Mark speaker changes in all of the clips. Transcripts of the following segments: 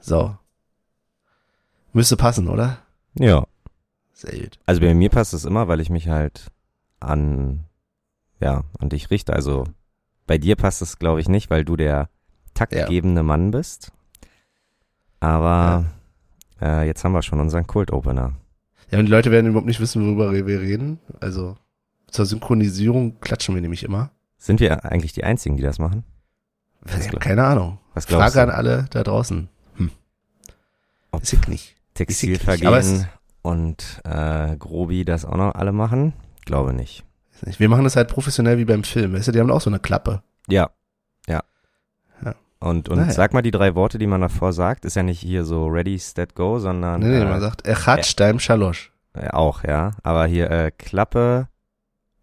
Speaker 1: So. Müsste passen, oder?
Speaker 2: Ja.
Speaker 1: Sehr gut.
Speaker 2: Also bei mir passt es immer, weil ich mich halt an, ja, an dich richte. Also bei dir passt es, glaube ich, nicht, weil du der taktgebende Mann bist. Aber äh, jetzt haben wir schon unseren Kult-Opener.
Speaker 1: Ja, und die Leute werden überhaupt nicht wissen, worüber wir reden. Also zur Synchronisierung klatschen wir nämlich immer.
Speaker 2: Sind wir eigentlich die Einzigen, die das machen?
Speaker 1: Ich habe keine Ahnung.
Speaker 2: Was
Speaker 1: Frage an alle da draußen.
Speaker 2: Ob
Speaker 1: Ist ich nicht.
Speaker 2: Textilvergehen und äh, Grobi das auch noch alle machen? Glaube nicht.
Speaker 1: Wir machen das halt professionell wie beim Film. Weißt du, die haben auch so eine Klappe.
Speaker 2: Ja. Ja.
Speaker 1: Ja.
Speaker 2: Und, und
Speaker 1: Naja.
Speaker 2: sag mal die drei Worte, die man davor sagt. Ist ja nicht hier so ready, stat, go, sondern
Speaker 1: Nee, nee,
Speaker 2: äh,
Speaker 1: man sagt, er hat Stein Schalosch.
Speaker 2: äh, auch, ja. Aber hier äh, Klappe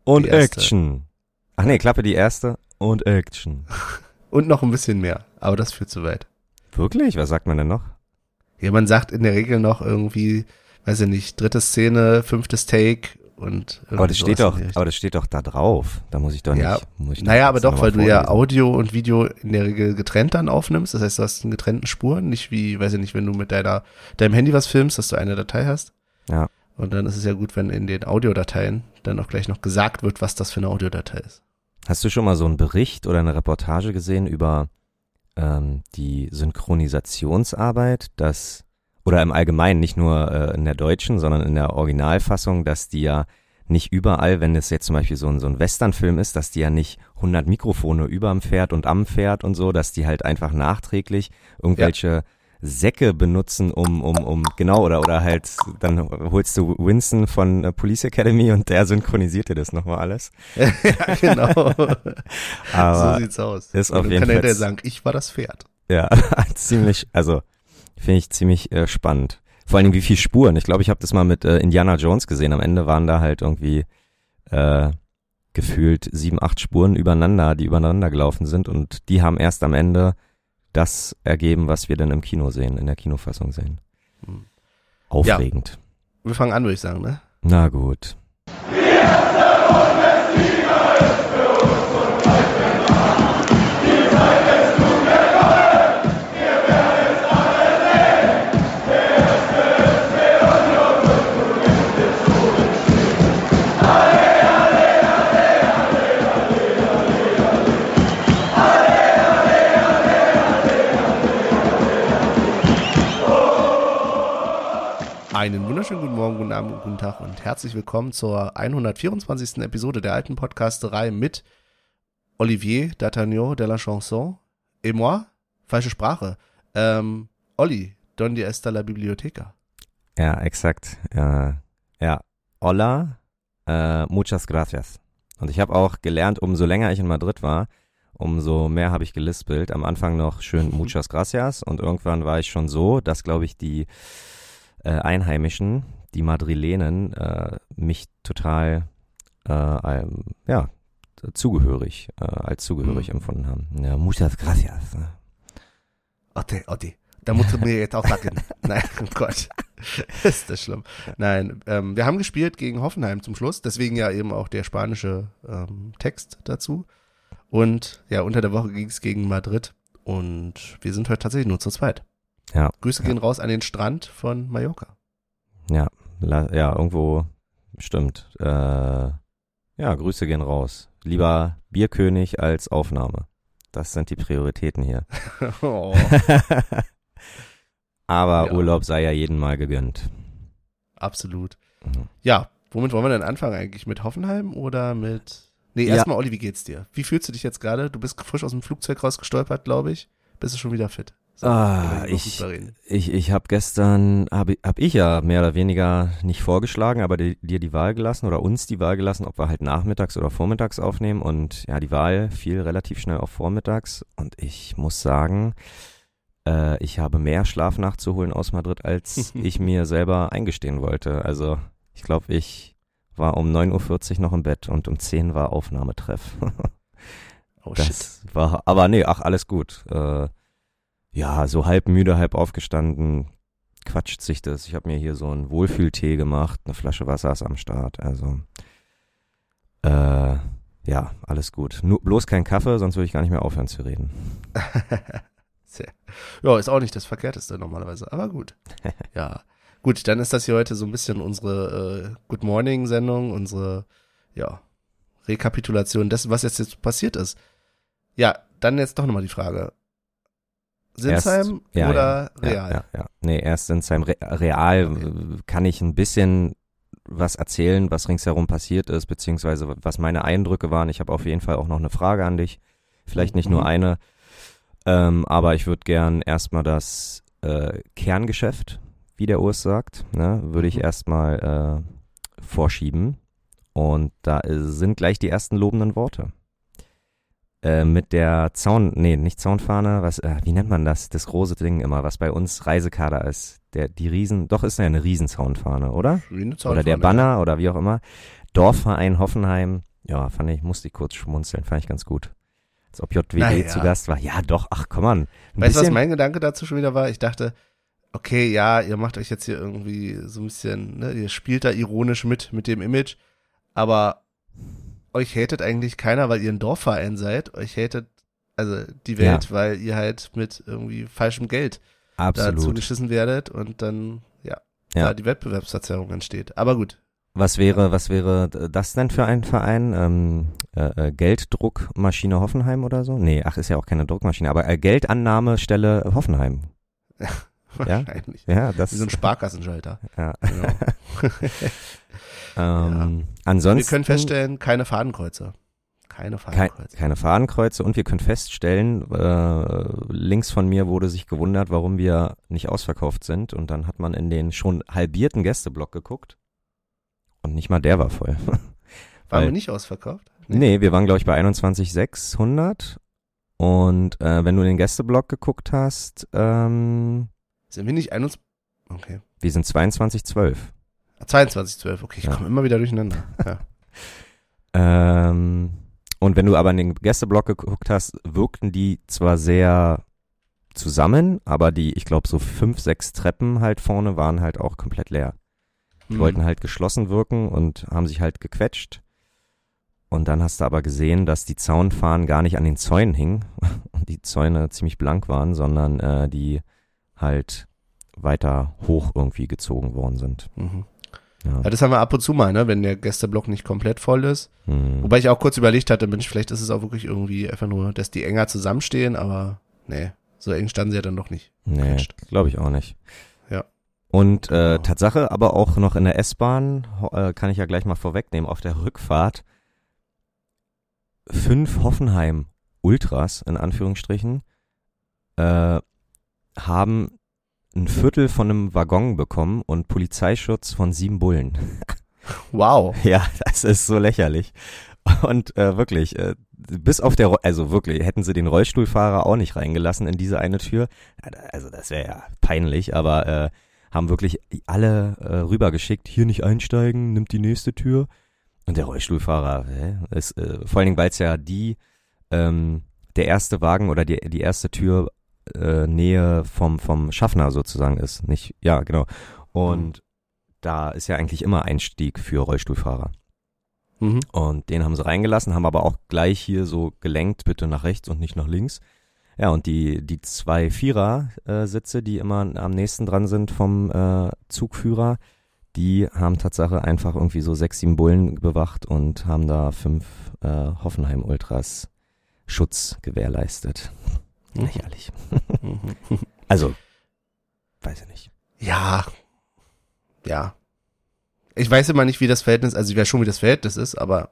Speaker 2: und. Action. Ach nee, Klappe die erste und Action.
Speaker 1: Und noch ein bisschen mehr. Aber das führt zu weit.
Speaker 2: Wirklich? Was sagt man denn noch?
Speaker 1: Ja, man sagt in der Regel noch irgendwie, weiß ich nicht, dritte Szene, fünftes Take und
Speaker 2: Aber das steht doch, aber das steht doch da drauf. Da muss ich doch
Speaker 1: Ja.
Speaker 2: nicht. Muss ich
Speaker 1: Naja, aber doch, weil
Speaker 2: mal
Speaker 1: du ja
Speaker 2: vorlesen.
Speaker 1: Audio und Video in der Regel getrennt dann aufnimmst. Das heißt, du hast einen getrennten Spuren, nicht wie, weiß ich nicht, wenn du mit deiner, deinem Handy was filmst, dass du eine Datei hast.
Speaker 2: Ja.
Speaker 1: Und dann ist es ja gut, wenn in den Audiodateien dann auch gleich noch gesagt wird, was das für eine Audiodatei ist.
Speaker 2: Hast du schon mal so einen Bericht oder eine Reportage gesehen über ähm, die Synchronisationsarbeit, dass oder im Allgemeinen nicht nur äh, in der deutschen, sondern in der Originalfassung, dass die ja nicht überall, wenn es jetzt zum Beispiel so ein, so ein Westernfilm ist, dass die ja nicht 100 Mikrofone überm Pferd und am Pferd und so, dass die halt einfach nachträglich irgendwelche Säcke benutzen, um, um, um, genau, oder, oder halt, dann holst du Winston von äh, Police Academy und der synchronisiert dir das nochmal alles.
Speaker 1: ja, genau.
Speaker 2: Aber
Speaker 1: so sieht's aus.
Speaker 2: ist auf
Speaker 1: dann
Speaker 2: jeden
Speaker 1: kann
Speaker 2: Fall-
Speaker 1: hinterher sagen, ich war das Pferd.
Speaker 2: Ja, ziemlich, also finde ich ziemlich äh, spannend. Vor allen Dingen, wie viel Spuren. Ich glaube, ich habe das mal mit äh, Indiana Jones gesehen. Am Ende waren da halt irgendwie äh, gefühlt sieben, acht Spuren übereinander, die übereinander gelaufen sind und die haben erst am Ende das ergeben, was wir dann im Kino sehen, in der Kinofassung sehen.
Speaker 1: Hm.
Speaker 2: Aufregend.
Speaker 1: Wir fangen an, würde ich sagen, ne?
Speaker 2: Na gut.
Speaker 1: Einen Morgen, guten Abend guten Tag und herzlich willkommen zur 124. Episode der alten Podcasterei mit Olivier D'Artagnan de la Chanson et moi, falsche Sprache, ähm, Olli, donde está la biblioteca?
Speaker 2: Ja, exakt. Äh, ja, hola, äh, muchas gracias. Und ich habe auch gelernt, umso länger ich in Madrid war, umso mehr habe ich gelispelt. Am Anfang noch schön muchas gracias und irgendwann war ich schon so, dass, glaube ich, die äh, Einheimischen, die Madrilenen, äh, mich total, äh, ja, zugehörig, äh, als zugehörig
Speaker 1: Mhm.
Speaker 2: empfunden haben. Ja, muchas gracias.
Speaker 1: Otte, Otti, da musst du mir jetzt auch sagen. Nein, oh Gott. Ist das schlimm. Nein, ähm, wir haben gespielt gegen Hoffenheim zum Schluss, deswegen ja eben auch der spanische ähm, Text dazu. Und ja, unter der Woche ging es gegen Madrid und wir sind heute tatsächlich nur zu zweit.
Speaker 2: Ja.
Speaker 1: Grüße
Speaker 2: Ja.
Speaker 1: gehen raus an den Strand von Mallorca.
Speaker 2: Ja, ja, irgendwo stimmt. Äh, ja, Grüße gehen raus. Lieber Bierkönig als Aufnahme. Das sind die Prioritäten hier.
Speaker 1: oh.
Speaker 2: Aber
Speaker 1: Ja.
Speaker 2: Urlaub sei ja jedem mal gegönnt.
Speaker 1: Absolut.
Speaker 2: Mhm.
Speaker 1: Ja, womit wollen wir denn anfangen eigentlich? Mit Hoffenheim oder mit. Nee,
Speaker 2: Ja.
Speaker 1: erstmal, Olli, wie geht's dir? Wie fühlst du dich jetzt gerade? Du bist frisch aus dem Flugzeug rausgestolpert, glaube ich. Bist du schon wieder fit? So,
Speaker 2: Ah, ich-. Ich, ich habe gestern, habe hab ich ja mehr oder weniger nicht vorgeschlagen, aber di- dir die Wahl gelassen oder uns die Wahl gelassen, ob wir halt nachmittags oder vormittags aufnehmen. Und ja, die Wahl fiel relativ schnell auf vormittags. Und ich muss sagen, äh, ich habe mehr Schlaf nachzuholen aus Madrid, als ich mir selber eingestehen wollte. Also ich glaube, ich war um 9.40 Uhr noch im Bett und um 10 war Aufnahmetreff.
Speaker 1: Oh shit.
Speaker 2: Das war, aber nee, ach, alles gut. Äh, ja, so halb müde, halb aufgestanden, quatscht sich das. Ich habe mir hier so einen Wohlfühltee gemacht, eine Flasche Wasser ist am Start, also äh, ja, alles gut. Nur, bloß kein Kaffee, sonst würde ich gar nicht mehr aufhören zu reden.
Speaker 1: Ja, ist auch nicht das Verkehrteste normalerweise, aber gut. Ja. Gut, dann ist das hier heute so ein bisschen unsere äh, Good Morning-Sendung, unsere, ja, Rekapitulation dessen, was jetzt, jetzt passiert ist. Ja, dann jetzt doch nochmal die Frage. Sinsheim
Speaker 2: Erst- ja,
Speaker 1: oder
Speaker 2: ja,
Speaker 1: Real?
Speaker 2: Ja, ja. Nee, erst Sinsheim. Re Real
Speaker 1: Okay.
Speaker 2: kann ich ein bisschen was erzählen, was ringsherum passiert ist, beziehungsweise was meine Eindrücke waren. Ich habe auf jeden Fall auch noch eine Frage an dich. Vielleicht nicht nur
Speaker 1: Mhm.
Speaker 2: eine. Ähm, aber ich würde gern erstmal das äh, Kerngeschäft, wie der Urs sagt, ne, würde ich
Speaker 1: Mhm.
Speaker 2: erstmal äh, vorschieben. Und da äh, sind gleich die ersten lobenden Worte. Äh, mit der Zaun, nee, nicht Zaunfahne, was, äh, wie nennt man das? Das große Ding immer, was bei uns Reisekader ist. Der, die Riesen, doch ist ja eine Riesenzaunfahne, oder?
Speaker 1: Eine
Speaker 2: Oder der Banner oder wie auch immer. Dorfverein Hoffenheim, ja, fand ich, musste ich kurz schmunzeln, fand ich ganz gut. Als ob JWD
Speaker 1: Naja.
Speaker 2: zu Gast war. Ja, doch, ach komm an.
Speaker 1: Weißt du, was mein Gedanke dazu schon wieder war? Ich dachte, okay, ja, ihr macht euch jetzt hier irgendwie so ein bisschen, ne, ihr spielt da ironisch mit, mit dem Image, aber euch hatet eigentlich keiner, weil ihr ein Dorfverein seid. Euch hatet, also die Welt, weil ihr halt mit irgendwie falschem Geld
Speaker 2: Absolut.
Speaker 1: zugeschissen werdet und dann, ja,
Speaker 2: Ja.
Speaker 1: da die Wettbewerbsverzerrung entsteht. Aber gut.
Speaker 2: Was wäre, was wäre das denn für ein Verein? Ähm, äh, äh, Gelddruckmaschine Hoffenheim oder so? Nee, ach, ist ja auch keine Druckmaschine, aber äh, Geldannahmestelle Hoffenheim. Ja?
Speaker 1: Wahrscheinlich.
Speaker 2: Ja, das.
Speaker 1: Wie so ein Sparkassenschalter.
Speaker 2: ja.
Speaker 1: Genau.
Speaker 2: ähm, Ansonsten.
Speaker 1: Wir können feststellen, keine Fadenkreuze. Keine
Speaker 2: Kei
Speaker 1: Fadenkreuze.
Speaker 2: keine Fadenkreuze und wir können feststellen, äh, links von mir wurde sich gewundert, warum wir nicht ausverkauft sind und dann hat man in den schon halbierten Gästeblock geguckt und nicht mal der war voll.
Speaker 1: Waren wir nicht ausverkauft?
Speaker 2: nee. wir waren glaube ich bei 21.600 und äh, wenn du in den Gästeblock geguckt hast, ähm,
Speaker 1: Sind wir nicht 21? Okay.
Speaker 2: wir sind 22.12.
Speaker 1: 22, okay, ich
Speaker 2: Ja.
Speaker 1: komme immer wieder durcheinander. Ja.
Speaker 2: Ähm, und wenn du aber in den Gästeblock geguckt hast, wirkten die zwar sehr zusammen, aber die, ich glaube, so fünf, sechs Treppen halt vorne waren halt auch komplett leer. Die
Speaker 1: Hm.
Speaker 2: wollten halt geschlossen wirken und haben sich halt gequetscht. Und dann hast du aber gesehen, dass die Zaunfahnen gar nicht an den Zäunen hingen und die Zäune ziemlich blank waren, sondern äh, die halt weiter hoch irgendwie gezogen worden sind.
Speaker 1: Mhm.
Speaker 2: Ja.
Speaker 1: Das haben wir ab und zu mal, ne, wenn der Gästeblock nicht komplett voll ist.
Speaker 2: Hm.
Speaker 1: Wobei ich auch kurz überlegt hatte, Mensch, vielleicht ist es auch wirklich irgendwie einfach nur, dass die enger zusammenstehen, aber nee, so eng standen sie ja dann doch nicht.
Speaker 2: Nee, glaube ich auch nicht.
Speaker 1: Ja.
Speaker 2: Und äh,
Speaker 1: Genau.
Speaker 2: Tatsache, aber auch noch in der S-Bahn, äh, kann ich ja gleich mal vorwegnehmen, auf der Rückfahrt fünf Hoffenheim Ultras, in Anführungsstrichen, äh, haben ein Viertel von einem Waggon bekommen und Polizeischutz von sieben Bullen.
Speaker 1: Wow.
Speaker 2: Ja, das ist so lächerlich. Und äh, wirklich, äh, bis auf der, also wirklich, hätten sie den Rollstuhlfahrer auch nicht reingelassen in diese eine Tür. Also das wäre ja peinlich, aber äh, haben wirklich alle äh, rübergeschickt, hier nicht einsteigen, nimmt die nächste Tür. Und der Rollstuhlfahrer, hä, ist, äh, vor allen Dingen, weil es ja die, ähm, der erste Wagen oder die, die erste Tür äh, Nähe vom, vom Schaffner sozusagen ist. Nicht, ja, genau. Und da ist ja eigentlich immer Einstieg für Rollstuhlfahrer.
Speaker 1: Mhm.
Speaker 2: Und den haben sie reingelassen, haben aber auch gleich hier so gelenkt, bitte nach rechts und nicht nach links. Ja, und die, die zwei Vierer-Sitze, die immer am nächsten dran sind vom äh, Zugführer, die haben Tatsache einfach irgendwie so sechs, sieben Bullen bewacht und haben da fünf äh, Hoffenheim-Ultras Schutz gewährleistet.
Speaker 1: Mhm.
Speaker 2: Lächerlich.
Speaker 1: Mhm.
Speaker 2: Also, weiß ich nicht.
Speaker 1: Ja. Ja. Ich weiß immer nicht, wie das Verhältnis, also ich weiß schon, wie das Verhältnis ist, aber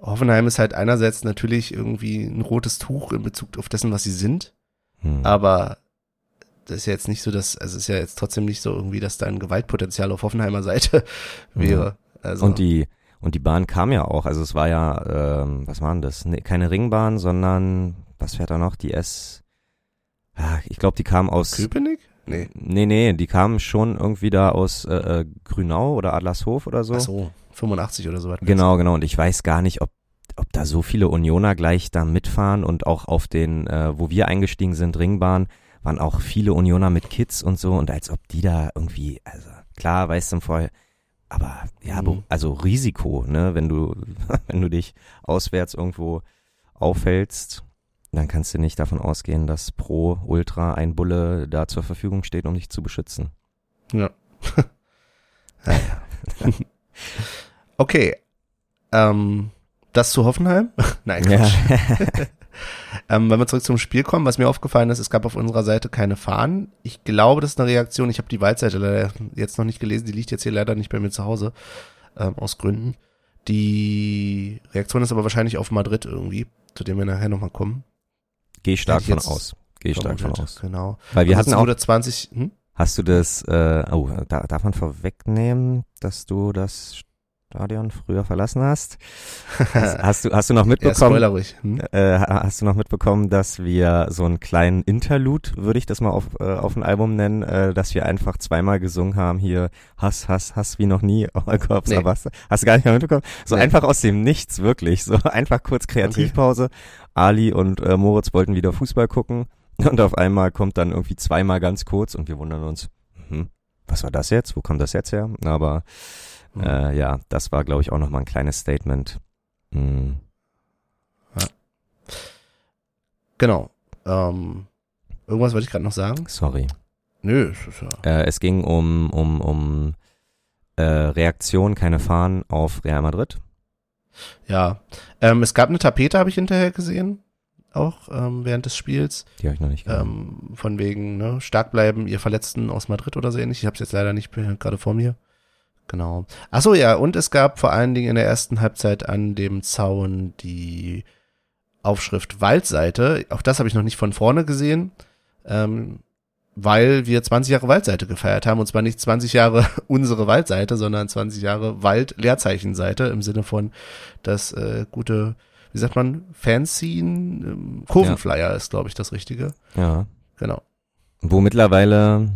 Speaker 1: Hoffenheim ist halt einerseits natürlich irgendwie ein rotes Tuch in Bezug auf dessen, was sie sind,
Speaker 2: Hm.
Speaker 1: aber das ist ja jetzt nicht so, dass, also es ist ja jetzt trotzdem nicht so irgendwie, dass da ein Gewaltpotenzial auf Hoffenheimer Seite wäre. Also,
Speaker 2: Und die und die Bahn kam ja auch, also es war ja, ähm, was war denn das? Nee, keine Ringbahn, sondern was fährt da noch? Die S. Ich glaube, die kam aus.
Speaker 1: Köpenick? Nee.
Speaker 2: Nee, nee, die kamen schon irgendwie da aus äh, äh, Grünau oder Adlershof oder so.
Speaker 1: Ach so, 85 oder so.
Speaker 2: Genau, genau. Und ich weiß gar nicht, ob, ob da so viele Unioner gleich da mitfahren und auch auf den, äh, wo wir eingestiegen sind, Ringbahn, waren auch viele Unioner mit Kids und so und als ob die da irgendwie, also klar, weißt du vorher, aber ja,
Speaker 1: Mhm.
Speaker 2: also Risiko, ne, wenn du, wenn du dich auswärts irgendwo aufhältst. Dann kannst du nicht davon ausgehen, dass pro Ultra ein Bulle da zur Verfügung steht, um dich zu beschützen.
Speaker 1: Ja. okay. Ähm, das zu Hoffenheim? Nein, Quatsch. Ja. ähm, wenn wir zurück zum Spiel kommen, was mir aufgefallen ist, es gab auf unserer Seite keine Fahnen. Ich glaube, das ist eine Reaktion. Ich habe die Waldseite leider jetzt noch nicht gelesen. Die liegt jetzt hier leider nicht bei mir zu Hause. Ähm, aus Gründen. Die Reaktion ist aber wahrscheinlich auf Madrid irgendwie, zu dem wir nachher nochmal kommen.
Speaker 2: Geh stark von aus. Geh stark von aus.
Speaker 1: Genau.
Speaker 2: Weil wir also hatten auch
Speaker 1: 20. Hm?
Speaker 2: Hast du das? Äh, oh, da, darf man vorwegnehmen, dass du das Stadion früher verlassen hast. Hast, hast du hast du noch mitbekommen?
Speaker 1: ja.
Speaker 2: Hm? Äh, hast du noch mitbekommen, dass wir so einen kleinen Interlude, würde ich das mal auf äh, auf ein Album nennen, äh, dass wir einfach zweimal gesungen haben hier Hass Hass Hass wie noch nie. Oh Gott, nee. was? Hast du gar nicht mehr mitbekommen? So nee. einfach aus dem Nichts wirklich. So einfach kurz Kreativpause. Okay. Ali und äh, Moritz wollten wieder Fußball gucken und auf einmal kommt dann irgendwie zweimal ganz kurz und wir wundern uns. Hm, was war das jetzt? Wo kommt das jetzt her? Aber Mhm. Äh, ja, das war, glaube ich, auch nochmal ein kleines Statement. Mhm.
Speaker 1: Ja. Genau. Ähm, irgendwas wollte ich gerade noch sagen.
Speaker 2: Sorry.
Speaker 1: Nö,
Speaker 2: es ist ja. Äh, es ging um, um, um äh, Reaktion, keine Fahnen auf Real Madrid.
Speaker 1: Ja. Ähm, es gab eine Tapete, habe ich hinterher gesehen. Auch ähm, während des Spiels.
Speaker 2: Die habe ich noch nicht
Speaker 1: gesehen. Ähm, von wegen, ne, stark bleiben, ihr Verletzten aus Madrid oder so ähnlich. Ich habe es jetzt leider nicht gerade vor mir. Genau. Achso, ja, und es gab vor allen Dingen in der ersten Halbzeit an dem Zaun die Aufschrift Waldseite. Auch das habe ich noch nicht von vorne gesehen, ähm, weil wir 20 Jahre Waldseite gefeiert haben. Und zwar nicht 20 Jahre unsere Waldseite, sondern 20 Jahre Wald-Leerzeichenseite im Sinne von das äh, gute, wie sagt man, Fanzine, ähm, Kurvenflyer ja. ist, glaube ich, das Richtige.
Speaker 2: Ja.
Speaker 1: Genau.
Speaker 2: Wo mittlerweile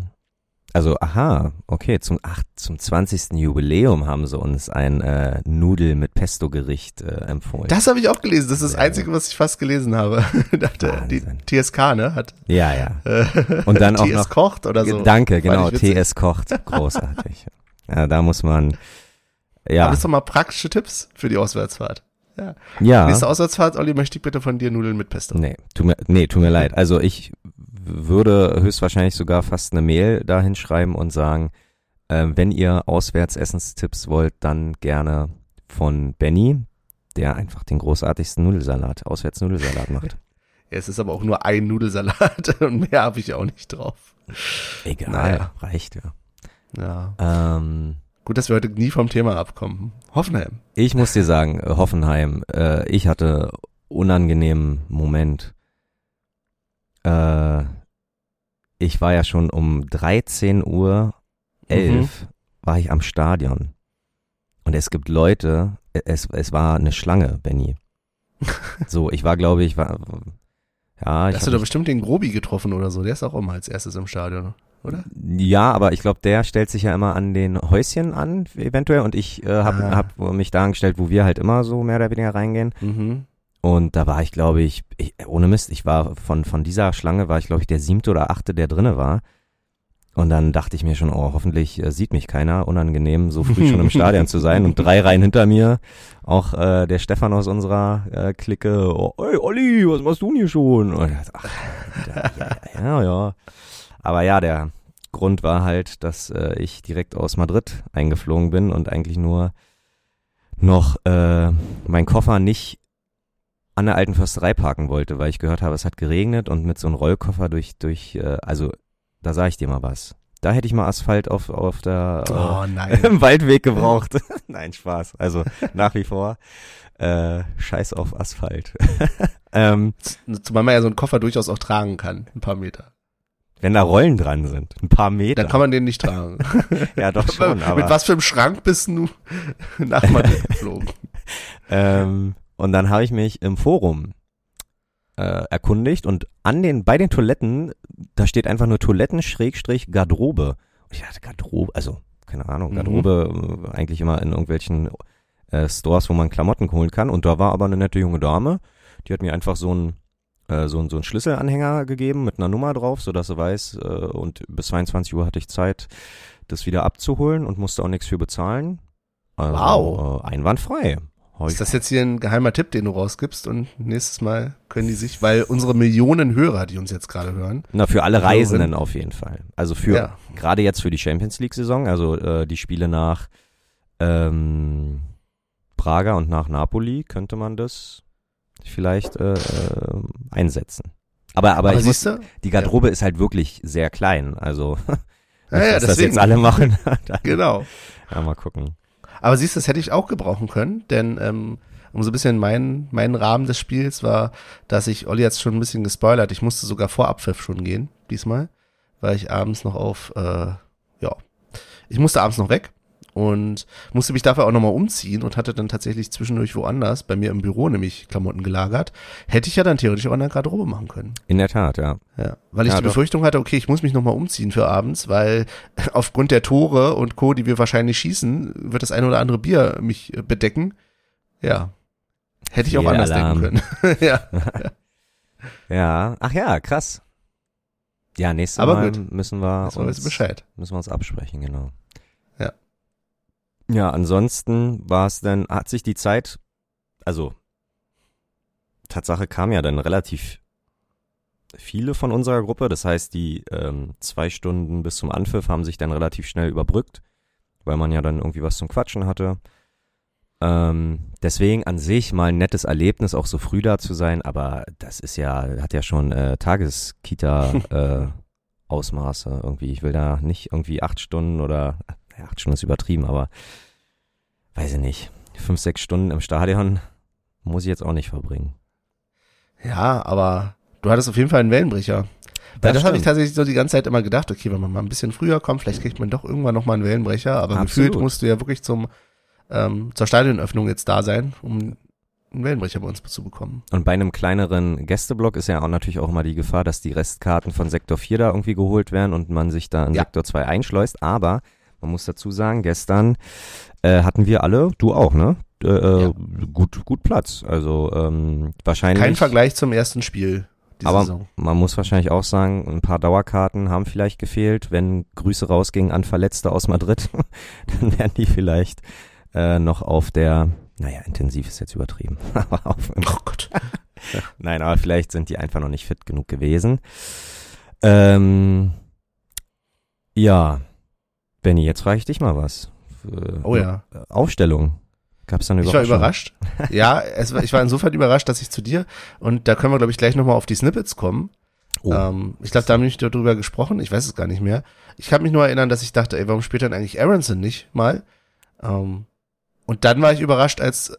Speaker 2: also, aha, okay, zum, ach, zum 20. Jubiläum haben sie uns ein äh, Nudel mit Pesto-Gericht äh, empfohlen.
Speaker 1: Das habe ich auch gelesen. Das ist das Einzige, was ich fast gelesen habe. Dachte, die TSK, ne? Hat,
Speaker 2: ja, ja. Äh, Und dann auch TS noch,
Speaker 1: kocht oder so.
Speaker 2: Danke, genau, TS kocht. Großartig. ja, da muss man, ja.
Speaker 1: Aber das doch mal praktische Tipps für die Auswärtsfahrt. Ja.
Speaker 2: ja.
Speaker 1: Nächste Auswärtsfahrt, Olli, möchte ich bitte von dir Nudeln mit Pesto.
Speaker 2: Nee, tu mir, nee, tu mir leid. Also ich würde höchstwahrscheinlich sogar fast eine Mail dahin schreiben und sagen, äh, wenn ihr Auswärtsessenstipps wollt, dann gerne von Benny, der einfach den großartigsten Nudelsalat, Auswärtsnudelsalat macht.
Speaker 1: Ja, es ist aber auch nur ein Nudelsalat und mehr habe ich auch nicht drauf.
Speaker 2: Egal, naja. reicht ja.
Speaker 1: Ja.
Speaker 2: Ähm,
Speaker 1: Gut, dass wir heute nie vom Thema abkommen. Hoffenheim.
Speaker 2: Ich muss dir sagen, Hoffenheim, äh, ich hatte unangenehmen Moment äh, ich war ja schon um 13 Uhr 11 mhm. war ich am Stadion. Und es gibt Leute, es, es war eine Schlange, Benny. so, ich war, glaube ich, war, ja.
Speaker 1: Ich Hast du da bestimmt den Grobi getroffen oder so? Der ist auch immer als erstes im Stadion, oder?
Speaker 2: Ja, aber ich glaube, der stellt sich ja immer an den Häuschen an, eventuell. Und ich äh, habe ah. hab mich da angestellt, wo wir halt immer so mehr oder weniger reingehen.
Speaker 1: Mhm.
Speaker 2: Und da war ich, glaube ich, ich, ohne Mist, ich war von, von dieser Schlange war ich, glaube ich, der siebte oder achte, der drinne war. Und dann dachte ich mir schon, oh, hoffentlich äh, sieht mich keiner. Unangenehm, so früh schon im Stadion zu sein. Und drei Reihen hinter mir, auch äh, der Stefan aus unserer äh, Clique, oh, ey Olli, was machst du denn hier schon? Und dachte, ach, ja, ja, ja. Aber ja, der Grund war halt, dass äh, ich direkt aus Madrid eingeflogen bin und eigentlich nur noch äh, mein Koffer nicht an der alten Försterei parken wollte, weil ich gehört habe, es hat geregnet und mit so einem Rollkoffer durch, durch, äh, also da sag ich dir mal was. Da hätte ich mal Asphalt auf, auf der
Speaker 1: oh,
Speaker 2: äh, im Waldweg gebraucht. nein, Spaß. Also nach wie vor äh, Scheiß auf Asphalt.
Speaker 1: ähm, Zumal man ja so einen Koffer durchaus auch tragen kann, ein paar Meter.
Speaker 2: Wenn da Rollen dran sind, ein paar Meter.
Speaker 1: Dann kann man den nicht tragen.
Speaker 2: ja, doch schon. aber
Speaker 1: Mit was für einem Schrank bist du nach Madrid geflogen?
Speaker 2: ähm, und dann habe ich mich im Forum äh, erkundigt und an den, bei den Toiletten, da steht einfach nur Toiletten Schrägstrich Garderobe. Und ich dachte, Garderobe, also, keine Ahnung, mhm. Garderobe mhm. eigentlich immer in irgendwelchen äh, Stores, wo man Klamotten holen kann. Und da war aber eine nette junge Dame, die hat mir einfach so ein äh, so, so einen Schlüsselanhänger gegeben mit einer Nummer drauf, so dass sie weiß, äh, und bis 22 Uhr hatte ich Zeit, das wieder abzuholen und musste auch nichts für bezahlen. Also,
Speaker 1: wow.
Speaker 2: Äh, einwandfrei
Speaker 1: Ist das jetzt hier ein geheimer Tipp, den du rausgibst und nächstes Mal können die sich, weil unsere Millionen Hörer, die uns jetzt gerade hören.
Speaker 2: Na, für alle Reisenden auf jeden Fall. Also für,
Speaker 1: Ja.
Speaker 2: gerade jetzt für die Champions League Saison, also äh, die Spiele nach ähm, Praga und nach Napoli könnte man das vielleicht äh, äh, einsetzen. Aber, aber,
Speaker 1: Aber
Speaker 2: ich muss, die Garderobe ist halt wirklich sehr klein. Also,
Speaker 1: Ja, ja,
Speaker 2: dass das
Speaker 1: deswegen.
Speaker 2: jetzt alle machen. Dann,
Speaker 1: Genau.
Speaker 2: ja, mal gucken.
Speaker 1: Aber siehst du, das hätte ich auch gebrauchen können, denn ähm, um so ein bisschen mein, mein Rahmen des Spiels war, dass ich, Olli hat schon ein bisschen gespoilert, ich musste sogar vor Abpfiff schon gehen, diesmal, weil ich abends noch auf, äh, ja, ich musste abends noch weg und musste mich dafür auch nochmal umziehen und hatte dann tatsächlich zwischendurch woanders, bei mir im Büro nämlich Klamotten gelagert, hätte ich ja dann theoretisch auch in der Garderobe machen können.
Speaker 2: In der Tat, ja.
Speaker 1: Ja, weil ich
Speaker 2: Ja,
Speaker 1: die
Speaker 2: doch.
Speaker 1: Befürchtung hatte, okay, ich muss mich nochmal umziehen für abends, weil aufgrund der Tore und Co., die wir wahrscheinlich schießen, wird das eine oder andere Bier mich äh, bedecken. Ja. Hätte ich auch anders
Speaker 2: Fehlalarm.
Speaker 1: denken können. ja.
Speaker 2: Ja, ach ja, krass. Ja, nächstes
Speaker 1: Aber
Speaker 2: Mal
Speaker 1: gut.
Speaker 2: müssen wir uns
Speaker 1: Bescheid.
Speaker 2: Müssen wir uns absprechen, genau.
Speaker 1: Ja.
Speaker 2: Ansonsten war es dann, hat sich die Zeit, also Tatsache kam ja dann relativ viele von unserer Gruppe, das heißt, die ähm, zwei Stunden bis zum Anpfiff haben sich dann relativ schnell überbrückt, weil man ja dann irgendwie was zum Quatschen hatte. Ähm, deswegen an sich mal ein nettes Erlebnis, auch so früh da zu sein, aber das ist ja, hat ja schon äh, Tageskita äh, Ausmaße irgendwie. Ich will da nicht irgendwie acht Stunden oder ja, acht Stunden ist übertrieben, aber weiß ich nicht. Fünf, sechs Stunden im Stadion muss ich jetzt auch nicht verbringen.
Speaker 1: Ja, aber du hattest auf jeden Fall einen Wellenbrecher. Weil das, habe ich tatsächlich so die ganze Zeit immer gedacht, okay, wenn man mal ein bisschen früher kommt, vielleicht kriegt man doch irgendwann nochmal einen Wellenbrecher, aber
Speaker 2: Absolut.
Speaker 1: gefühlt musst du ja wirklich zum ähm, zur Stadionöffnung jetzt da sein, um einen Wellenbrecher bei uns zu bekommen.
Speaker 2: Und bei einem kleineren Gästeblock ist ja auch natürlich auch immer die Gefahr, dass die Restkarten von Sektor 4 da irgendwie geholt werden und man sich da in
Speaker 1: Ja.
Speaker 2: Sektor 2 einschleust. Aber man muss dazu sagen, gestern äh, hatten wir alle, du auch, ne? Äh, äh,
Speaker 1: Ja.
Speaker 2: gut, gut Platz. Also ähm, wahrscheinlich.
Speaker 1: Kein Vergleich zum ersten Spiel
Speaker 2: Aber
Speaker 1: Saison.
Speaker 2: man muss wahrscheinlich auch sagen, ein paar Dauerkarten haben vielleicht gefehlt. Wenn Grüße rausgingen an Verletzte aus Madrid, dann wären die vielleicht äh, noch auf der, naja, intensiv ist jetzt übertrieben, aber auf,
Speaker 1: Oh Gott.
Speaker 2: nein, aber vielleicht sind die einfach noch nicht fit genug gewesen. Ähm, ja, Benny, jetzt frage ich dich mal was. Äh,
Speaker 1: Oh ja.
Speaker 2: Aufstellung. Gab es da eine
Speaker 1: Ich war überrascht. Ja, es ich war insofern überrascht, dass ich zu dir und da können wir, glaube ich, gleich nochmal auf die Snippets kommen.
Speaker 2: Oh.
Speaker 1: Ähm, ich glaube, da haben wir nicht darüber gesprochen. Ich weiß es gar nicht mehr. Ich kann mich nur erinnern, dass ich dachte, ey, warum spielt dann eigentlich Aronson nicht mal? Ähm, und dann war ich überrascht, als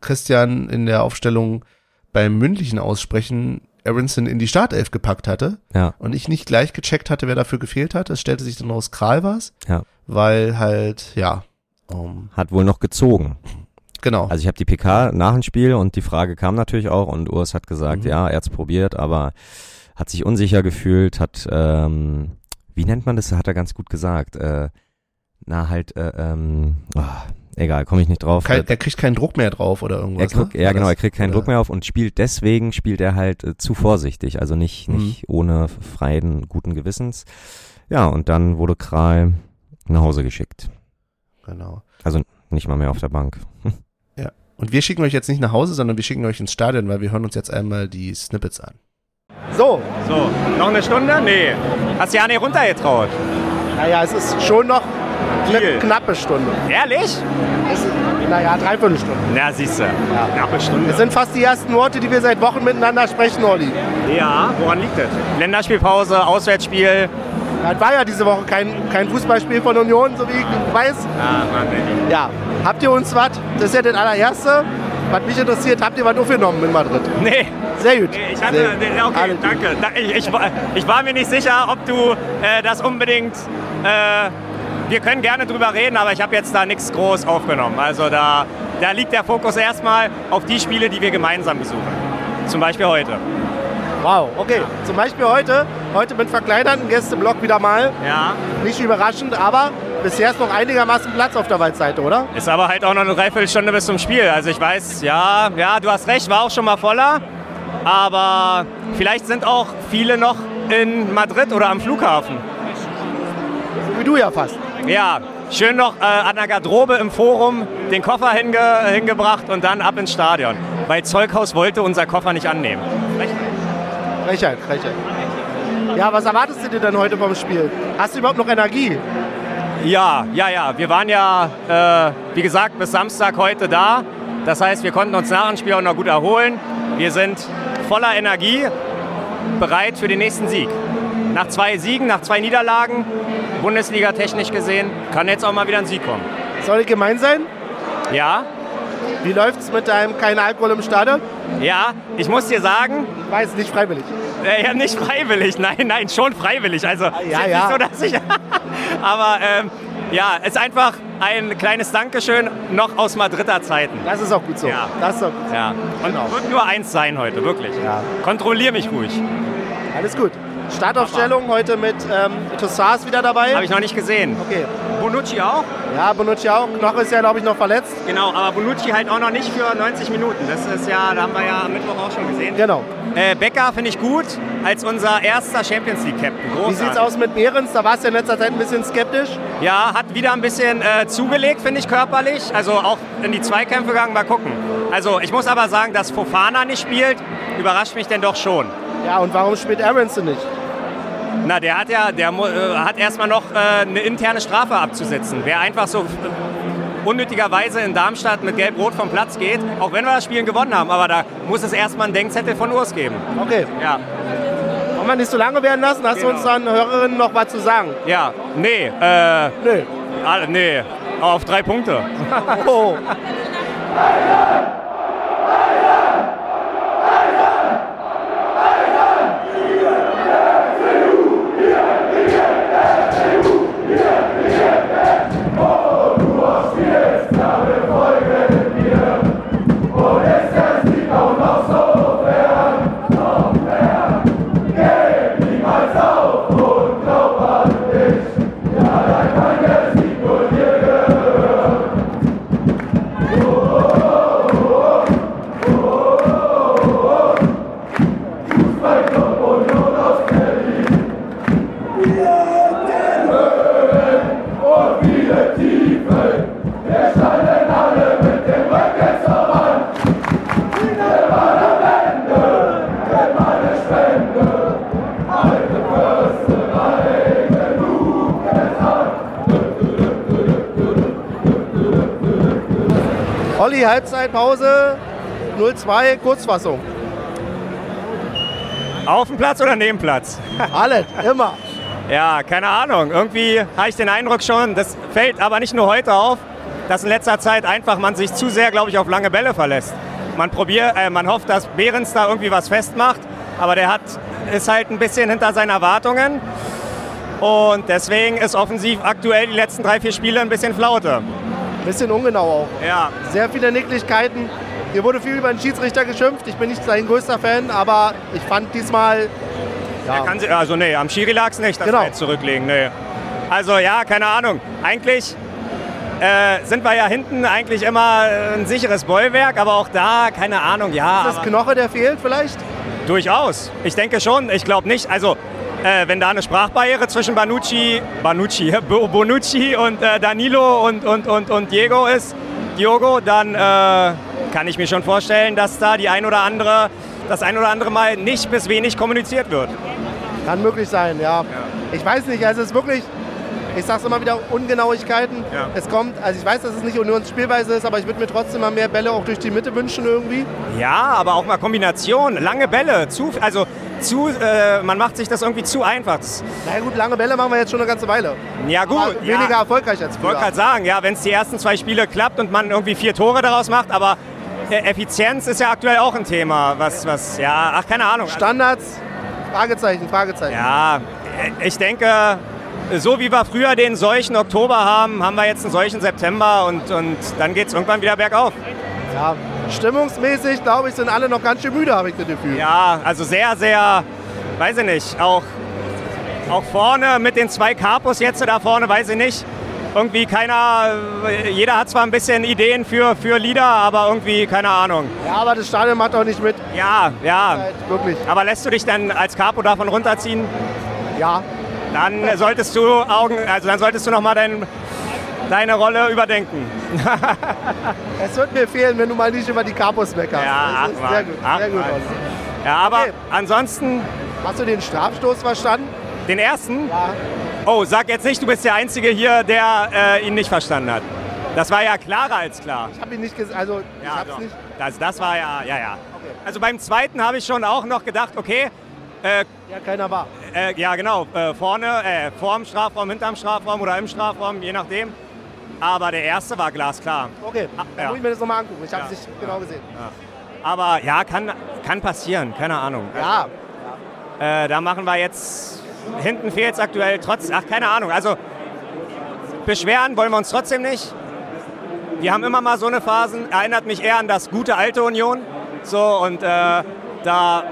Speaker 1: Christian in der Aufstellung beim mündlichen Aussprechen Aronson in die Startelf gepackt hatte
Speaker 2: Ja.
Speaker 1: und ich nicht gleich gecheckt hatte, wer dafür gefehlt hat. Es stellte sich dann raus, Kral war's.
Speaker 2: Ja.
Speaker 1: Weil halt, ja, ähm,
Speaker 2: Hat wohl noch gezogen.
Speaker 1: genau.
Speaker 2: Also ich habe die PK nach dem Spiel und die Frage kam natürlich auch und Urs hat gesagt,
Speaker 1: Mhm.
Speaker 2: ja, er hat's probiert, aber hat sich unsicher gefühlt, hat, ähm, wie nennt man das? Hat er ganz gut gesagt. Äh, na halt, äh, ähm, ah, egal, komme ich nicht drauf.
Speaker 1: Kein, er kriegt keinen Druck mehr drauf oder
Speaker 2: er
Speaker 1: irgendwas.
Speaker 2: kriegt,
Speaker 1: ne?
Speaker 2: ja genau, er kriegt keinen
Speaker 1: oder-
Speaker 2: Druck mehr auf und spielt deswegen, spielt er halt äh, zu vorsichtig, also nicht,
Speaker 1: Mhm.
Speaker 2: nicht ohne freien, guten Gewissens. Ja, und dann wurde Kral nach Hause geschickt.
Speaker 1: Genau.
Speaker 2: Nicht mal mehr auf der Bank.
Speaker 1: Und wir schicken euch jetzt nicht nach Hause, sondern wir schicken euch ins Stadion, weil wir hören uns jetzt einmal die Snippets an.
Speaker 3: So,
Speaker 4: So, noch eine Stunde? Nee. Hast du ja nicht runtergetraut.
Speaker 3: naja, es ist schon noch eine knappe Stunde.
Speaker 4: Ehrlich?
Speaker 3: Naja, dreiviertel Stunde.
Speaker 4: Na, siehst du. Knappe Stunde.
Speaker 3: sind fast die ersten Worte, die wir seit Wochen miteinander sprechen, Olli.
Speaker 4: Ja, woran liegt das? Länderspielpause, Auswärtsspiel.
Speaker 3: Es war ja diese Woche kein, kein Fußballspiel von Union, so wie ich weiß.
Speaker 4: Ah, Mann, ey.
Speaker 3: Ja, habt ihr uns was? Das ist ja das allererste. Was mich interessiert, habt ihr was aufgenommen in Madrid?
Speaker 4: Nee,
Speaker 3: Sehr gut.
Speaker 4: nee, ich hatte.
Speaker 3: Sehr,
Speaker 4: nee, Okay,
Speaker 3: gut.
Speaker 4: danke. Da- Ich, ich, war- ich war mir nicht sicher, ob du äh, das unbedingt. Äh, wir können gerne drüber reden, aber ich habe jetzt da nichts groß aufgenommen. Also da, da liegt der Fokus erstmal auf die Spiele, die wir gemeinsam besuchen. Zum Beispiel heute.
Speaker 3: Wow, okay. Zum Beispiel heute, heute mit verkleinerten Gästeblock wieder mal.
Speaker 4: Ja.
Speaker 3: Nicht überraschend, aber bisher ist noch einigermaßen Platz auf der Waldseite, oder?
Speaker 4: Ist aber halt auch noch eine Dreiviertelstunde bis zum Spiel. Also ich weiß, ja, ja, du hast recht, war auch schon mal voller. Aber vielleicht sind auch viele noch in Madrid oder am Flughafen.
Speaker 3: So wie du ja fast.
Speaker 4: Ja, schön noch äh, an der Garderobe im Forum den Koffer hinge hingebracht und dann ab ins Stadion. Weil Zeughaus wollte unser Koffer nicht annehmen.
Speaker 3: Frechheit, Frechheit. Ja, was erwartest du dir denn heute vom Spiel? Hast du überhaupt noch Energie?
Speaker 4: Ja, ja, ja. Wir waren ja, äh, wie gesagt, bis Samstag heute da. Das heißt, wir konnten uns nach dem Spiel auch noch gut erholen. Wir sind voller Energie, bereit für den nächsten Sieg. Nach zwei Siegen, nach zwei Niederlagen, Bundesliga technisch gesehen, kann jetzt auch mal wieder ein Sieg kommen.
Speaker 3: Soll ich gemein sein?
Speaker 4: Ja,
Speaker 3: Wie läuft's mit deinem kein Alkohol im Stadion?
Speaker 4: ja, ich muss dir sagen,
Speaker 3: Ich weiß, nicht freiwillig.
Speaker 4: Äh, ja, nicht freiwillig, nein, nein, schon freiwillig. Also
Speaker 3: ja,
Speaker 4: ist
Speaker 3: ja.
Speaker 4: nicht so, dass ich. Aber ähm, ja, es ist einfach ein kleines Dankeschön noch aus Madrider Zeiten.
Speaker 3: Das ist auch gut so.
Speaker 4: Ja.
Speaker 3: Das ist auch gut so.
Speaker 4: Ja. Und
Speaker 3: Genau.
Speaker 4: wird nur eins sein heute, wirklich.
Speaker 3: Ja.
Speaker 4: Kontrollier mich ruhig.
Speaker 3: Alles gut. Startaufstellung heute mit ähm, Tossars wieder dabei.
Speaker 4: Habe ich noch nicht gesehen.
Speaker 3: Okay.
Speaker 4: Bonucci auch?
Speaker 3: Ja, Bonucci auch. Knoche ist ja, glaube ich, noch verletzt.
Speaker 4: Genau, aber Bonucci halt auch noch nicht für 90 Minuten. Das ist ja, da haben wir ja am Mittwoch auch schon gesehen.
Speaker 3: Genau.
Speaker 4: Äh, Becker finde ich gut als unser erster Champions League Captain.
Speaker 3: Wie
Speaker 4: Großartig.
Speaker 3: sieht's aus mit Behrens? Da warst du in letzter Zeit ein bisschen skeptisch.
Speaker 4: Ja, hat wieder ein bisschen äh, zugelegt, finde ich, körperlich. Also auch in die Zweikämpfe gegangen, mal gucken. Also ich muss aber sagen, dass Fofana nicht spielt, überrascht mich denn doch schon.
Speaker 3: Ja, und warum spielt Aronson nicht?
Speaker 4: Na, der hat ja, der äh, hat erstmal noch äh, eine interne Strafe abzusetzen. Wer einfach so unnötigerweise in Darmstadt mit Gelb-Rot vom Platz geht, auch wenn wir das Spiel gewonnen haben, aber da muss es erstmal einen Denkzettel von Urs geben.
Speaker 3: Okay.
Speaker 4: Ja,
Speaker 3: Wollen wir nicht so lange werden lassen? Hast du
Speaker 4: Genau.
Speaker 3: unseren Hörerinnen noch was zu sagen?
Speaker 4: ja, nee, äh,
Speaker 3: Nö.
Speaker 4: alle- nee, auf drei Punkte.
Speaker 3: Oh. Olli, Halbzeitpause 0-2, Kurzfassung.
Speaker 4: Auf dem Platz oder neben Platz?
Speaker 3: Alles, immer.
Speaker 4: Ja, keine Ahnung. Irgendwie habe ich den Eindruck schon, das fällt aber nicht nur heute auf, dass in letzter Zeit einfach man sich zu sehr, glaube ich, auf lange Bälle verlässt. Man probiert, äh, man hofft, dass Behrens da irgendwie was festmacht, aber der hat, ist halt ein bisschen hinter seinen Erwartungen. Und deswegen ist offensiv aktuell die letzten drei, vier Spiele ein bisschen Flaute.
Speaker 3: Bisschen ungenau auch.
Speaker 4: Ja,
Speaker 3: Sehr viele Nicklichkeiten. Hier wurde viel über den Schiedsrichter geschimpft. Ich bin nicht sein größter Fan, aber ich fand diesmal.
Speaker 4: Er
Speaker 3: Ja,
Speaker 4: kann sie, also nee, am Schiri lag es nicht, dass
Speaker 3: Genau.
Speaker 4: wir zurücklegen. Nee. Also ja, keine Ahnung. Eigentlich äh, sind wir ja hinten eigentlich immer äh, ein sicheres Bollwerk, aber auch da, keine Ahnung, ja.
Speaker 3: ist das Knoche, der fehlt vielleicht?
Speaker 4: durchaus. Ich denke schon, ich glaube nicht. Also äh, wenn da eine Sprachbarriere zwischen Banucci, Banucci, Bo- Bonucci und äh, Danilo und, und, und, und Diego ist, Diogo, dann äh, kann ich mir schon vorstellen, dass da die ein oder andere, das ein oder andere Mal nicht bis wenig kommuniziert wird.
Speaker 3: Kann möglich sein, ja. Ich weiß nicht, also es ist wirklich, ich sag's immer wieder, Ungenauigkeiten.
Speaker 4: Ja.
Speaker 3: Es kommt, also ich weiß, dass es nicht Unions Spielweise ist, aber ich würde mir trotzdem mal mehr Bälle auch durch die Mitte wünschen irgendwie.
Speaker 4: Ja, aber auch mal Kombination, lange Bälle, zu, also zu, äh, man macht sich das irgendwie zu einfach.
Speaker 3: Na gut, lange Bälle machen wir jetzt schon eine ganze Weile.
Speaker 4: ja gut,
Speaker 3: aber weniger
Speaker 4: ja,
Speaker 3: erfolgreich als
Speaker 4: ich wollte
Speaker 3: früher.
Speaker 4: gerade sagen, ja, wenn es die ersten zwei Spiele klappt und man irgendwie vier Tore daraus macht, aber äh, Effizienz ist ja aktuell auch ein Thema, was, was, ja, ach, keine Ahnung.
Speaker 3: Standards, Fragezeichen, Fragezeichen.
Speaker 4: Ja, äh, ich denke, so wie wir früher den solchen Oktober haben, haben wir jetzt einen solchen September und, und dann geht es irgendwann wieder bergauf.
Speaker 3: Ja. Stimmungsmäßig, glaube ich, sind alle noch ganz schön müde, habe ich das Gefühl.
Speaker 4: Ja, also sehr, sehr, weiß ich nicht, auch, auch vorne mit den zwei Capos jetzt da vorne, weiß ich nicht. Irgendwie keiner, jeder hat zwar ein bisschen Ideen für, für Lieder, aber irgendwie keine Ahnung.
Speaker 3: Ja, aber das Stadion macht auch nicht mit.
Speaker 4: Ja, ja.
Speaker 3: Halt, wirklich.
Speaker 4: Aber lässt du dich dann als Capo davon runterziehen?
Speaker 3: Ja.
Speaker 4: Dann solltest du Augen, also dann solltest du noch mal dein, deine Rolle überdenken.
Speaker 3: Es wird mir fehlen, wenn du mal nicht über die Capos meckerst.
Speaker 4: Ja,
Speaker 3: Das
Speaker 4: ach,
Speaker 3: sehr gut,
Speaker 4: Ach,
Speaker 3: sehr gut.
Speaker 4: Ja, aber
Speaker 3: Okay.
Speaker 4: ansonsten
Speaker 3: Hast du den Strafstoß verstanden?
Speaker 4: den ersten.
Speaker 3: Ja.
Speaker 4: Oh, sag jetzt nicht, du bist der Einzige hier, der äh, ihn nicht verstanden hat. Das war ja klarer als klar.
Speaker 3: Ich habe ihn nicht gesehen, also ich
Speaker 4: Ja,
Speaker 3: hab's
Speaker 4: doch.
Speaker 3: nicht.
Speaker 4: Das, das war ja, ja, ja.
Speaker 3: Okay.
Speaker 4: Also beim zweiten habe ich schon auch noch gedacht, okay, äh,
Speaker 3: Ja, keiner war.
Speaker 4: Äh, ja genau, äh, vorne, äh, vorm Strafraum, hinterm Strafraum oder im Strafraum, je nachdem. Aber der erste war glasklar.
Speaker 3: Okay,
Speaker 4: Ah,
Speaker 3: dann
Speaker 4: ja.
Speaker 3: muss ich mir das nochmal angucken. Ich habe
Speaker 4: Ja.
Speaker 3: es nicht genau gesehen.
Speaker 4: Aber ja, kann, kann passieren, keine Ahnung.
Speaker 3: Ja,
Speaker 4: Äh, da machen wir jetzt, hinten fehlt es aktuell trotz, ach keine Ahnung, also beschweren wollen wir uns trotzdem nicht. Wir haben immer mal so eine Phasen, erinnert mich eher an das gute alte Union. So und äh, da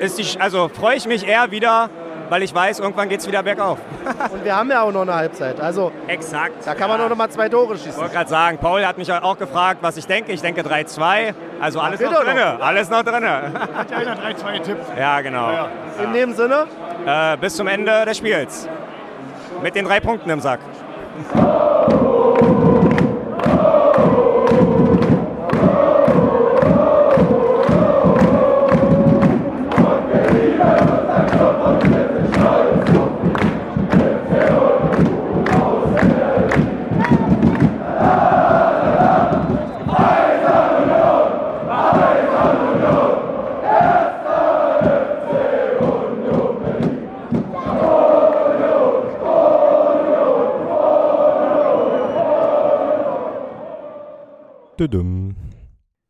Speaker 4: ist die, also freue ich mich eher wieder, weil ich weiß, irgendwann geht es wieder bergauf.
Speaker 3: und wir haben ja auch noch eine Halbzeit. Also
Speaker 4: Exakt.
Speaker 3: da kann man
Speaker 4: ja.
Speaker 3: noch mal zwei Tore
Speaker 4: Ich
Speaker 3: schießen.
Speaker 4: wollte gerade sagen, Paul hat mich auch gefragt, was ich denke. Ich denke 3-2. Also alles
Speaker 3: bitte
Speaker 4: noch drinne. Alles noch drinne.
Speaker 5: Hat ja einer 3-2 getippt.
Speaker 4: Ja, genau.
Speaker 3: In dem Sinne,
Speaker 4: Äh, bis zum Ende des Spiels. Mit den drei Punkten im Sack.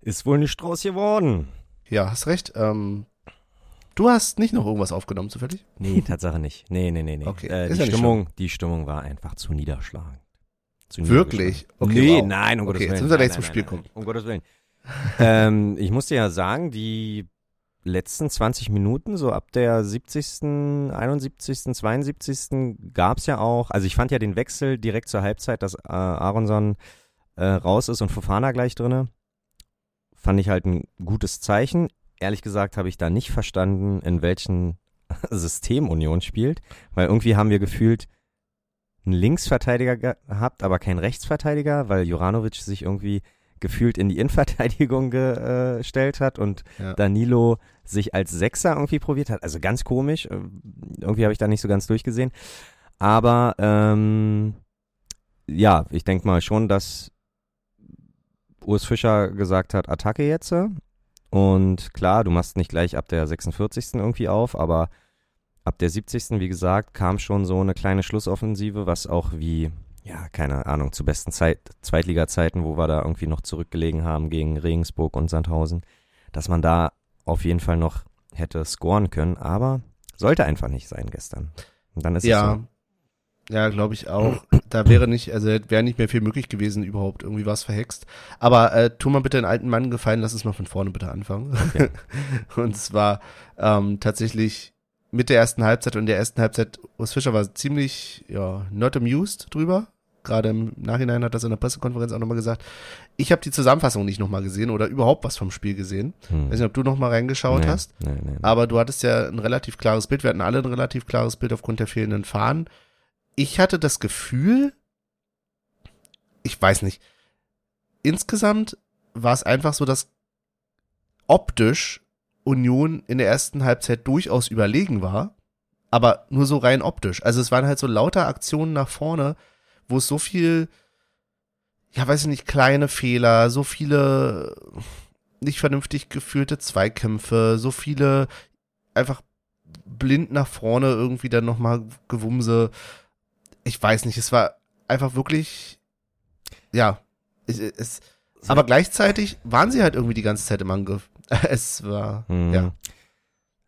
Speaker 2: Ist wohl nicht Strauß geworden.
Speaker 1: Ja, hast recht. Ähm, du hast nicht noch irgendwas aufgenommen, zufällig?
Speaker 2: Nee, Tatsache nicht. Nee, nee, nee, nee.
Speaker 1: Okay,
Speaker 2: äh, die,
Speaker 1: ja
Speaker 2: Stimmung, die Stimmung war einfach zu niederschlagend. Zu
Speaker 1: Wirklich? Okay,
Speaker 2: nee,
Speaker 1: wow.
Speaker 2: nein, um Gottes
Speaker 1: Okay, jetzt
Speaker 2: Willen.
Speaker 1: müssen wir gleich zum Spiel
Speaker 2: nein,
Speaker 1: kommen.
Speaker 2: nein, Um Gottes Willen. ähm, ich muss dir ja sagen, die letzten 20 Minuten, so ab der 70., 71., 72. gab es ja auch, also ich fand ja den Wechsel direkt zur Halbzeit, dass äh, Aronson äh, raus ist und Fofana gleich drinne. Fand ich halt ein gutes Zeichen. Ehrlich gesagt habe ich da nicht verstanden, in welchem System Union spielt, weil irgendwie haben wir gefühlt einen Linksverteidiger gehabt, aber keinen Rechtsverteidiger, weil Juranovic sich irgendwie gefühlt in die Innenverteidigung gestellt hat und
Speaker 1: Ja.
Speaker 2: Danilo sich als Sechser irgendwie probiert hat. Also ganz komisch. äh, Irgendwie habe ich da nicht so ganz durchgesehen. Aber ähm, ja, ich denke mal schon, dass Urs Fischer gesagt hat, Attacke jetzt. Und klar, du machst nicht gleich ab der 46. irgendwie auf, aber ab der 70. wie gesagt, kam schon so eine kleine Schlussoffensive, was auch wie, ja, keine Ahnung, zu besten Zeit, Zweitliga-Zeiten, wo wir da irgendwie noch zurückgelegen haben gegen Regensburg und Sandhausen, dass man da auf jeden Fall noch hätte scoren können, aber sollte einfach nicht sein gestern. Und dann ist es
Speaker 1: Ja.
Speaker 2: so.
Speaker 1: Ja, glaube ich auch. Da wäre nicht, also wäre nicht mehr viel möglich gewesen, überhaupt irgendwie was verhext. Aber äh, tu mal bitte einen alten Mann gefallen, lass uns mal von vorne bitte anfangen. und zwar ähm, tatsächlich mit der ersten Halbzeit und der ersten Halbzeit, Urs Fischer war ziemlich, ja, not amused drüber. Gerade im Nachhinein hat das in der Pressekonferenz auch nochmal gesagt. Ich habe die Zusammenfassung nicht nochmal gesehen oder überhaupt was vom Spiel gesehen.
Speaker 2: Hm.
Speaker 1: Weiß nicht, ob du nochmal reingeschaut
Speaker 2: nee,
Speaker 1: hast.
Speaker 2: Nee, nee.
Speaker 1: Aber du hattest ja ein relativ klares Bild. Wir hatten alle ein relativ klares Bild aufgrund der fehlenden Fahnen. Ich hatte das Gefühl, ich weiß nicht, insgesamt war es einfach so, dass optisch Union in der ersten Halbzeit durchaus überlegen war, aber nur so rein optisch. Also es waren halt so lauter Aktionen nach vorne, wo es so viel, ja weiß ich nicht, kleine Fehler, so viele nicht vernünftig geführte Zweikämpfe, so viele einfach blind nach vorne irgendwie dann nochmal Gewumse. Ich weiß nicht, es war einfach wirklich, ja, es, es, aber gleichzeitig waren sie halt irgendwie die ganze Zeit im Angriff. Es war,
Speaker 2: Hm.
Speaker 1: ja.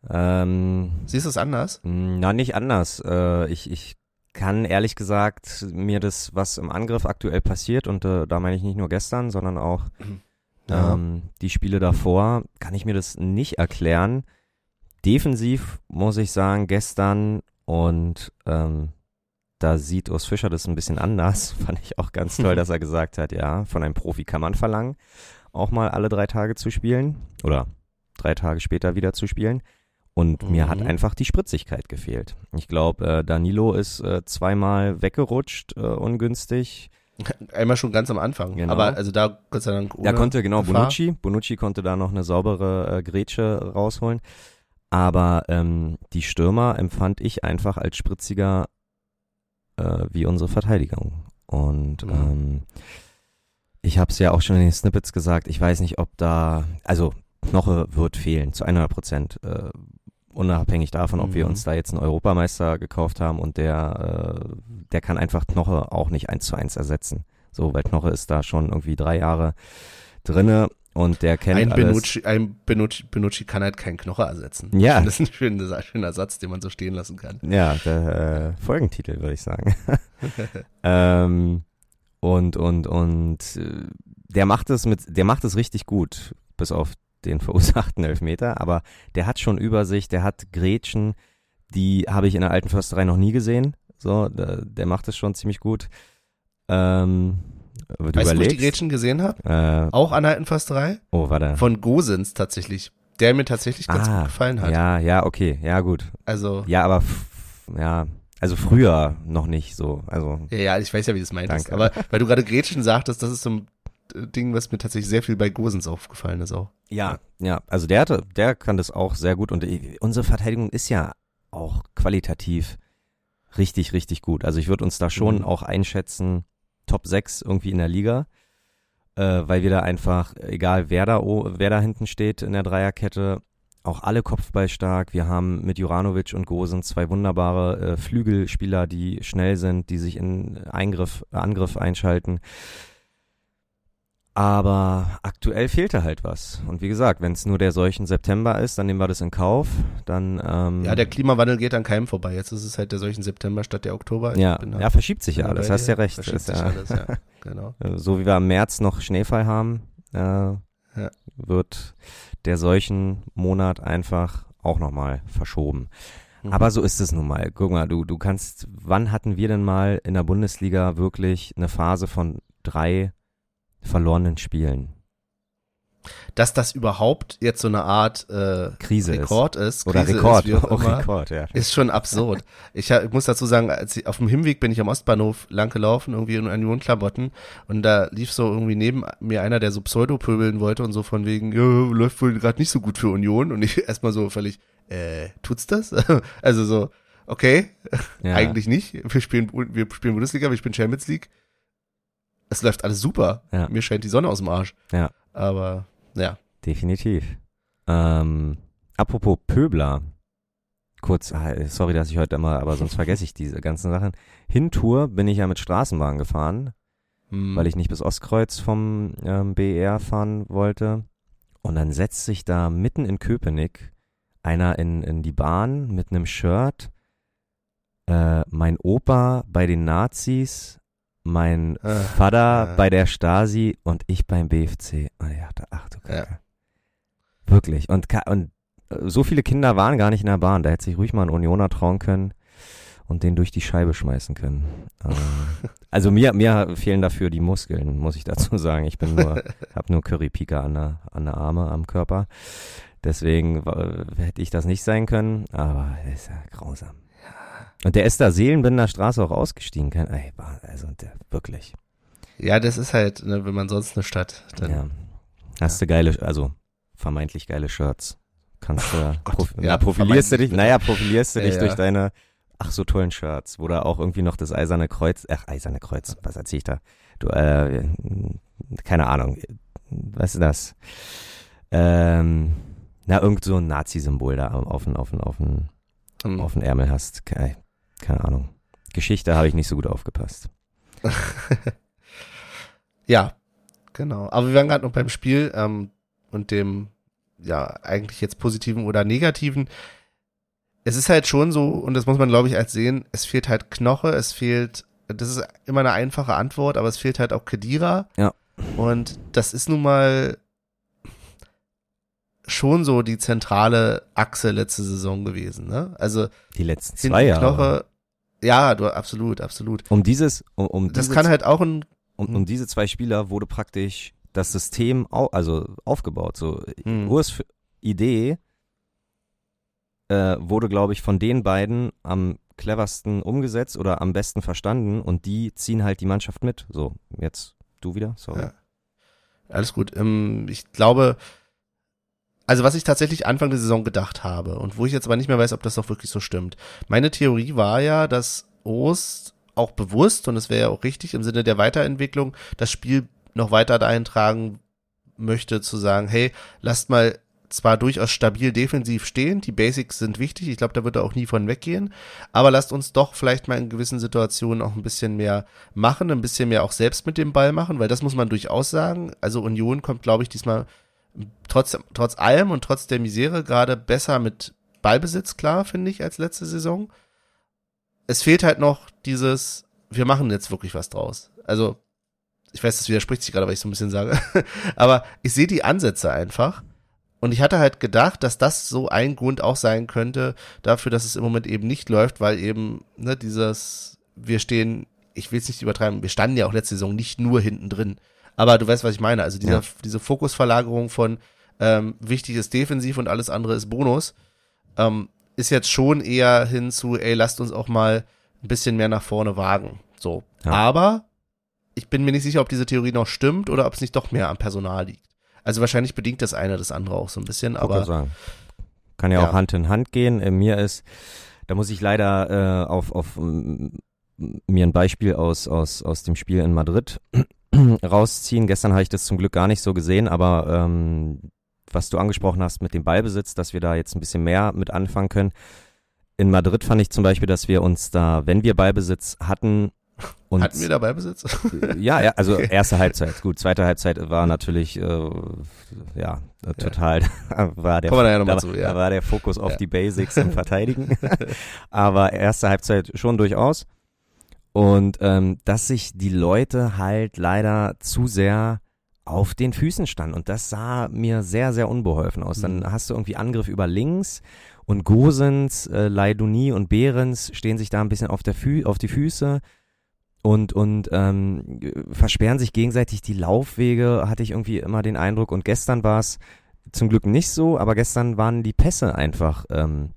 Speaker 2: Ähm,
Speaker 1: Siehst du es anders?
Speaker 2: Na, nicht anders. Äh, ich, ich kann ehrlich gesagt mir das, was im Angriff aktuell passiert, und äh, da meine ich nicht nur gestern, sondern auch
Speaker 1: Ja.
Speaker 2: ähm, die Spiele davor, kann ich mir das nicht erklären. Defensiv muss ich sagen, gestern und ähm, da sieht Urs Fischer das ein bisschen anders. Fand ich auch ganz toll, dass er gesagt hat, ja, von einem Profi kann man verlangen, auch mal alle drei Tage zu spielen oder drei Tage später wieder zu spielen. Und mir hat
Speaker 1: Mhm.
Speaker 2: einfach die Spritzigkeit gefehlt. Ich glaube, äh, Danilo ist äh, zweimal weggerutscht, äh, ungünstig.
Speaker 1: Einmal schon ganz am Anfang.
Speaker 2: Genau.
Speaker 1: Aber also da Gott sei Dank
Speaker 2: Da konnte genau
Speaker 1: Gefahr.
Speaker 2: Bonucci, Bonucci konnte da noch eine saubere äh, Grätsche rausholen. Aber ähm, die Stürmer empfand ich einfach als spritziger äh, wie unsere Verteidigung. Und
Speaker 1: Mhm.
Speaker 2: ähm, ich habe es ja auch schon in den Snippets gesagt, ich weiß nicht, ob da, also Knoche wird fehlen zu 100 Prozent. Äh, unabhängig davon, ob wir
Speaker 1: Mhm.
Speaker 2: uns da jetzt einen Europameister gekauft haben und der, äh, der kann einfach Knoche auch nicht eins zu eins ersetzen. So, weil Knoche ist da schon irgendwie drei Jahre drinne und der kennt
Speaker 1: Ein
Speaker 2: alles.
Speaker 1: Benucci, ein Benucci, Benucci kann halt keinen Knoche ersetzen.
Speaker 2: Ja.
Speaker 1: Das ist ein schöner, schöner Satz, den man so stehen lassen kann.
Speaker 2: Ja, der äh, Folgentitel würde ich sagen. ähm, und und und äh, der macht es mit, der macht es richtig gut, bis auf den verursachten Elfmeter. Aber der hat schon Übersicht, der hat Grätschen, die habe ich in der alten Försterei noch nie gesehen. So, der, der macht es schon ziemlich gut. Ähm, du
Speaker 1: Weißt du, wo ich die? Gretchen gesehen habe?
Speaker 2: Äh,
Speaker 1: Auch an der alten Försterei?
Speaker 2: oh, warte.
Speaker 1: Von Gosens tatsächlich. Der mir tatsächlich ganz
Speaker 2: Ah,
Speaker 1: gut gefallen hat.
Speaker 2: Ja, ja, okay, ja gut.
Speaker 1: Also,
Speaker 2: Ja, aber ja, also früher noch nicht so. Also
Speaker 1: ja, ja, ich weiß ja, wie du es meintest.
Speaker 2: Danke.
Speaker 1: Aber weil du gerade Gretchen sagtest, das ist so ein äh, Ding, was mir tatsächlich sehr viel bei Gosens aufgefallen ist auch.
Speaker 2: Ja, ja, also der hatte, der kann das auch sehr gut und äh, unsere Verteidigung ist ja auch qualitativ richtig, richtig gut. Also ich würde uns da schon
Speaker 1: Mhm.
Speaker 2: auch einschätzen, Top 6 irgendwie in der Liga, äh, weil wir da einfach, egal wer da, wer da hinten steht in der Dreierkette, auch alle kopfballstark. Wir haben mit Juranovic und Gosen zwei wunderbare äh, Flügelspieler, die schnell sind, die sich in Eingriff, Angriff einschalten. Aber aktuell fehlte halt was. Und wie gesagt, wenn es nur der solchen September ist, dann nehmen wir das in Kauf. Dann ähm,
Speaker 1: Ja, der Klimawandel geht an keinem vorbei. Jetzt ist es halt der solchen September statt der Oktober.
Speaker 2: Ja,
Speaker 1: bin
Speaker 2: ja, verschiebt sich ja alles. Hast ja recht.
Speaker 1: Verschiebt
Speaker 2: Ist
Speaker 1: sich
Speaker 2: ja,
Speaker 1: alles, ja. Genau.
Speaker 2: so wie wir im März noch Schneefall haben, äh, wird der solchen Monat einfach auch nochmal verschoben.
Speaker 1: Mhm.
Speaker 2: Aber so ist es nun mal. Guck mal, du, du kannst, wann hatten wir denn mal in der Bundesliga wirklich eine Phase von drei verlorenen Spielen?
Speaker 1: Dass das überhaupt jetzt so eine Art äh,
Speaker 2: Krise
Speaker 1: Rekord ist,
Speaker 2: ist. Oder
Speaker 1: Krise
Speaker 2: Rekord,
Speaker 1: ist, auch
Speaker 2: auch
Speaker 1: immer,
Speaker 2: Rekord, ja.
Speaker 1: ist schon absurd. Ich, ha- ich muss dazu sagen, als ich, auf dem Hinweg bin ich am Ostbahnhof lang gelaufen, irgendwie in Union-Klamotten und da lief so irgendwie neben mir einer, der so Pseudo-pöbeln wollte und so von wegen, ja, läuft wohl gerade nicht so gut für Union und ich erstmal so völlig, äh, tut's das? also so, okay,
Speaker 2: ja.
Speaker 1: eigentlich nicht. Wir spielen, wir spielen Bundesliga, wir spielen Champions League. Es läuft alles super.
Speaker 2: Ja.
Speaker 1: Mir scheint die Sonne aus dem Arsch.
Speaker 2: Ja.
Speaker 1: Aber, ja.
Speaker 2: Definitiv. Ähm, apropos Pöbler. Kurz, ah, sorry, dass ich heute immer, aber sonst vergesse ich diese ganzen Sachen. Hintour bin ich ja mit Straßenbahn gefahren,
Speaker 1: Hm.
Speaker 2: weil ich nicht bis Ostkreuz vom ähm, BER fahren wollte. Und dann setzt sich da mitten in Köpenick einer in, in die Bahn mit einem Shirt. Äh, mein Opa bei den Nazis, mein
Speaker 1: Ah,
Speaker 2: Vater
Speaker 1: ja.
Speaker 2: bei der Stasi und ich beim BFC. Und ich dachte, ach du
Speaker 1: Ja.
Speaker 2: Kacke. Wirklich. Und, und äh, so viele Kinder waren gar nicht in der Bahn. Da hätte sich ruhig mal ein Unioner trauen können und den durch die Scheibe schmeißen können. Ähm, also mir, mir fehlen dafür die Muskeln, muss ich dazu sagen. Ich bin nur, hab nur Currypika an der, an der Arme, am Körper. Deswegen äh, hätte ich das nicht sein können, aber ist ja grausam. Und der ist da Seelenbinder Straße auch ausgestiegen. Kein, ey, war- also der, wirklich.
Speaker 1: Ja, das ist halt, ne, wenn man sonst eine Stadt, dann
Speaker 2: Ja. Hast du geile, also vermeintlich geile Shirts. Kannst du,
Speaker 1: Gott,
Speaker 2: prof
Speaker 1: ja,
Speaker 2: na, profilierst du dich, naja, profilierst du
Speaker 1: Ja,
Speaker 2: dich
Speaker 1: ja.
Speaker 2: durch deine, ach so tollen Shirts, wo da auch irgendwie noch das eiserne Kreuz, ach, eiserne Kreuz, was erzähl ich da? Du, äh, keine Ahnung, was ist das? Ähm, na, irgend so ein Nazi-Symbol da auf den, auf den, auf den,
Speaker 1: Hm.
Speaker 2: auf den Ärmel hast. Keine, keine Ahnung. Geschichte habe ich nicht so gut aufgepasst.
Speaker 1: Ja, genau. Aber wir waren gerade noch beim Spiel ähm, und dem, ja, eigentlich jetzt positiven oder negativen. Es ist halt schon so, und das muss man, glaube ich, als sehen, es fehlt halt Knoche, es fehlt, das ist immer eine einfache Antwort, aber es fehlt halt auch Kedira.
Speaker 2: Ja.
Speaker 1: Und das ist nun mal schon so die zentrale Achse letzte Saison gewesen, ne? Also
Speaker 2: Die letzten zwei Jahre.
Speaker 1: Ja, du, absolut, absolut.
Speaker 2: Um dieses, um, um
Speaker 1: Das
Speaker 2: diese
Speaker 1: kann halt auch ein,
Speaker 2: Und um diese zwei Spieler wurde praktisch das System au also aufgebaut. So
Speaker 1: Hm.
Speaker 2: Urs Idee äh, wurde, glaube ich, von den beiden am cleversten umgesetzt oder am besten verstanden und die ziehen halt die Mannschaft mit. So, jetzt du wieder, sorry.
Speaker 1: Ja. Alles gut. Ähm, ich glaube, also was ich tatsächlich Anfang der Saison gedacht habe und wo ich jetzt aber nicht mehr weiß, ob das auch wirklich so stimmt. Meine Theorie war ja, dass Ost auch bewusst, und es wäre ja auch richtig im Sinne der Weiterentwicklung, das Spiel noch weiter dahin tragen möchte, zu sagen, hey, lasst mal zwar durchaus stabil defensiv stehen, die Basics sind wichtig, ich glaube, da wird er auch nie von weggehen, aber lasst uns doch vielleicht mal in gewissen Situationen auch ein bisschen mehr machen, ein bisschen mehr auch selbst mit dem Ball machen, weil das muss man durchaus sagen. Also Union kommt, glaube ich, diesmal trotz, trotz allem und trotz der Misere gerade besser mit Ballbesitz klar, finde ich, als letzte Saison. Es fehlt halt noch dieses, wir machen jetzt wirklich was draus. Also, ich weiß, das widerspricht sich gerade, weil ich so ein bisschen sage, aber ich sehe die Ansätze einfach und ich hatte halt gedacht, dass das so ein Grund auch sein könnte dafür, dass es im Moment eben nicht läuft, weil eben ne, dieses, wir stehen, ich will es nicht übertreiben, wir standen ja auch letzte Saison nicht nur hinten drin. Aber du weißt, was ich meine. Also dieser, ja. diese Fokusverlagerung von ähm, wichtig ist defensiv und alles andere ist Bonus, ähm, ist jetzt schon eher hin zu, ey, lasst uns auch mal ein bisschen mehr nach vorne wagen. So. Ja. Aber ich bin mir nicht sicher, ob diese Theorie noch stimmt oder ob es nicht doch mehr am Personal liegt. Also wahrscheinlich bedingt das eine das andere auch so ein bisschen, aber.
Speaker 2: Sagen. Kann ja, ja, auch Hand in Hand gehen. Äh, mir ist, da muss ich leider äh, auf, auf mir ein Beispiel aus, aus, aus dem Spiel in Madrid rausziehen. Gestern habe ich das zum Glück gar nicht so gesehen, aber ähm, was du angesprochen hast mit dem Ballbesitz, dass wir da jetzt ein bisschen mehr mit anfangen können. In Madrid fand ich zum Beispiel, dass wir uns da, wenn wir Ballbesitz hatten, und
Speaker 1: Hatten wir dabei Besitz?
Speaker 2: ja, ja, also erste Halbzeit. Gut, zweite Halbzeit war natürlich, äh, ja, total, ja. war der,
Speaker 1: Kommen wir da, noch mal zu, ja.
Speaker 2: da war der Fokus auf ja. die Basics im Verteidigen. Aber erste Halbzeit schon durchaus. Und ähm, dass sich die Leute halt leider zu sehr auf den Füßen standen. Und das sah mir sehr, sehr unbeholfen aus. Dann mhm. hast du irgendwie Angriff über links und Gosens, äh, Leiduni und Behrens stehen sich da ein bisschen auf, der Fü auf die Füße und, und ähm, versperren sich gegenseitig die Laufwege, hatte ich irgendwie immer den Eindruck. Und gestern war es zum Glück nicht so, aber gestern waren die Pässe einfach, ähm,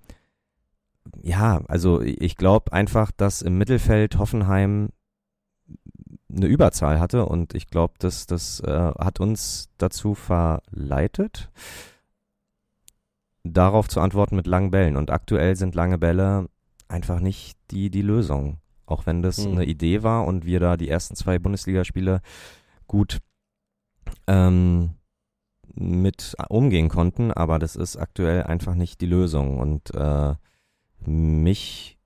Speaker 2: ja, also ich glaube einfach, dass im Mittelfeld Hoffenheim eine Überzahl hatte und ich glaube, das, das äh, hat uns dazu verleitet, darauf zu antworten mit langen Bällen. Und aktuell sind lange Bälle einfach nicht die, die Lösung. Auch wenn das mhm. eine Idee war und wir da die ersten zwei Bundesligaspiele gut ähm, mit umgehen konnten, aber das ist aktuell einfach nicht die Lösung. Und äh, mich,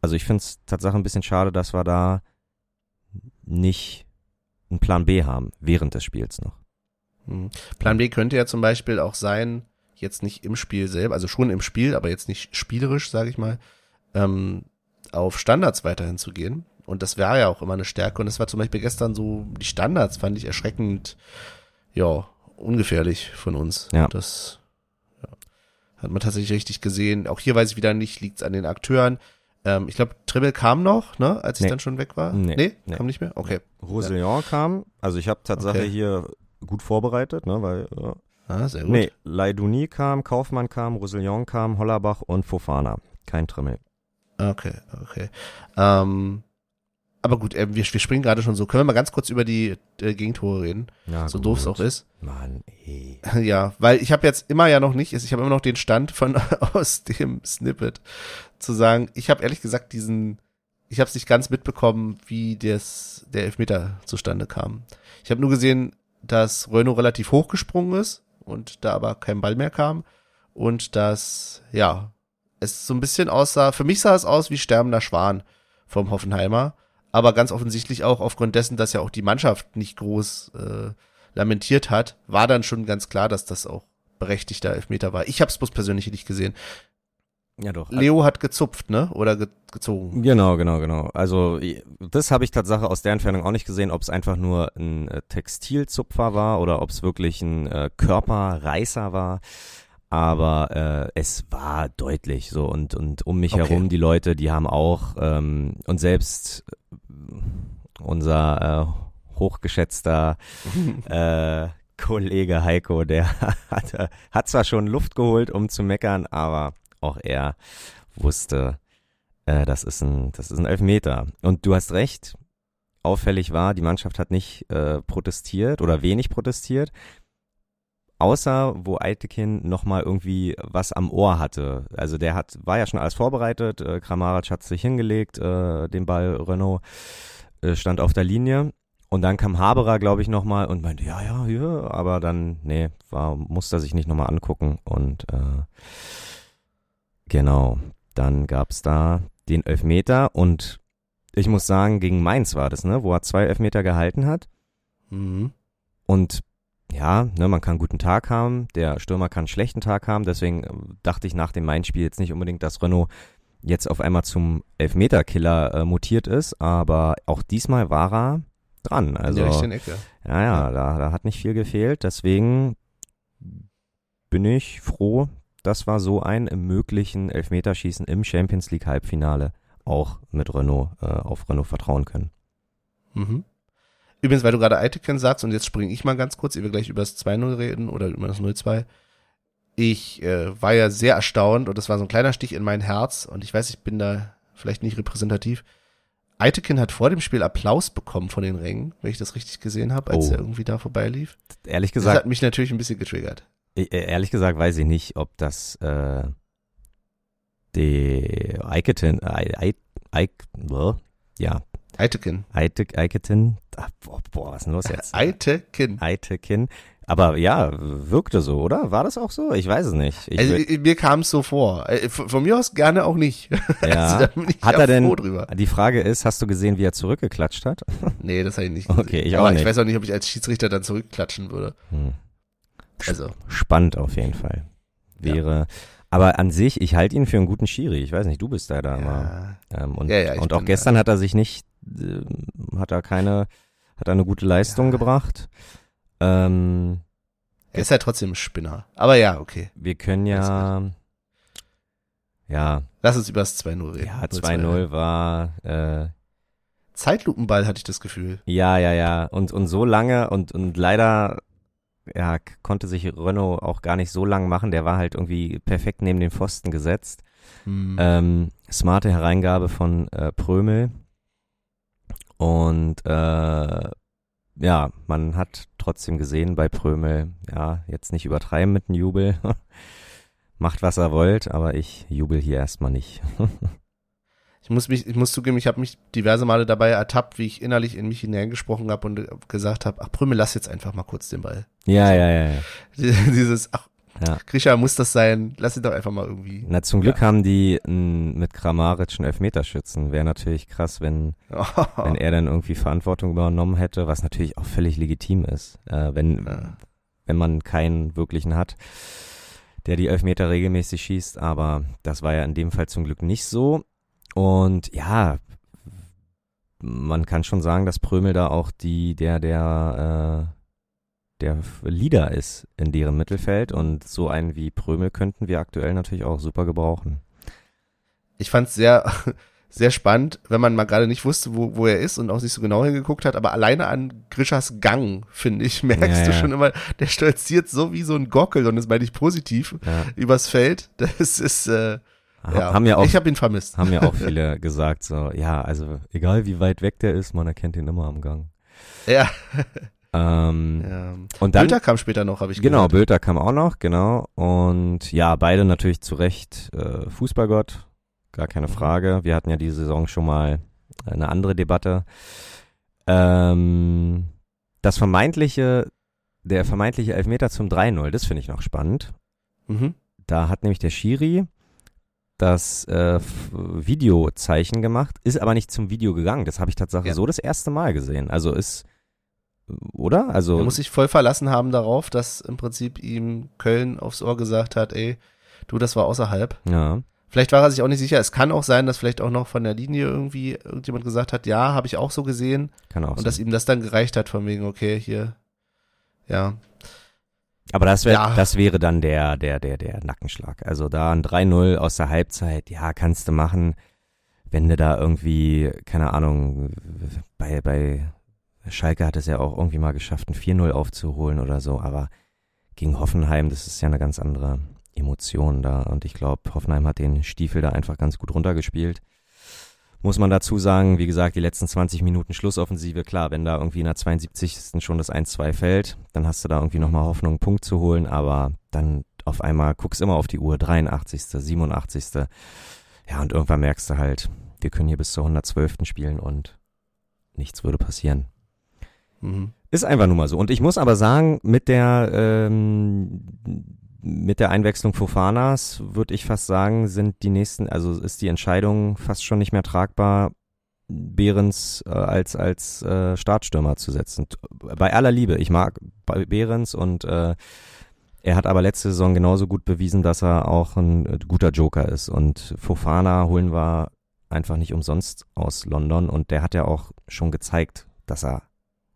Speaker 2: also ich finde es tatsächlich ein bisschen schade, dass wir da nicht einen Plan B haben während des Spiels noch.
Speaker 1: Mhm. Plan B könnte ja zum Beispiel auch sein, jetzt nicht im Spiel selber, also schon im Spiel, aber jetzt nicht spielerisch, sage ich mal, ähm, auf Standards weiterhin zu gehen. Und das wäre ja auch immer eine Stärke. Und das war zum Beispiel gestern so, die Standards fand ich erschreckend, ja, ungefährlich von uns. Ja. Das hat man tatsächlich richtig gesehen. Auch hier weiß ich wieder nicht, liegt's an den Akteuren. Ähm, ich glaube, Trimmel kam noch, ne, als ich nee. dann schon weg war. Nee, nee, nee. kam nicht mehr? Okay.
Speaker 2: Roussillon ja. kam. Also ich habe tatsächlich okay. hier gut vorbereitet, ne, weil ja.
Speaker 1: Ah, sehr gut.
Speaker 2: Nee, Leidouni kam, Kaufmann kam, Roussillon kam, Hollerbach und Fofana. Kein Trimmel.
Speaker 1: Okay, okay. Ähm, aber gut, äh, wir, wir springen gerade schon so. Können wir mal ganz kurz über die äh, Gegentore reden? Ja, so doof es auch ist.
Speaker 2: Mann, ey.
Speaker 1: Ja, weil ich habe jetzt immer ja noch nicht, ich habe immer noch den Stand von aus dem Snippet zu sagen, ich habe ehrlich gesagt diesen, ich habe es nicht ganz mitbekommen, wie das, der Elfmeter zustande kam. Ich habe nur gesehen, dass Renault relativ hoch gesprungen ist und da aber kein Ball mehr kam und dass, ja, es so ein bisschen aussah, für mich sah es aus wie sterbender Schwan vom Hoffenheimer, aber ganz offensichtlich auch aufgrund dessen, dass ja auch die Mannschaft nicht groß äh, lamentiert hat, war dann schon ganz klar, dass das auch berechtigter Elfmeter war. Ich habe es bloß persönlich nicht gesehen.
Speaker 2: Ja, doch.
Speaker 1: Leo hat gezupft, ne? Oder ge gezogen.
Speaker 2: Genau, genau, genau. Also das habe ich tatsächlich aus der Entfernung auch nicht gesehen, ob es einfach nur ein äh, Textilzupfer war oder ob es wirklich ein äh, Körperreißer war aber äh, es war deutlich so und und um mich okay. herum die Leute, die haben auch ähm, und selbst äh, unser äh, hochgeschätzter äh, Kollege Heiko, der hat, hat zwar schon Luft geholt, um zu meckern, aber auch er wusste, äh, das, ist ein, das ist ein Elfmeter. Und du hast recht, auffällig war, die Mannschaft hat nicht äh, protestiert oder wenig protestiert. Außer wo Eitekin nochmal irgendwie was am Ohr hatte. Also der hat, war ja schon alles vorbereitet. Äh, Kramaric hat sich hingelegt, äh, den Ball Renault äh, stand auf der Linie. Und dann kam Haberer, glaube ich, nochmal und meinte, ja, ja, ja, aber dann, nee, war, musste er sich nicht nochmal angucken. Und äh, genau, dann gab's da den Elfmeter und ich muss sagen, gegen Mainz war das, ne, wo er zwei Elfmeter gehalten hat.
Speaker 1: Mhm.
Speaker 2: Und ja, ne, man kann einen guten Tag haben, der Stürmer kann einen schlechten Tag haben, deswegen äh, dachte ich nach dem Mainz-Spiel jetzt nicht unbedingt, dass Renault jetzt auf einmal zum Elfmeter-Killer äh, mutiert ist, aber auch diesmal war er dran. Also,
Speaker 1: In der richtigen Ecke.
Speaker 2: ja, ja, da, da hat nicht viel gefehlt, deswegen bin ich froh, dass wir so ein im möglichen Elfmeterschießen im Champions League Halbfinale auch mit Renault äh, auf Renault vertrauen können.
Speaker 1: Mhm. Übrigens, weil du gerade Eitekin sagst, und jetzt springe ich mal ganz kurz, ehe wir gleich über das 2-0 reden oder über das 0-2. Ich äh, war ja sehr erstaunt und das war so ein kleiner Stich in mein Herz und ich weiß, ich bin da vielleicht nicht repräsentativ. Eitekin hat vor dem Spiel Applaus bekommen von den Rängen, wenn ich das richtig gesehen habe, als
Speaker 2: Oh.
Speaker 1: er irgendwie da vorbeilief.
Speaker 2: Ehrlich
Speaker 1: Das
Speaker 2: gesagt,
Speaker 1: hat mich natürlich ein bisschen getriggert.
Speaker 2: e- ehrlich gesagt weiß ich nicht, ob das äh, die Eiketin, Eik, Eik, ja,
Speaker 1: Eitekin.
Speaker 2: Eite- Eiketin, ah, boah, boah, was ist denn los jetzt?
Speaker 1: Eitekin.
Speaker 2: Eitekin. Aber ja, wirkte so, oder? War das auch so? Ich weiß es nicht. Ich
Speaker 1: Also, mir kam es so vor. Äh, Von mir aus gerne auch nicht.
Speaker 2: ja.
Speaker 1: Also, da bin ich
Speaker 2: Hat
Speaker 1: ja
Speaker 2: er denn,
Speaker 1: drüber.
Speaker 2: die Frage ist, hast du gesehen, wie er zurückgeklatscht hat?
Speaker 1: Nee, das habe ich nicht gesehen.
Speaker 2: Okay, ich auch
Speaker 1: Aber
Speaker 2: nicht.
Speaker 1: ich weiß auch nicht, ob ich als Schiedsrichter dann zurückklatschen würde.
Speaker 2: Hm.
Speaker 1: Also,
Speaker 2: Spannend auf jeden Fall. Wäre, aber an sich, ich halte ihn für einen guten Schiri. Ich weiß nicht, du bist da da immer.
Speaker 1: ja.
Speaker 2: Ähm, und,
Speaker 1: Ja, ja,
Speaker 2: und auch gestern hat er sich nicht, hat er keine, hat er eine gute Leistung
Speaker 1: Ja.
Speaker 2: gebracht. Ähm,
Speaker 1: Er ist ja trotzdem ein Spinner. Aber ja, okay.
Speaker 2: wir können ja, ja,
Speaker 1: Lass uns über das 2-0 reden.
Speaker 2: ja,
Speaker 1: 0-2.
Speaker 2: 2-0 war, äh,
Speaker 1: Zeitlupenball hatte ich das Gefühl.
Speaker 2: ja, ja, ja, und, und so lange und, und leider, ja, konnte sich Renault auch gar nicht so lang machen. Der war halt irgendwie perfekt neben den Pfosten gesetzt.
Speaker 1: Hm.
Speaker 2: Ähm, smarte Hereingabe von äh, Prömel. Und äh, ja, man hat trotzdem gesehen bei Prömel, ja, jetzt nicht übertreiben mit dem Jubel. Macht, was er wollt, aber ich jubel hier erstmal nicht.
Speaker 1: Ich muss mich, ich muss zugeben, ich habe mich diverse Male dabei ertappt, wie ich innerlich in mich hineingesprochen habe und gesagt habe, ach Prümmel, lass jetzt einfach mal kurz den Ball.
Speaker 2: ja, ja, ja, ja.
Speaker 1: Dieses, ach,
Speaker 2: ja.
Speaker 1: Grisha, muss das sein? Lass ihn doch einfach mal irgendwie.
Speaker 2: Na, zum Glück haben die n, mit Kramaric einen Elfmeterschützen. Wäre natürlich krass, wenn, wenn er dann irgendwie Verantwortung übernommen hätte, was natürlich auch völlig legitim ist. Äh, wenn,
Speaker 1: Ja.
Speaker 2: wenn man keinen wirklichen hat, der die Elfmeter regelmäßig schießt, aber das war ja in dem Fall zum Glück nicht so. Und ja, man kann schon sagen, dass Prömel da auch die, der, der, äh, der Leader ist in deren Mittelfeld und so einen wie Prömel könnten wir aktuell natürlich auch super gebrauchen.
Speaker 1: ich fand es sehr, sehr spannend, wenn man mal gerade nicht wusste, wo, wo er ist und auch nicht so genau hingeguckt hat, aber alleine an Grishas Gang, finde ich, merkst
Speaker 2: Ja,
Speaker 1: du
Speaker 2: ja.
Speaker 1: schon immer, der stolziert so wie so ein Gockel und das meine ich positiv
Speaker 2: Ja.
Speaker 1: übers Feld. Das ist, äh, ja,
Speaker 2: Haben ja auch
Speaker 1: ich habe ihn vermisst.
Speaker 2: haben ja auch viele gesagt, so, ja, also egal wie weit weg der ist, man erkennt ihn immer am Gang.
Speaker 1: Ja,
Speaker 2: Ähm,
Speaker 1: ja.
Speaker 2: Und dann,
Speaker 1: Bilder kam später noch, habe ich
Speaker 2: genau,
Speaker 1: gehört.
Speaker 2: Bülter kam auch noch, genau. Und ja, beide natürlich zu Recht äh, Fußballgott, gar keine
Speaker 1: Mhm.
Speaker 2: Frage. Wir hatten ja diese Saison schon mal eine andere Debatte. Ähm, das vermeintliche, der vermeintliche Elfmeter zum 3-0, das finde ich noch spannend.
Speaker 1: Mhm.
Speaker 2: Da hat nämlich der Schiri das äh, Videozeichen gemacht, ist aber nicht zum Video gegangen. Das habe ich tatsächlich
Speaker 1: Ja.
Speaker 2: so das erste Mal gesehen. Also ist, oder? Also
Speaker 1: Er muss sich voll verlassen haben darauf, dass im Prinzip ihm Köln aufs Ohr gesagt hat, ey, du, das war außerhalb.
Speaker 2: ja,
Speaker 1: Vielleicht war er sich auch nicht sicher. Es kann auch sein, dass vielleicht auch noch von der Linie irgendwie irgendjemand gesagt hat, ja, habe ich auch so gesehen.
Speaker 2: kann auch
Speaker 1: Und
Speaker 2: sein.
Speaker 1: dass ihm das dann gereicht hat, von wegen, okay, hier, ja.
Speaker 2: Aber das wäre,
Speaker 1: Ja.
Speaker 2: das wäre dann der, der, der, der Nackenschlag. Also da ein 3-0 aus der Halbzeit, ja, kannst du machen, wenn du da irgendwie, keine Ahnung, bei, bei Schalke hat es ja auch irgendwie mal geschafft, ein 4-0 aufzuholen oder so, aber gegen Hoffenheim, das ist ja eine ganz andere Emotionen da. Und ich glaube, Hoffenheim hat den Stiefel da einfach ganz gut runtergespielt. Muss man dazu sagen, wie gesagt, die letzten 20 Minuten Schlussoffensive, klar, wenn da irgendwie in der 72. schon das 1-2 fällt, dann hast du da irgendwie nochmal Hoffnung, einen Punkt zu holen, aber dann auf einmal guckst immer auf die Uhr, 83., 87. Ja, und irgendwann merkst du halt, wir können hier bis zur 112. spielen und nichts würde passieren. Ist einfach nur mal so. Und ich muss aber sagen, mit der ähm, mit der Einwechslung Fofanas würde ich fast sagen, sind die nächsten, also ist die Entscheidung fast schon nicht mehr tragbar, Behrens äh, als als äh, Startstürmer zu setzen. Bei aller Liebe, ich mag Behrens und äh, er hat aber letzte Saison genauso gut bewiesen, dass er auch ein äh, guter Joker ist. Und Fofana holen wir einfach nicht umsonst aus London und der hat ja auch schon gezeigt, dass er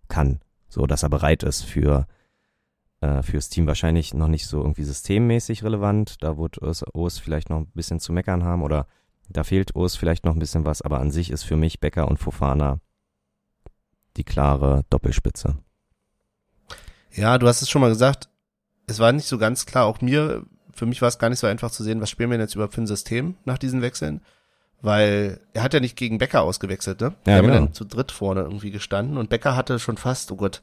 Speaker 2: kann, so dass er bereit ist für äh, fürs Team wahrscheinlich noch nicht so irgendwie systemmäßig relevant. Da wird Urs vielleicht noch ein bisschen zu meckern haben oder da fehlt Urs vielleicht noch ein bisschen was, aber an sich ist für mich Becker und Fofana die klare Doppelspitze.
Speaker 1: Ja, du hast es schon mal gesagt, es war nicht so ganz klar, auch mir, für mich war es gar nicht so einfach zu sehen, was spielen wir jetzt überhaupt für ein System nach diesen Wechseln. Weil er hat ja nicht gegen Becker ausgewechselt, ne?
Speaker 2: Ja,
Speaker 1: wir haben
Speaker 2: genau.
Speaker 1: dann zu dritt vorne irgendwie gestanden und Becker hatte schon fast, oh Gott,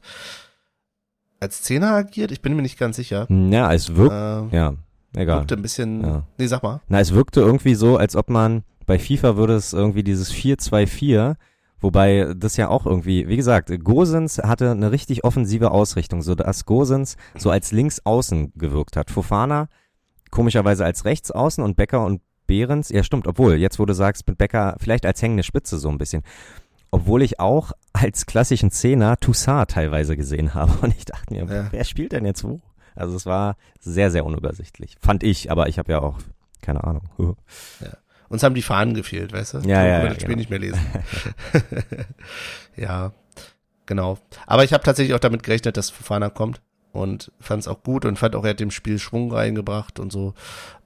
Speaker 1: als Zehner agiert? Ich bin mir nicht ganz sicher.
Speaker 2: Ja, es wirkt,
Speaker 1: Äh,
Speaker 2: ja, egal.
Speaker 1: wirkte ein bisschen,
Speaker 2: Ja.
Speaker 1: nee, sag mal.
Speaker 2: Na, es wirkte irgendwie so, als ob man bei FIFA würde es irgendwie dieses 4-2-4, wobei das ja auch irgendwie, wie gesagt, Gosens hatte eine richtig offensive Ausrichtung, so dass Gosens so als Linksaußen gewirkt hat. Fofana komischerweise als Rechtsaußen und Becker und Behrens, ja stimmt, obwohl, jetzt wo du sagst, mit Becker vielleicht als hängende Spitze so ein bisschen. Obwohl ich auch als klassischen Zehner Toussaint teilweise gesehen habe und ich dachte mir,
Speaker 1: Ja.
Speaker 2: wer spielt denn jetzt wo? Also es war sehr, sehr unübersichtlich. Fand ich, aber ich habe ja auch keine Ahnung.
Speaker 1: Uns haben die Fahnen gefehlt, weißt du?
Speaker 2: Ja, ja, ja,
Speaker 1: das Spiel
Speaker 2: genau.
Speaker 1: nicht mehr lesen. ja, genau. Aber ich habe tatsächlich auch damit gerechnet, dass Fofana kommt und fand es auch gut und fand auch, er hat dem Spiel Schwung reingebracht und so.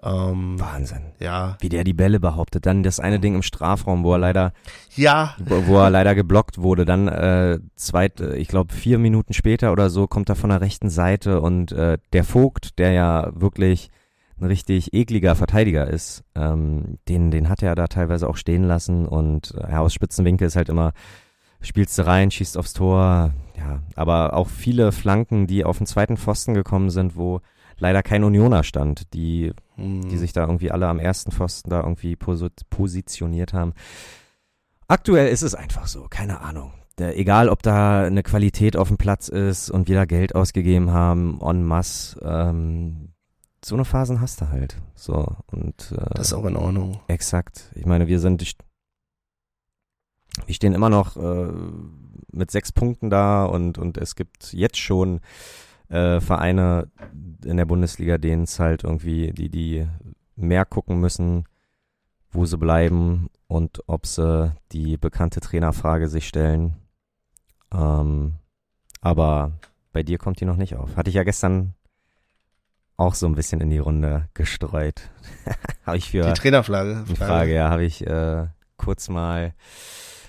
Speaker 1: Ähm,
Speaker 2: Wahnsinn.
Speaker 1: ja,
Speaker 2: Wie der die Bälle behauptet. Dann das eine Ding im Strafraum, wo er leider,
Speaker 1: ja,
Speaker 2: wo, wo er leider geblockt wurde. Dann äh, zweit, äh, ich glaube vier Minuten später oder so kommt er von der rechten Seite und äh, der Vogt, der ja wirklich ein richtig ekliger Verteidiger ist, ähm, den, den hat er da teilweise auch stehen lassen und äh, ja, aus Spitzenwinkel ist halt immer, spielst du rein, schießt aufs Tor, ja, aber auch viele Flanken, die auf den zweiten Pfosten gekommen sind, wo leider kein Unioner stand, die
Speaker 1: hm,
Speaker 2: die sich da irgendwie alle am ersten Pfosten da irgendwie posi positioniert haben. Aktuell ist es einfach so, keine Ahnung. Der, egal, ob da eine Qualität auf dem Platz ist und wir da Geld ausgegeben haben, en masse, ähm, so eine Phasen hast du halt. So, und äh,
Speaker 1: das ist auch in Ordnung.
Speaker 2: Exakt. Ich meine, wir sind, wir stehen immer noch äh, mit sechs Punkten da und, und es gibt jetzt schon äh, Vereine in der Bundesliga, denen es halt irgendwie, die, die mehr gucken müssen, wo sie bleiben und ob sie die bekannte Trainerfrage sich stellen. Ähm, aber bei dir kommt die noch nicht auf. Hatte ich ja gestern auch so ein bisschen in die Runde gestreut. Habe ich für
Speaker 1: Die Trainerfrage.
Speaker 2: die Frage, ja, habe ich äh, kurz mal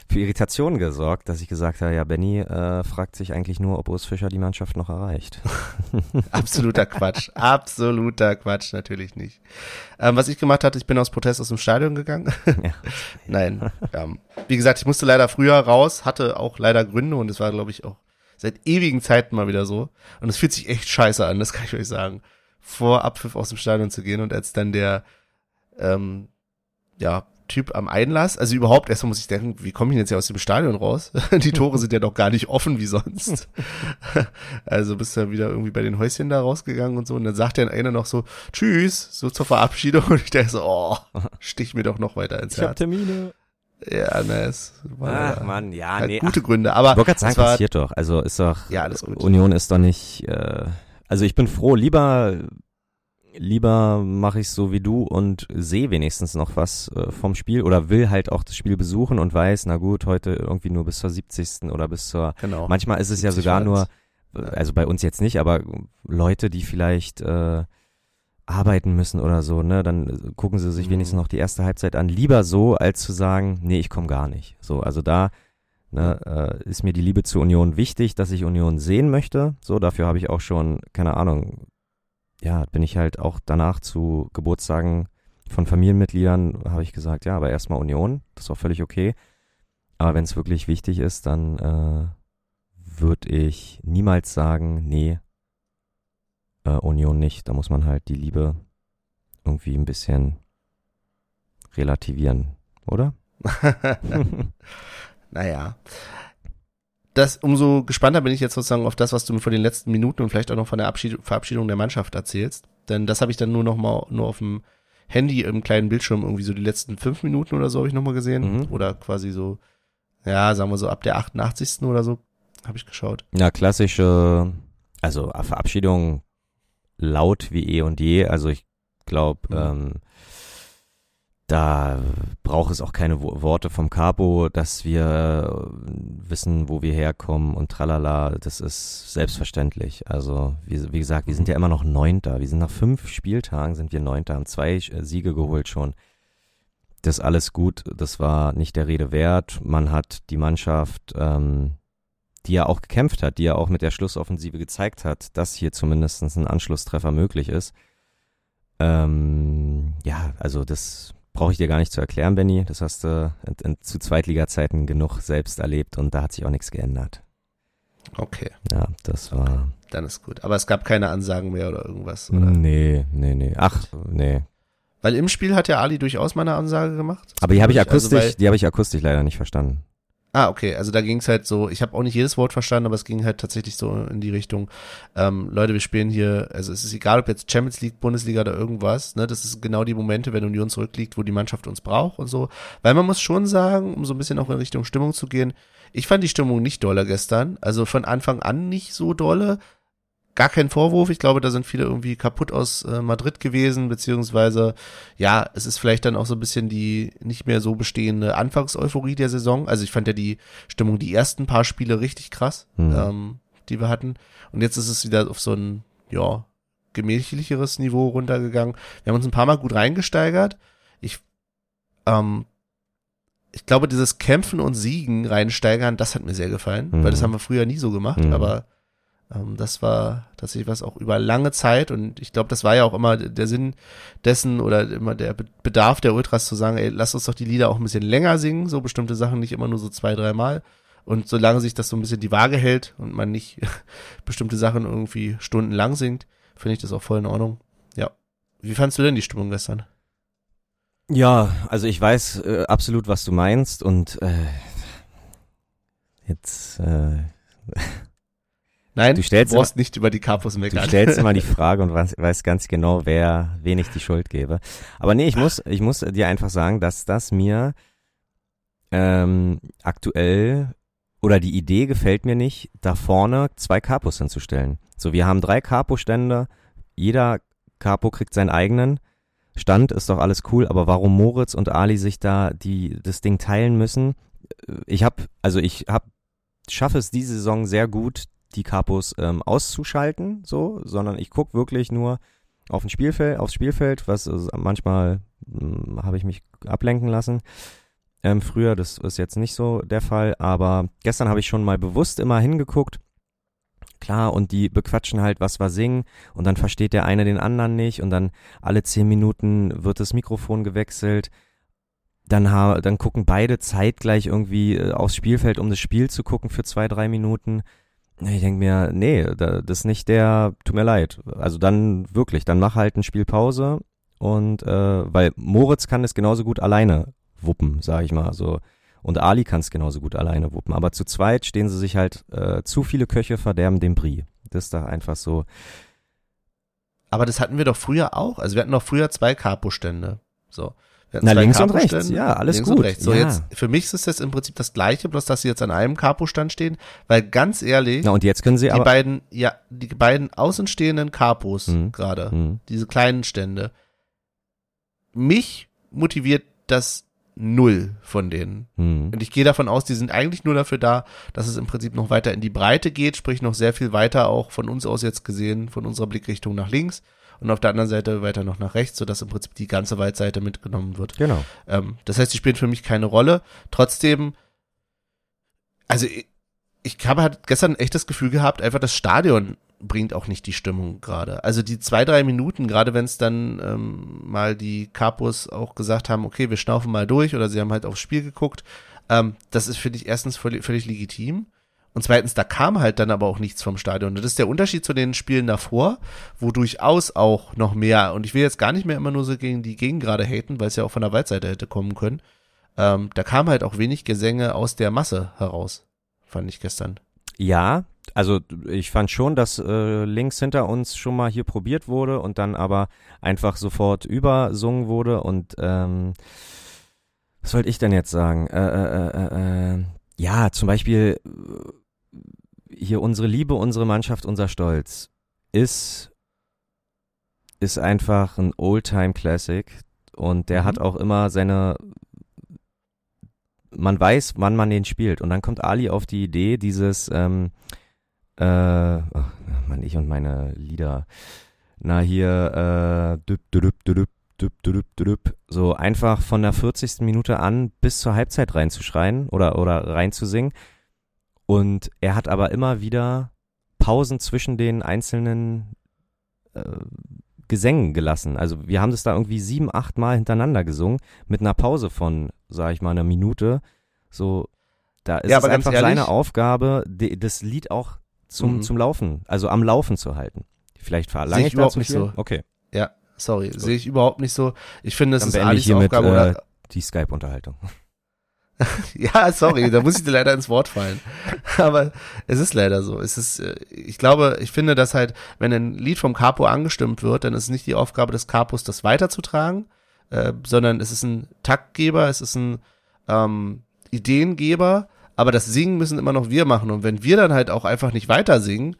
Speaker 2: für Irritationen gesorgt, dass ich gesagt habe, ja, Benny äh, fragt sich eigentlich nur, ob Urs Fischer die Mannschaft noch erreicht.
Speaker 1: Absoluter Quatsch. Absoluter Quatsch, natürlich nicht. Ähm, was ich gemacht hatte, ich bin aus Protest aus dem Stadion gegangen.
Speaker 2: ja.
Speaker 1: Nein. Ähm, wie gesagt, ich musste leider früher raus, hatte auch leider Gründe und es war, glaube ich, auch seit ewigen Zeiten mal wieder so. Und es fühlt sich echt scheiße an, das kann ich euch sagen. Vor Abpfiff aus dem Stadion zu gehen und als dann der ähm, ja, Typ am Einlass, also überhaupt, erstmal muss ich denken, wie komme ich denn jetzt hier aus dem Stadion raus? Die Tore sind ja doch gar nicht offen wie sonst. also bist du ja wieder irgendwie bei den Häuschen da rausgegangen und so und dann sagt der einer noch so, tschüss, so zur Verabschiedung und ich denke so, oh, stich mir doch noch weiter ins Herz.
Speaker 2: Termine.
Speaker 1: Ja, ne, es war
Speaker 2: Ach Mann, ja,
Speaker 1: halt
Speaker 2: nee.
Speaker 1: gute Gründe, aber
Speaker 2: Ich wollte gerade sagen,
Speaker 1: es war,
Speaker 2: passiert doch. Also ist doch,
Speaker 1: Ja, alles gut.
Speaker 2: Union ist doch nicht, äh, also ich bin froh, lieber, lieber mache ich so wie du und sehe wenigstens noch was äh, vom Spiel oder will halt auch das Spiel besuchen und weiß, na gut, heute irgendwie nur bis zur 70. oder bis zur,
Speaker 1: genau.
Speaker 2: manchmal ist es ja
Speaker 1: 70
Speaker 2: sogar nur, äh, also bei uns jetzt nicht, aber Leute, die vielleicht äh, arbeiten müssen oder so, ne, dann äh, gucken sie sich
Speaker 1: Mhm.
Speaker 2: wenigstens noch die erste Halbzeit an. Lieber so, als zu sagen, nee, ich komme gar nicht. So, also da ne, äh, ist mir die Liebe zur Union wichtig, dass ich Union sehen möchte. So, dafür habe ich auch schon, keine Ahnung, ja, bin ich halt auch danach zu Geburtstagen von Familienmitgliedern, habe ich gesagt, ja, aber erstmal Union, das ist auch völlig okay. Aber wenn es wirklich wichtig ist, dann äh, würde ich niemals sagen, nee, äh, Union nicht. Da muss man halt die Liebe irgendwie ein bisschen relativieren, oder?
Speaker 1: naja. Das, umso gespannter bin ich jetzt sozusagen auf das, was du mir von den letzten Minuten und vielleicht auch noch von der Abschied Verabschiedung der Mannschaft erzählst. Denn das habe ich dann nur noch mal nur auf dem Handy im kleinen Bildschirm irgendwie so die letzten fünf Minuten oder so habe ich noch mal gesehen.
Speaker 2: Mhm.
Speaker 1: Oder quasi so, ja, sagen wir so ab der 88. oder so habe ich geschaut.
Speaker 2: Ja, klassische, also Verabschiedung laut wie eh und je. Also ich glaube,
Speaker 1: Mhm.
Speaker 2: ähm, da braucht es auch keine Wo- Worte vom Capo, dass wir äh, wissen, wo wir herkommen und tralala. Das ist selbstverständlich. Also wie, wie gesagt, wir sind ja immer noch Neunter. Wir sind nach fünf Spieltagen sind wir Neunter, haben zwei äh, Siege geholt schon. Das alles gut. Das war nicht der Rede wert. Man hat die Mannschaft ähm, die ja auch gekämpft hat, die ja auch mit der Schlussoffensive gezeigt hat, dass hier zumindest ein Anschlusstreffer möglich ist. Ähm, ja, also das brauche ich dir gar nicht zu erklären, Benny. Das hast du in, in, zu Zweitliga-Zeiten genug selbst erlebt und da hat sich auch nichts geändert.
Speaker 1: Okay,
Speaker 2: Ja, das war.
Speaker 1: dann ist gut. Aber es gab keine Ansagen mehr oder irgendwas. Oder?
Speaker 2: Nee, nee, nee. Ach, nee.
Speaker 1: Weil im Spiel hat ja Ali durchaus mal eine Ansage gemacht.
Speaker 2: Aber die habe ich
Speaker 1: Also,
Speaker 2: akustisch,
Speaker 1: weil-
Speaker 2: die habe ich akustisch leider nicht verstanden.
Speaker 1: Ah, okay. Also da ging es halt so, ich habe auch nicht jedes Wort verstanden, aber es ging halt tatsächlich so in die Richtung, ähm, Leute, wir spielen hier, also es ist egal, ob jetzt Champions League, Bundesliga oder irgendwas, ne, das ist genau die Momente, wenn Union zurückliegt, wo die Mannschaft uns braucht und so. Weil man muss schon sagen, um so ein bisschen auch in Richtung Stimmung zu gehen, ich fand die Stimmung nicht doller gestern, also von Anfang an nicht so dolle. Gar kein Vorwurf, ich glaube, da sind viele irgendwie kaputt aus äh, Madrid gewesen, beziehungsweise ja, es ist vielleicht dann auch so ein bisschen die nicht mehr so bestehende Anfangseuphorie der Saison. Also ich fand ja die Stimmung, die ersten paar Spiele richtig krass,
Speaker 2: Mhm.
Speaker 1: ähm, die wir hatten. Und jetzt ist es wieder auf so ein, ja, gemächlicheres Niveau runtergegangen. Wir haben uns ein paar Mal gut reingesteigert. Ich, ähm, ich glaube, dieses Kämpfen und Siegen reinsteigern, das hat mir sehr gefallen,
Speaker 2: Mhm.
Speaker 1: weil das haben wir früher nie so gemacht,
Speaker 2: Mhm.
Speaker 1: aber das war tatsächlich was auch über lange Zeit und ich glaube, das war ja auch immer der Sinn dessen oder immer der Be- Bedarf der Ultras zu sagen, ey, lass uns doch die Lieder auch ein bisschen länger singen, so bestimmte Sachen nicht immer nur so zwei, dreimal. Und solange sich das so ein bisschen die Waage hält und man nicht bestimmte Sachen irgendwie stundenlang singt, finde ich das auch voll in Ordnung. Ja. Wie fandst du denn die Stimmung gestern?
Speaker 2: Ja, also ich weiß äh, absolut, was du meinst und äh, jetzt äh,
Speaker 1: Nein,
Speaker 2: Du stellst
Speaker 1: brauchst nicht über die
Speaker 2: Du
Speaker 1: meckern.
Speaker 2: stellst immer die Frage und weißt, ganz genau, wer, wen ich die Schuld gebe. Aber nee, ich muss, ich muss dir einfach sagen, dass das mir ähm, aktuell oder die Idee gefällt mir nicht, da vorne zwei Kapos hinzustellen. So, wir haben drei Kapo-Stände, jeder Capo kriegt seinen eigenen. Stand ist doch alles cool, aber warum Moritz und Ali sich da die das Ding teilen müssen? Ich habe, also ich habe schaffe es diese Saison sehr gut, die Kapos ähm, auszuschalten, so, sondern ich guck wirklich nur auf ein Spielfeld, aufs Spielfeld, was äh, manchmal hm, habe ich mich ablenken lassen. Ähm, früher, das ist jetzt nicht so der Fall, aber gestern habe ich schon mal bewusst immer hingeguckt. Klar, und die bequatschen halt, was wir singen, und dann versteht der eine den anderen nicht, und dann alle zehn Minuten wird das Mikrofon gewechselt. Dann, ha dann gucken beide zeitgleich irgendwie äh, aufs Spielfeld, um das Spiel zu gucken für zwei, drei Minuten. Ich denke mir, nee, da, das ist nicht der, tut mir leid. Also dann wirklich, dann mach halt ein Spiel Pause und äh, weil Moritz kann es genauso gut alleine wuppen, sag ich mal. So. Und Ali kann es genauso gut alleine wuppen. Aber zu zweit stehen sie sich halt, äh, zu viele Köche verderben den Brie. Das ist da einfach so.
Speaker 1: Aber das hatten wir doch früher auch. Also wir hatten doch früher zwei Capo-Stände. So.
Speaker 2: Na, links und rechts. Ja, alles
Speaker 1: links
Speaker 2: gut.
Speaker 1: Und rechts. So,
Speaker 2: Ja.
Speaker 1: jetzt, für mich ist das im Prinzip das Gleiche, bloß dass sie jetzt an einem Capo-Stand stehen, weil ganz ehrlich,
Speaker 2: Na, und jetzt können sie
Speaker 1: die
Speaker 2: aber.
Speaker 1: beiden, ja, die beiden außenstehenden Capos
Speaker 2: Mhm.
Speaker 1: gerade,
Speaker 2: Hm,
Speaker 1: diese kleinen Stände, mich motiviert das null von denen.
Speaker 2: hm.
Speaker 1: Und ich gehe davon aus, die sind eigentlich nur dafür da, dass es im Prinzip noch weiter in die Breite geht, sprich noch sehr viel weiter auch von uns aus jetzt gesehen, von unserer Blickrichtung nach links und auf der anderen Seite weiter noch nach rechts, sodass im Prinzip die ganze Weitseite mitgenommen wird.
Speaker 2: Genau.
Speaker 1: Ähm, das heißt, die spielen für mich keine Rolle. Trotzdem, also ich, ich habe halt gestern echt das Gefühl gehabt, einfach das Stadion bringt auch nicht die Stimmung gerade. Also die zwei, drei Minuten, gerade wenn es dann ähm, mal die Capos auch gesagt haben, okay, wir schnaufen mal durch oder sie haben halt aufs Spiel geguckt, ähm, das ist, finde ich, erstens völlig, völlig legitim. Und zweitens, da kam halt dann aber auch nichts vom Stadion. Das ist der Unterschied zu den Spielen davor, wo durchaus auch noch mehr, und ich will jetzt gar nicht mehr immer nur so gegen die Gegend gerade haten, weil es ja auch von der Waldseite hätte kommen können. Ähm, da kam halt auch wenig Gesänge aus der Masse heraus, fand ich gestern.
Speaker 2: Ja, also ich fand schon, dass äh, links hinter uns schon mal hier probiert wurde und dann aber einfach sofort übersungen wurde und ähm, was wollte ich denn jetzt sagen? Äh, äh, äh, äh, ja, zum Beispiel hier unsere Liebe, unsere Mannschaft, unser Stolz ist, ist einfach ein Oldtime-Classic und der mhm. hat auch immer seine, man weiß, wann man den spielt und dann kommt Ali auf die Idee, dieses, ähm, äh, ach, Mann, ich und meine Lieder, na hier, äh, düb, düb, düb, so einfach von der 40. Minute an bis zur Halbzeit reinzuschreien oder, oder reinzusingen und er hat aber immer wieder Pausen zwischen den einzelnen äh, Gesängen gelassen. Also wir haben das da irgendwie sieben, acht Mal hintereinander gesungen, mit einer Pause von, sag ich mal, einer Minute. So, da ist ja, es einfach ehrlich, seine Aufgabe, die, das Lied auch zum, mhm. zum Laufen, also am Laufen zu halten. Vielleicht verlange ich,
Speaker 1: ich überhaupt nicht so.
Speaker 2: Okay.
Speaker 1: Ja, sorry, sehe ich überhaupt nicht so. Ich finde, es ist Alis
Speaker 2: Aufgabe. Mit, äh, die Skype-Unterhaltung.
Speaker 1: ja, sorry, da muss ich dir leider ins Wort fallen. Aber es ist leider so. Es ist, äh, ich glaube, ich finde, dass halt, wenn ein Lied vom Capo angestimmt wird, dann ist es nicht die Aufgabe des Capos, das weiterzutragen, äh, sondern es ist ein Taktgeber, es ist ein ähm, Ideengeber, aber das Singen müssen immer noch wir machen. Und wenn wir dann halt auch einfach nicht weiter singen,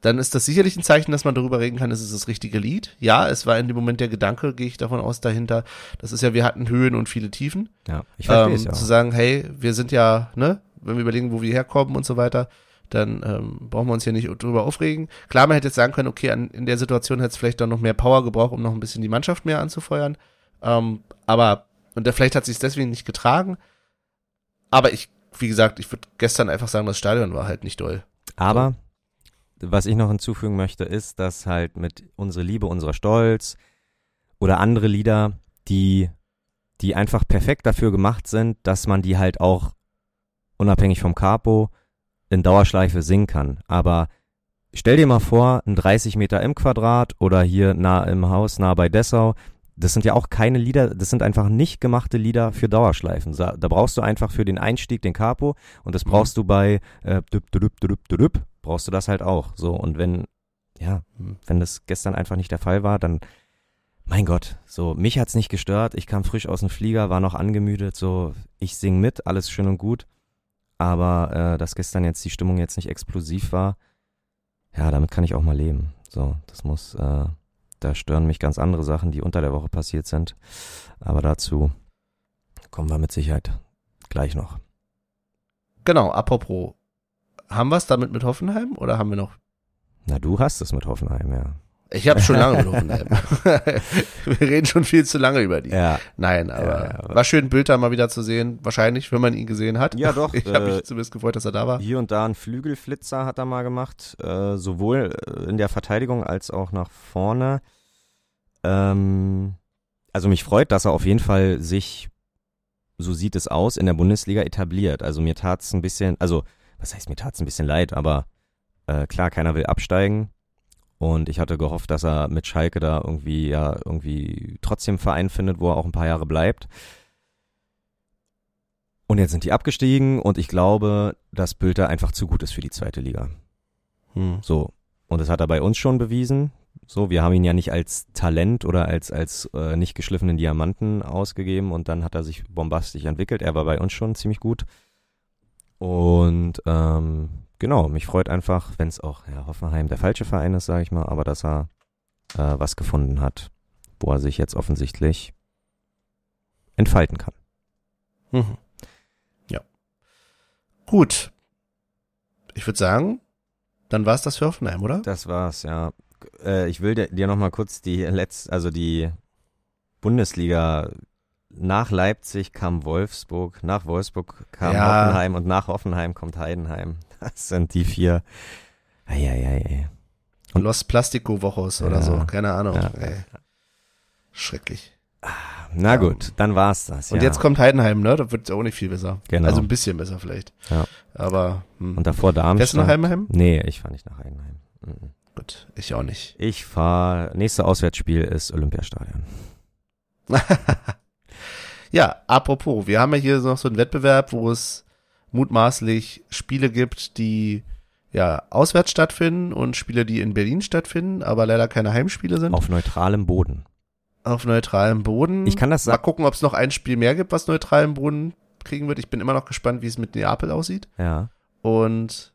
Speaker 1: dann ist das sicherlich ein Zeichen, dass man darüber reden kann, ist es das richtige Lied. Ja, es war in dem Moment der Gedanke, gehe ich davon aus, dahinter. Das ist ja, wir hatten Höhen und viele Tiefen.
Speaker 2: Ja, ich verstehe ähm,
Speaker 1: es ja. Zu sagen, hey, wir sind ja, ne, wenn wir überlegen, wo wir herkommen und so weiter, dann ähm, brauchen wir uns hier nicht drüber aufregen. Klar, man hätte jetzt sagen können, okay, an, in der Situation hätte es vielleicht dann noch mehr Power gebraucht, um noch ein bisschen die Mannschaft mehr anzufeuern. Ähm, aber, und da, vielleicht hat sich deswegen nicht getragen. Aber ich, wie gesagt, ich würde gestern einfach sagen, das Stadion war halt nicht doll.
Speaker 2: Aber was ich noch hinzufügen möchte, ist, dass halt mit unsere Liebe, unser Stolz oder andere Lieder, die, die einfach perfekt dafür gemacht sind, dass man die halt auch unabhängig vom Capo in Dauerschleife singen kann. Aber stell dir mal vor, ein 30 Meter im Quadrat oder hier nah im Haus, nah bei Dessau, das sind ja auch keine Lieder, das sind einfach nicht gemachte Lieder für Dauerschleifen. Da brauchst du einfach für den Einstieg den Capo und das mhm. brauchst mhm. du bei äh, düb, düb, düb, düb, brauchst du das halt auch. So, und wenn, ja, wenn das gestern einfach nicht der Fall war, dann, mein Gott, so, mich hat's nicht gestört, ich kam frisch aus dem Flieger, war noch angemüdet, so, ich sing mit, alles schön und gut. Aber äh, dass gestern jetzt die Stimmung jetzt nicht explosiv war, ja, damit kann ich auch mal leben. So, das muss, äh, da stören mich ganz andere Sachen, die unter der Woche passiert sind. Aber dazu kommen wir mit Sicherheit gleich noch.
Speaker 1: Genau, apropos haben wir es damit mit Hoffenheim oder haben wir noch?
Speaker 2: Na, du hast es mit Hoffenheim, ja.
Speaker 1: Ich habe schon lange mit Hoffenheim. wir reden schon viel zu lange über die.
Speaker 2: Ja.
Speaker 1: Nein, aber, ja, aber war schön, Bilder mal wieder zu sehen. Wahrscheinlich, wenn man ihn gesehen hat.
Speaker 2: Ja, doch.
Speaker 1: Ich habe mich äh, zumindest gefreut, dass er da war.
Speaker 2: Hier und da ein Flügelflitzer hat er mal gemacht, äh, sowohl in der Verteidigung als auch nach vorne. Ähm, also mich freut, dass er auf jeden Fall sich, so sieht es aus, in der Bundesliga etabliert. Also mir tat es ein bisschen, also was heißt, mir tat es ein bisschen leid, aber äh, klar, keiner will absteigen. Und ich hatte gehofft, dass er mit Schalke da irgendwie, ja, irgendwie trotzdem einen Verein findet, wo er auch ein paar Jahre bleibt. Und jetzt sind die abgestiegen und ich glaube, dass Bülter einfach zu gut ist für die zweite Liga. Hm. So. Und das hat er bei uns schon bewiesen. So, wir haben ihn ja nicht als Talent oder als, als äh, nicht geschliffenen Diamanten ausgegeben und dann hat er sich bombastisch entwickelt. Er war bei uns schon ziemlich gut. Und ähm, genau, mich freut einfach, wenn es auch ja, Hoffenheim der falsche Verein ist, sage ich mal, aber dass er äh, was gefunden hat, wo er sich jetzt offensichtlich entfalten kann.
Speaker 1: Mhm. Ja. Gut. Ich würde sagen, dann war es das für Hoffenheim, oder?
Speaker 2: Das war's, ja. Äh, ich will dir, dir noch mal kurz die letzte, also die Bundesliga nach Leipzig kam Wolfsburg, nach Wolfsburg kam ja. Hoffenheim und nach Hoffenheim kommt Heidenheim. Das sind die vier. Eieiei.
Speaker 1: Los Plastico Wochos oder
Speaker 2: Ja.
Speaker 1: so, keine Ahnung.
Speaker 2: Ja.
Speaker 1: Ey. Schrecklich.
Speaker 2: Na gut, dann war's das.
Speaker 1: Und
Speaker 2: ja.
Speaker 1: jetzt kommt Heidenheim, ne? Da wird auch nicht viel besser.
Speaker 2: Genau.
Speaker 1: Also ein bisschen besser vielleicht.
Speaker 2: Ja.
Speaker 1: Aber hm.
Speaker 2: Und davor Darmstadt.
Speaker 1: fährst du nach Heidenheim?
Speaker 2: Nee, ich fahr nicht nach Heidenheim. Mhm.
Speaker 1: Gut, ich auch nicht.
Speaker 2: Ich fahr, nächste Auswärtsspiel ist Olympiastadion.
Speaker 1: Ja, apropos, wir haben ja hier noch so einen Wettbewerb, wo es mutmaßlich Spiele gibt, die ja auswärts stattfinden und Spiele, die in Berlin stattfinden, aber leider keine Heimspiele sind.
Speaker 2: Auf neutralem Boden.
Speaker 1: auf neutralem Boden.
Speaker 2: Ich kann das
Speaker 1: Mal
Speaker 2: sagen.
Speaker 1: gucken, ob es noch ein Spiel mehr gibt, was neutralen Boden kriegen wird. Ich bin immer noch gespannt, wie es mit Neapel aussieht.
Speaker 2: Ja.
Speaker 1: Und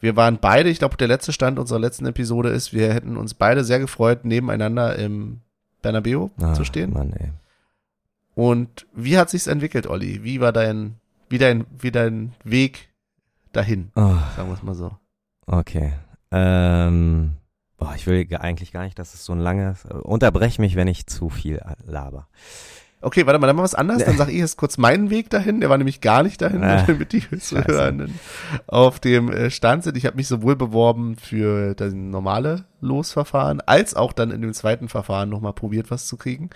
Speaker 1: wir waren beide, ich glaube, der letzte Stand unserer letzten Episode ist, wir hätten uns beide sehr gefreut, nebeneinander im Bernabeu
Speaker 2: Ah,
Speaker 1: zu stehen.
Speaker 2: Mann, ey.
Speaker 1: Und wie hat sich's entwickelt, Olli? Wie war dein, wie dein, wie dein Weg dahin?
Speaker 2: Oh,
Speaker 1: Sagen wir es mal so.
Speaker 2: okay. Ähm, boah, ich will ge- eigentlich gar nicht, dass es so ein langes. Unterbrech mich, wenn ich zu viel laber.
Speaker 1: Okay, warte mal, dann machen wir was anderes. Dann sage ich jetzt kurz meinen Weg dahin. Der war nämlich gar nicht dahin,
Speaker 2: Äh,
Speaker 1: damit die Zuhörenden auf dem äh, Stand sind. Ich habe mich sowohl beworben für das normale Losverfahren, als auch dann in dem zweiten Verfahren nochmal probiert, was zu kriegen.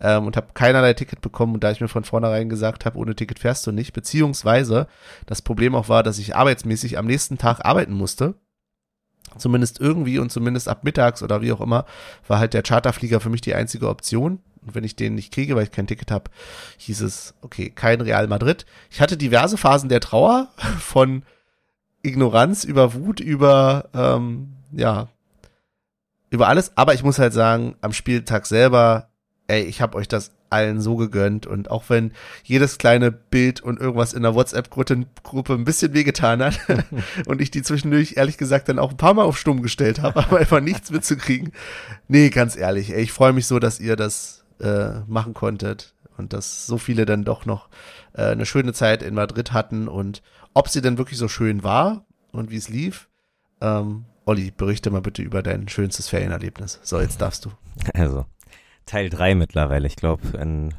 Speaker 1: Ähm, und habe keinerlei Ticket bekommen. Und da ich mir von vornherein gesagt habe, ohne Ticket fährst du nicht, beziehungsweise das Problem auch war, dass ich arbeitsmäßig am nächsten Tag arbeiten musste. Zumindest irgendwie und zumindest ab mittags oder wie auch immer, war halt der Charterflieger für mich die einzige Option. Und wenn ich den nicht kriege, weil ich kein Ticket habe, hieß es, okay, kein Real Madrid. Ich hatte diverse Phasen der Trauer, von Ignoranz über Wut, über, ähm, ja, über alles. Aber ich muss halt sagen, am Spieltag selber, ey, ich habe euch das allen so gegönnt. Und auch wenn jedes kleine Bild und irgendwas in der WhatsApp-Gruppe Gruppe ein bisschen wehgetan hat und ich die zwischendurch ehrlich gesagt dann auch ein paar Mal auf Stumm gestellt habe, aber einfach nichts mitzukriegen. Nee, ganz ehrlich, ey, ich freue mich so, dass ihr das äh, machen konntet und dass so viele dann doch noch äh, eine schöne Zeit in Madrid hatten und ob sie denn wirklich so schön war und wie es lief. Ähm, Olli, berichte mal bitte über dein schönstes Ferienerlebnis. So, jetzt darfst du.
Speaker 2: Also, Teil 3 mittlerweile. Ich glaube, in äh,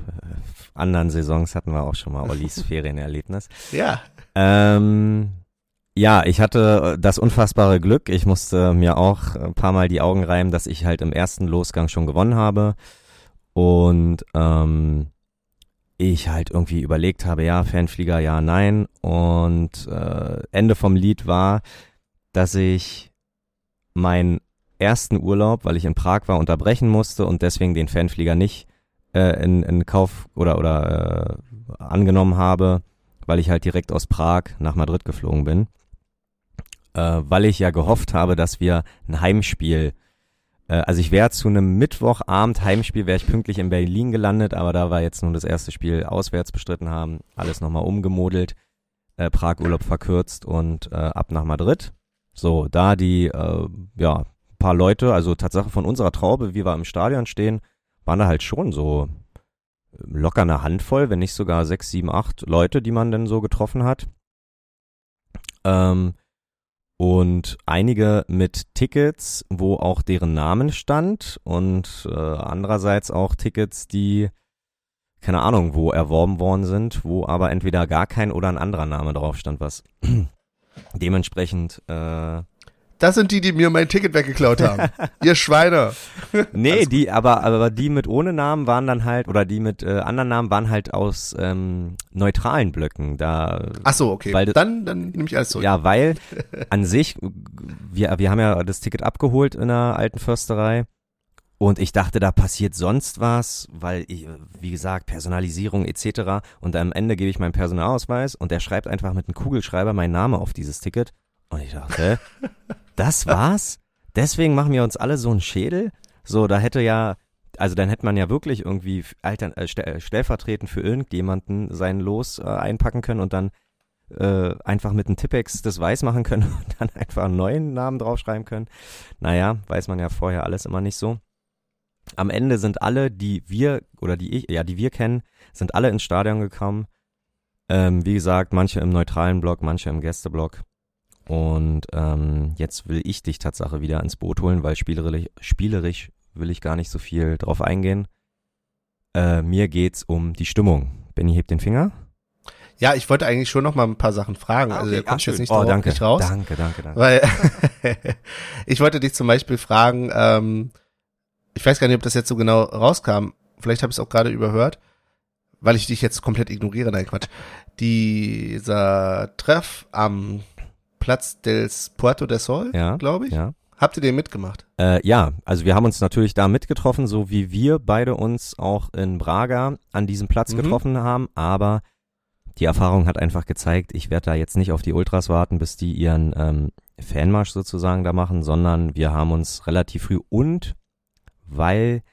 Speaker 2: anderen Saisons hatten wir auch schon mal Ollis Ferienerlebnis.
Speaker 1: Ja.
Speaker 2: Ähm, ja, ich hatte äh, das unfassbare Glück. Ich musste mir auch ein paar Mal die Augen reiben, dass ich halt im ersten Losgang schon gewonnen habe. Und ähm, ich halt irgendwie überlegt habe, ja, Fanflieger, ja, nein. Und äh, Ende vom Lied war, dass ich meinen ersten Urlaub, weil ich in Prag war, unterbrechen musste und deswegen den Fanflieger nicht äh, in, in Kauf oder oder äh, angenommen habe, weil ich halt direkt aus Prag nach Madrid geflogen bin, äh, weil ich ja gehofft habe, dass wir ein Heimspiel, äh, also ich wäre zu einem Mittwochabend Heimspiel, wäre ich pünktlich in Berlin gelandet, aber da war jetzt nun das erste Spiel auswärts bestritten haben, alles nochmal umgemodelt, äh, Prag-Urlaub verkürzt und äh, ab nach Madrid. So, da die, äh, ja, paar Leute, also Tatsache von unserer Traube, wie wir im Stadion stehen, waren da halt schon so locker eine Handvoll, wenn nicht sogar sechs, sieben, acht Leute, die man dann so getroffen hat. Ähm, und einige mit Tickets, wo auch deren Namen stand und äh, andererseits auch Tickets, die keine Ahnung, wo erworben worden sind, wo aber entweder gar kein oder ein anderer Name drauf stand, was dementsprechend äh,
Speaker 1: Das sind die, die mir mein Ticket weggeklaut haben. Ihr Schweine.
Speaker 2: Nee, die, aber, aber die mit ohne Namen waren dann halt, oder die mit äh, anderen Namen waren halt aus ähm, neutralen Blöcken. Da,
Speaker 1: Ach so, okay.
Speaker 2: Weil-
Speaker 1: dann, dann nehme ich alles zurück.
Speaker 2: ja, weil an sich, wir, wir haben ja das Ticket abgeholt in der alten Försterei und ich dachte, da passiert sonst was, weil, ich, wie gesagt, Personalisierung etc. Und am Ende gebe ich meinen Personalausweis und der schreibt einfach mit einem Kugelschreiber meinen Namen auf dieses Ticket. Und ich dachte, das war's? Deswegen machen wir uns alle so einen Schädel? So, da hätte ja, also dann hätte man ja wirklich irgendwie altern, äh, äh, stellvertretend für irgendjemanden sein Los äh, einpacken können und dann äh, einfach mit einem Tippex das weiß machen können und dann einfach einen neuen Namen draufschreiben können. Naja, weiß man ja vorher alles immer nicht so. Am Ende sind alle, die wir oder die ich, ja, die wir kennen, sind alle ins Stadion gekommen. Ähm, wie gesagt, manche im neutralen Block, manche im Gästeblock. Und ähm, jetzt will ich dich Tatsache wieder ins Boot holen, weil spielerisch, spielerisch will ich gar nicht so viel drauf eingehen. Äh, mir geht's um die Stimmung. Benny hebt den Finger.
Speaker 1: Ja, ich wollte eigentlich schon noch mal ein paar Sachen fragen.
Speaker 2: Ah,
Speaker 1: also
Speaker 2: okay.
Speaker 1: da kommst
Speaker 2: Ah,
Speaker 1: jetzt nicht,
Speaker 2: schön. oh,
Speaker 1: drauf,
Speaker 2: danke,
Speaker 1: nicht raus.
Speaker 2: Danke, danke, danke.
Speaker 1: Weil ich wollte dich zum Beispiel fragen, ähm, ich weiß gar nicht, ob das jetzt so genau rauskam. Vielleicht habe ich es auch gerade überhört, weil ich dich jetzt komplett ignoriere. Nein, Quatsch. Dieser Treff am Platz des Puerto del Sol,
Speaker 2: Ja,
Speaker 1: glaube ich.
Speaker 2: ja.
Speaker 1: Habt ihr den mitgemacht?
Speaker 2: Äh, ja, also wir haben uns natürlich da mitgetroffen, so wie wir beide uns auch in Braga an diesem Platz
Speaker 1: Mhm.
Speaker 2: getroffen haben, aber die Erfahrung hat einfach gezeigt, ich werde da jetzt nicht auf die Ultras warten, bis die ihren ähm, Fanmarsch sozusagen da machen, sondern wir haben uns relativ früh und weil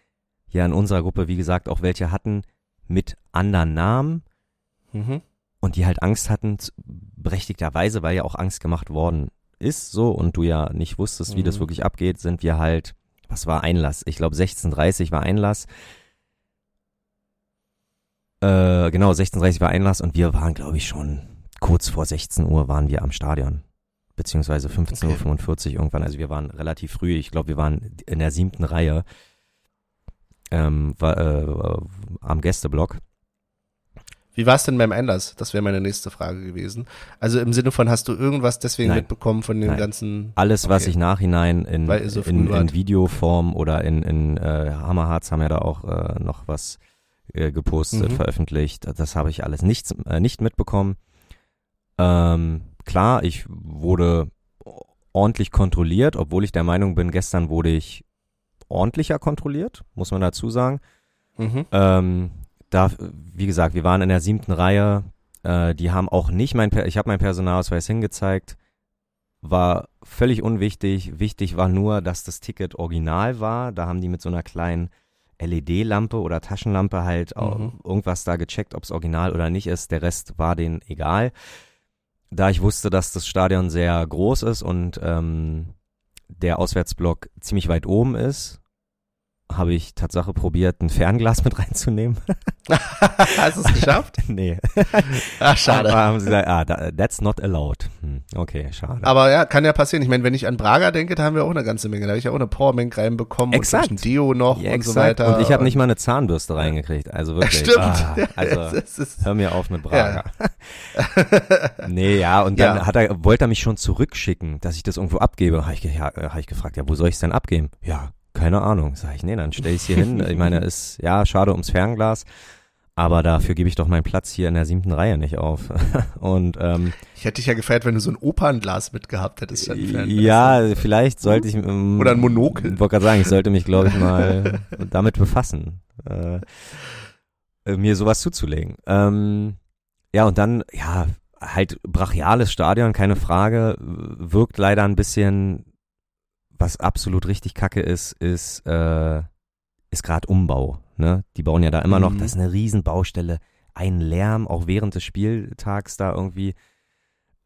Speaker 2: ja in unserer Gruppe, wie gesagt, auch welche hatten mit anderen Namen
Speaker 1: Mhm.
Speaker 2: und die halt Angst hatten, berechtigterweise, weil ja auch Angst gemacht worden ist, so, und du ja nicht wusstest, wie das
Speaker 1: Mhm.
Speaker 2: wirklich abgeht, sind wir halt, was war Einlass? Ich glaube 16.30 war Einlass. Äh, genau, 16.30 war Einlass und wir waren, glaube ich, schon kurz vor 16 Uhr waren wir am Stadion. Beziehungsweise 15.45 Uhr irgendwann. Also wir waren relativ früh. Ich glaube, wir waren in der siebten Reihe ähm, war, äh, am Gästeblock.
Speaker 1: Wie war es denn beim Einlass? Das wäre meine nächste Frage gewesen. Also im Sinne von, hast du irgendwas deswegen
Speaker 2: Nein.
Speaker 1: mitbekommen von dem
Speaker 2: Nein.
Speaker 1: ganzen
Speaker 2: Alles, was
Speaker 1: Okay.
Speaker 2: ich nachhinein in,
Speaker 1: so
Speaker 2: in, in. Videoform oder in, in äh, Hammerharz haben ja da auch äh, noch was äh, gepostet,
Speaker 1: Mhm.
Speaker 2: veröffentlicht. Das habe ich alles nicht, äh, nicht mitbekommen. Ähm, klar, ich wurde ordentlich kontrolliert, obwohl ich der Meinung bin, gestern wurde ich ordentlicher kontrolliert, muss man dazu sagen.
Speaker 1: Mhm.
Speaker 2: Ähm, da, wie gesagt, wir waren in der siebten Reihe. Äh, die haben auch nicht mein, per ich habe meinen Personalausweis hingezeigt. War völlig unwichtig. Wichtig war nur, dass das Ticket original war. Da haben die mit so einer kleinen LED-Lampe oder Taschenlampe halt
Speaker 1: Mhm.
Speaker 2: irgendwas da gecheckt, ob es original oder nicht ist. Der Rest war denen egal. Da ich wusste, dass das Stadion sehr groß ist und ähm, der Auswärtsblock ziemlich weit oben ist, habe ich Tatsache probiert, ein Fernglas mit reinzunehmen.
Speaker 1: Hast du es geschafft?
Speaker 2: nee.
Speaker 1: Ach, schade.
Speaker 2: Aber haben sie gesagt, ah, that's not allowed. Hm, okay, schade.
Speaker 1: Aber ja, kann ja passieren. Ich meine, wenn ich an Braga denke, da haben wir auch eine ganze Menge. Da habe ich ja auch eine Powerbank reinbekommen
Speaker 2: Exakt.
Speaker 1: und ein Deo noch
Speaker 2: Ja,
Speaker 1: und so
Speaker 2: exakt.
Speaker 1: weiter.
Speaker 2: Und ich habe nicht mal eine Zahnbürste reingekriegt. Also wirklich.
Speaker 1: Stimmt.
Speaker 2: Ah, also,
Speaker 1: ist,
Speaker 2: hör mir auf mit Braga. nee, ja, und dann
Speaker 1: Ja.
Speaker 2: hat er, wollte er mich schon zurückschicken, dass ich das irgendwo abgebe. Habe ich, ja, äh, hab ich gefragt, ja, wo soll ich es denn abgeben? Ja, keine Ahnung. Sag ich, nee, dann stell ich hier hin. Ich meine, ist, ja, schade ums Fernglas. Aber dafür gebe ich doch meinen Platz hier in der siebten Reihe nicht auf. Und ähm,
Speaker 1: ich hätte dich ja gefeiert, wenn du so ein Opernglas mitgehabt hättest.
Speaker 2: ja, vielleicht sollte ich ähm,
Speaker 1: Oder ein Monokel.
Speaker 2: Ich wollte gerade sagen, ich sollte mich, glaube ich, mal damit befassen, äh, äh, mir sowas zuzulegen. Ähm, ja, und dann, ja, halt brachiales Stadion, keine Frage, wirkt leider ein bisschen, was absolut richtig kacke ist, ist, äh, ist gerade Umbau. Ne? Die bauen ja da immer noch,
Speaker 1: Mhm.
Speaker 2: das ist eine Riesenbaustelle, ein Lärm, auch während des Spieltags da irgendwie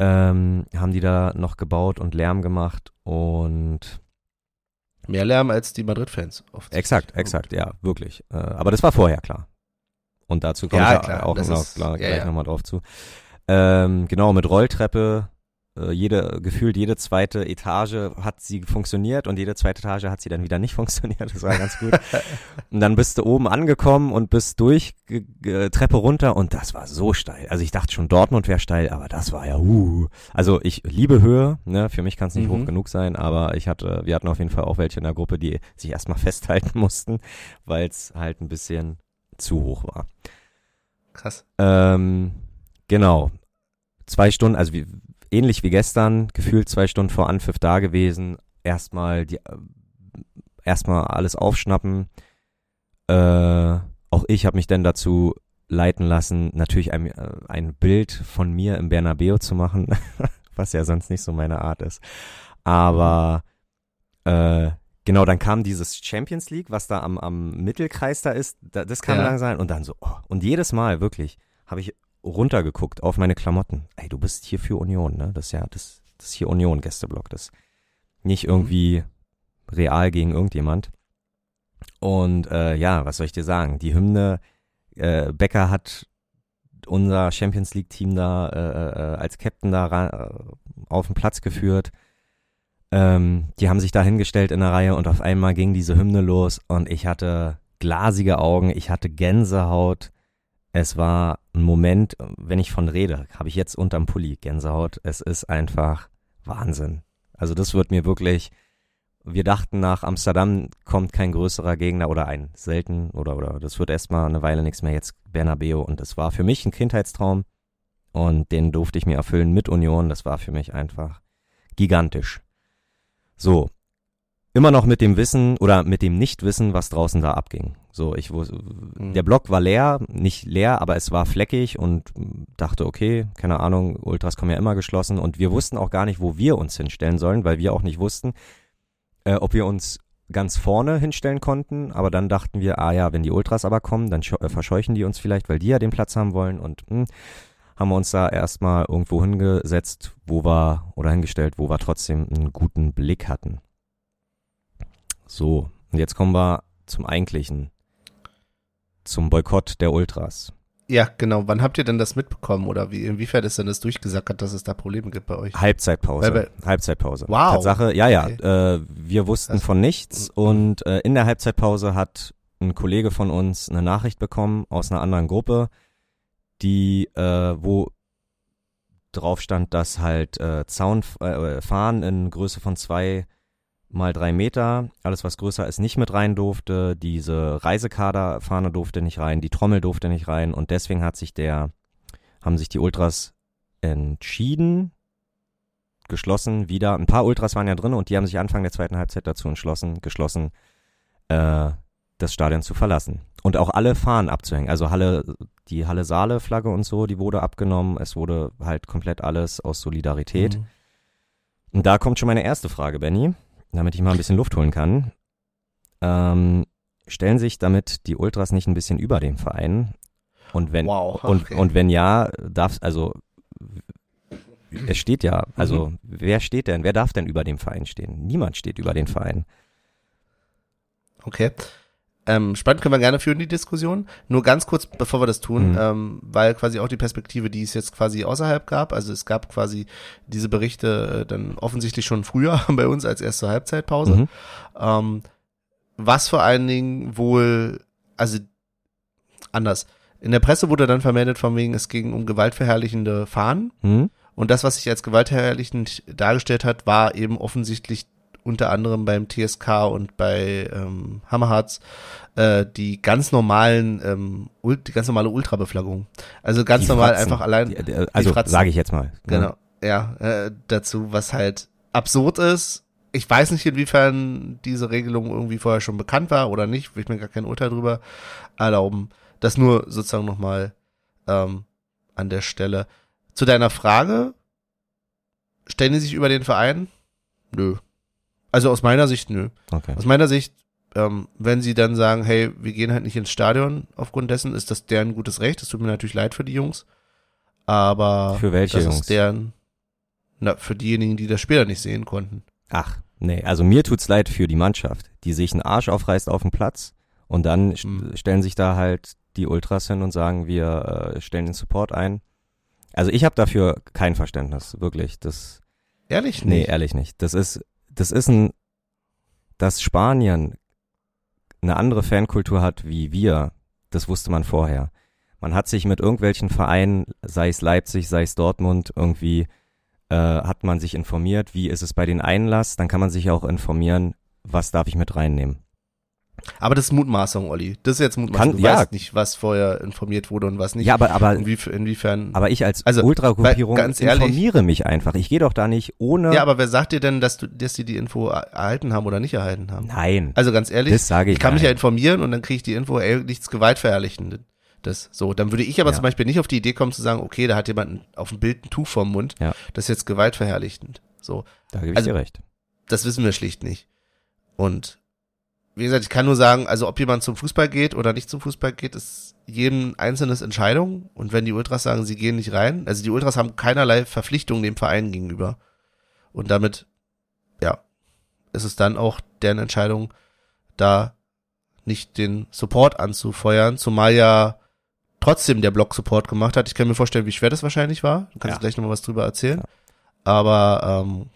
Speaker 2: ähm, haben die da noch gebaut und Lärm gemacht und
Speaker 1: Mehr Lärm als die Madrid-Fans. offensichtlich.
Speaker 2: Exakt, exakt, ja, wirklich. Äh, aber das war vorher klar. Und dazu komme
Speaker 1: Ja,
Speaker 2: ich ja
Speaker 1: klar,
Speaker 2: auch noch,
Speaker 1: ist-
Speaker 2: klar,
Speaker 1: ja,
Speaker 2: gleich
Speaker 1: ja.
Speaker 2: nochmal drauf zu. Ähm, genau, mit Rolltreppe, jede, gefühlt jede zweite Etage hat sie funktioniert und jede zweite Etage hat sie dann wieder nicht funktioniert. Das war ganz gut. und dann bist du oben angekommen und bist durch Treppe runter und das war so steil. Also ich dachte schon, Dortmund wäre steil, aber das war ja, uh. Also ich liebe Höhe, ne? Für mich kann es nicht
Speaker 1: Mhm.
Speaker 2: hoch genug sein, aber ich hatte, wir hatten auf jeden Fall auch welche in der Gruppe, die sich erstmal festhalten mussten, weil es halt ein bisschen zu hoch war.
Speaker 1: Krass.
Speaker 2: Ähm, genau. Zwei Stunden, also wie, ähnlich wie gestern, gefühlt zwei Stunden vor Anpfiff da gewesen. Erstmal die, äh, erstmal alles aufschnappen. Äh, auch ich habe mich dann dazu leiten lassen, natürlich ein, äh, ein Bild von mir im Bernabeu zu machen, was ja sonst nicht so meine Art ist. Aber äh, genau, dann kam dieses Champions League, was da am, am Mittelkreis da ist, da, das kam
Speaker 1: Ja.
Speaker 2: langsam und dann so, oh, und jedes Mal wirklich habe ich runtergeguckt auf meine Klamotten. Ey, du bist hier für Union, ne? Das ist ja, das, das ist hier Union Gästeblock, das ist nicht irgendwie real gegen irgendjemand. Und äh, ja, was soll ich dir sagen? Die Hymne, äh, Becker hat unser Champions League Team da äh, äh, als Captain da ra- äh, auf den Platz geführt. Ähm, die haben sich da hingestellt in der Reihe und auf einmal ging diese Hymne los und ich hatte glasige Augen, ich hatte Gänsehaut. Es war ein Moment, wenn ich von rede, habe ich jetzt unterm Pulli Gänsehaut. Es ist einfach Wahnsinn. Also das wird mir wirklich, wir dachten nach Amsterdam kommt kein größerer Gegner oder ein selten oder, oder das wird erstmal eine Weile nichts mehr jetzt Bernabeo und es war für mich ein Kindheitstraum und den durfte ich mir erfüllen mit Union. Das war für mich einfach gigantisch. So, immer noch mit dem Wissen oder mit dem Nichtwissen, was draußen da abging. So, ich wusste,
Speaker 1: Mhm.
Speaker 2: der Block war leer, nicht leer, aber es war fleckig und dachte, okay, keine Ahnung, Ultras kommen ja immer geschlossen und wir wussten auch gar nicht, wo wir uns hinstellen sollen, weil wir auch nicht wussten, äh, ob wir uns ganz vorne hinstellen konnten, aber dann dachten wir, ah ja, wenn die Ultras aber kommen, dann äh, verscheuchen die uns vielleicht, weil die ja den Platz haben wollen und hm, haben wir uns da erstmal irgendwo hingesetzt, wo wir, oder hingestellt, wo wir trotzdem einen guten Blick hatten. So, und jetzt kommen wir zum eigentlichen, zum Boykott der Ultras.
Speaker 1: Ja, genau. Wann habt ihr denn das mitbekommen oder wie, inwiefern ist denn das durchgesackert, dass es da Probleme gibt bei euch?
Speaker 2: Halbzeitpause.
Speaker 1: Weil
Speaker 2: Halbzeitpause.
Speaker 1: Wow.
Speaker 2: Tatsache, ja, ja.
Speaker 1: Okay.
Speaker 2: Äh, wir wussten
Speaker 1: Krass.
Speaker 2: von nichts und äh, in der Halbzeitpause hat ein Kollege von uns eine Nachricht bekommen aus einer anderen Gruppe, die, äh, wo drauf stand, dass halt äh, Zaun äh, fahren in Größe von zwei mal drei Meter, alles was größer ist, nicht mit rein durfte, diese Reisekaderfahne durfte nicht rein, die Trommel durfte nicht rein und deswegen hat sich der, haben sich die Ultras entschieden, geschlossen wieder. Ein paar Ultras waren ja drin und die haben sich Anfang der zweiten Halbzeit dazu entschlossen, geschlossen, äh, das Stadion zu verlassen. Und auch alle Fahnen abzuhängen. Also Halle, die Halle Saale Flagge und so, die wurde abgenommen. Es wurde halt komplett alles aus Solidarität.
Speaker 1: Mhm.
Speaker 2: Und da kommt schon meine erste Frage, Benny, damit ich mal ein bisschen Luft holen kann. Ähm, stellen sich damit die Ultras nicht ein bisschen über dem Verein? Und wenn,
Speaker 1: Wow,
Speaker 2: und,
Speaker 1: okay.
Speaker 2: und wenn ja, darf, also, es steht ja, also,
Speaker 1: Mhm.
Speaker 2: wer steht denn, wer darf denn über dem Verein stehen? Niemand steht über den Verein.
Speaker 1: Okay. Ähm, spannend können wir gerne führen, die Diskussion. Nur ganz kurz, bevor wir das tun,
Speaker 2: Mhm.
Speaker 1: ähm, weil quasi auch die Perspektive, die es jetzt quasi außerhalb gab, also es gab quasi diese Berichte äh, dann offensichtlich schon früher bei uns als erste Halbzeitpause.
Speaker 2: Mhm.
Speaker 1: Ähm, was vor allen Dingen wohl, also anders. In der Presse wurde dann vermeldet von wegen, es ging um gewaltverherrlichende Fahnen.
Speaker 2: Hm?
Speaker 1: Und das, was sich als gewaltverherrlichend dargestellt hat, war eben offensichtlich unter anderem beim TSK und bei ähm, Hammerharz äh, die ganz normalen, ähm, die ganz normale Ultrabeflaggung. Also ganz
Speaker 2: Die
Speaker 1: normal
Speaker 2: Fratzen.
Speaker 1: einfach allein.
Speaker 2: Die, die, also, sage ich jetzt mal. ne?
Speaker 1: Genau, ja, äh, dazu, was halt absurd ist. Ich weiß nicht, inwiefern diese Regelung irgendwie vorher schon bekannt war oder nicht, will ich mir gar kein Urteil drüber erlauben. Das nur sozusagen nochmal ähm, an der Stelle. Zu deiner Frage, stellen die sich über den Verein? Nö. Also aus meiner Sicht nö.
Speaker 2: Okay.
Speaker 1: Aus meiner Sicht, ähm, wenn sie dann sagen, hey, wir gehen halt nicht ins Stadion aufgrund dessen, ist das deren gutes Recht. Es tut mir natürlich leid für die Jungs. Aber
Speaker 2: Für welche
Speaker 1: das
Speaker 2: Jungs?
Speaker 1: ist deren, na, für diejenigen, die das später nicht sehen konnten.
Speaker 2: Ach, nee, also mir tut's leid für die Mannschaft, die sich einen Arsch aufreißt auf dem Platz und dann
Speaker 1: Mhm.
Speaker 2: stellen sich da halt die Ultras hin und sagen, wir äh, stellen den Support ein. Also ich habe dafür kein Verständnis, wirklich. Das
Speaker 1: Ehrlich
Speaker 2: nee,
Speaker 1: nicht.
Speaker 2: ehrlich nicht. Das ist das ist ein dass Spanien eine andere Fankultur hat wie wir, das wusste man vorher. Man hat sich mit irgendwelchen Vereinen, sei es Leipzig, sei es Dortmund, irgendwie äh, hat man sich informiert, wie ist es bei den Einlass, dann kann man sich auch informieren, was darf ich mit reinnehmen.
Speaker 1: Aber das ist Mutmaßung, Olli. Das ist jetzt Mutmaßung.
Speaker 2: Kann-
Speaker 1: du
Speaker 2: ja.
Speaker 1: weißt nicht, was vorher informiert wurde und was nicht.
Speaker 2: Ja, aber aber
Speaker 1: Inwief inwiefern.
Speaker 2: aber ich als
Speaker 1: Also,
Speaker 2: Ultragruppierung
Speaker 1: weil, ganz ehrlich-
Speaker 2: informiere mich einfach. Ich gehe doch da nicht ohne
Speaker 1: ja, aber wer sagt dir denn, dass du, dass die die Info er- erhalten haben oder nicht erhalten haben?
Speaker 2: Nein.
Speaker 1: Also ganz ehrlich,
Speaker 2: das sage ich.
Speaker 1: ich kann mich ja
Speaker 2: nein.
Speaker 1: informieren und dann kriege ich die Info, ey, nichts gewaltverherrlichendes. Das so, dann würde ich aber
Speaker 2: Ja.
Speaker 1: zum Beispiel nicht auf die Idee kommen zu sagen, okay, da hat jemand auf dem Bild ein Tuch vorm Mund,
Speaker 2: Ja.
Speaker 1: das ist jetzt gewaltverherrlichend. So,
Speaker 2: da gebe ich
Speaker 1: also-
Speaker 2: dir recht.
Speaker 1: das wissen wir schlicht nicht. Und wie gesagt, ich kann nur sagen, also ob jemand zum Fußball geht oder nicht zum Fußball geht, ist jedem einzelnes Entscheidung. Und wenn die Ultras sagen, sie gehen nicht rein, also die Ultras haben keinerlei Verpflichtung dem Verein gegenüber. Und damit, ja, ist es dann auch deren Entscheidung, da nicht den Support anzufeuern, zumal ja trotzdem der Block Support gemacht hat. Ich kann mir vorstellen, wie schwer das wahrscheinlich war. Du kannst
Speaker 2: Ja.
Speaker 1: gleich nochmal was drüber erzählen.
Speaker 2: Ja.
Speaker 1: Aber ähm,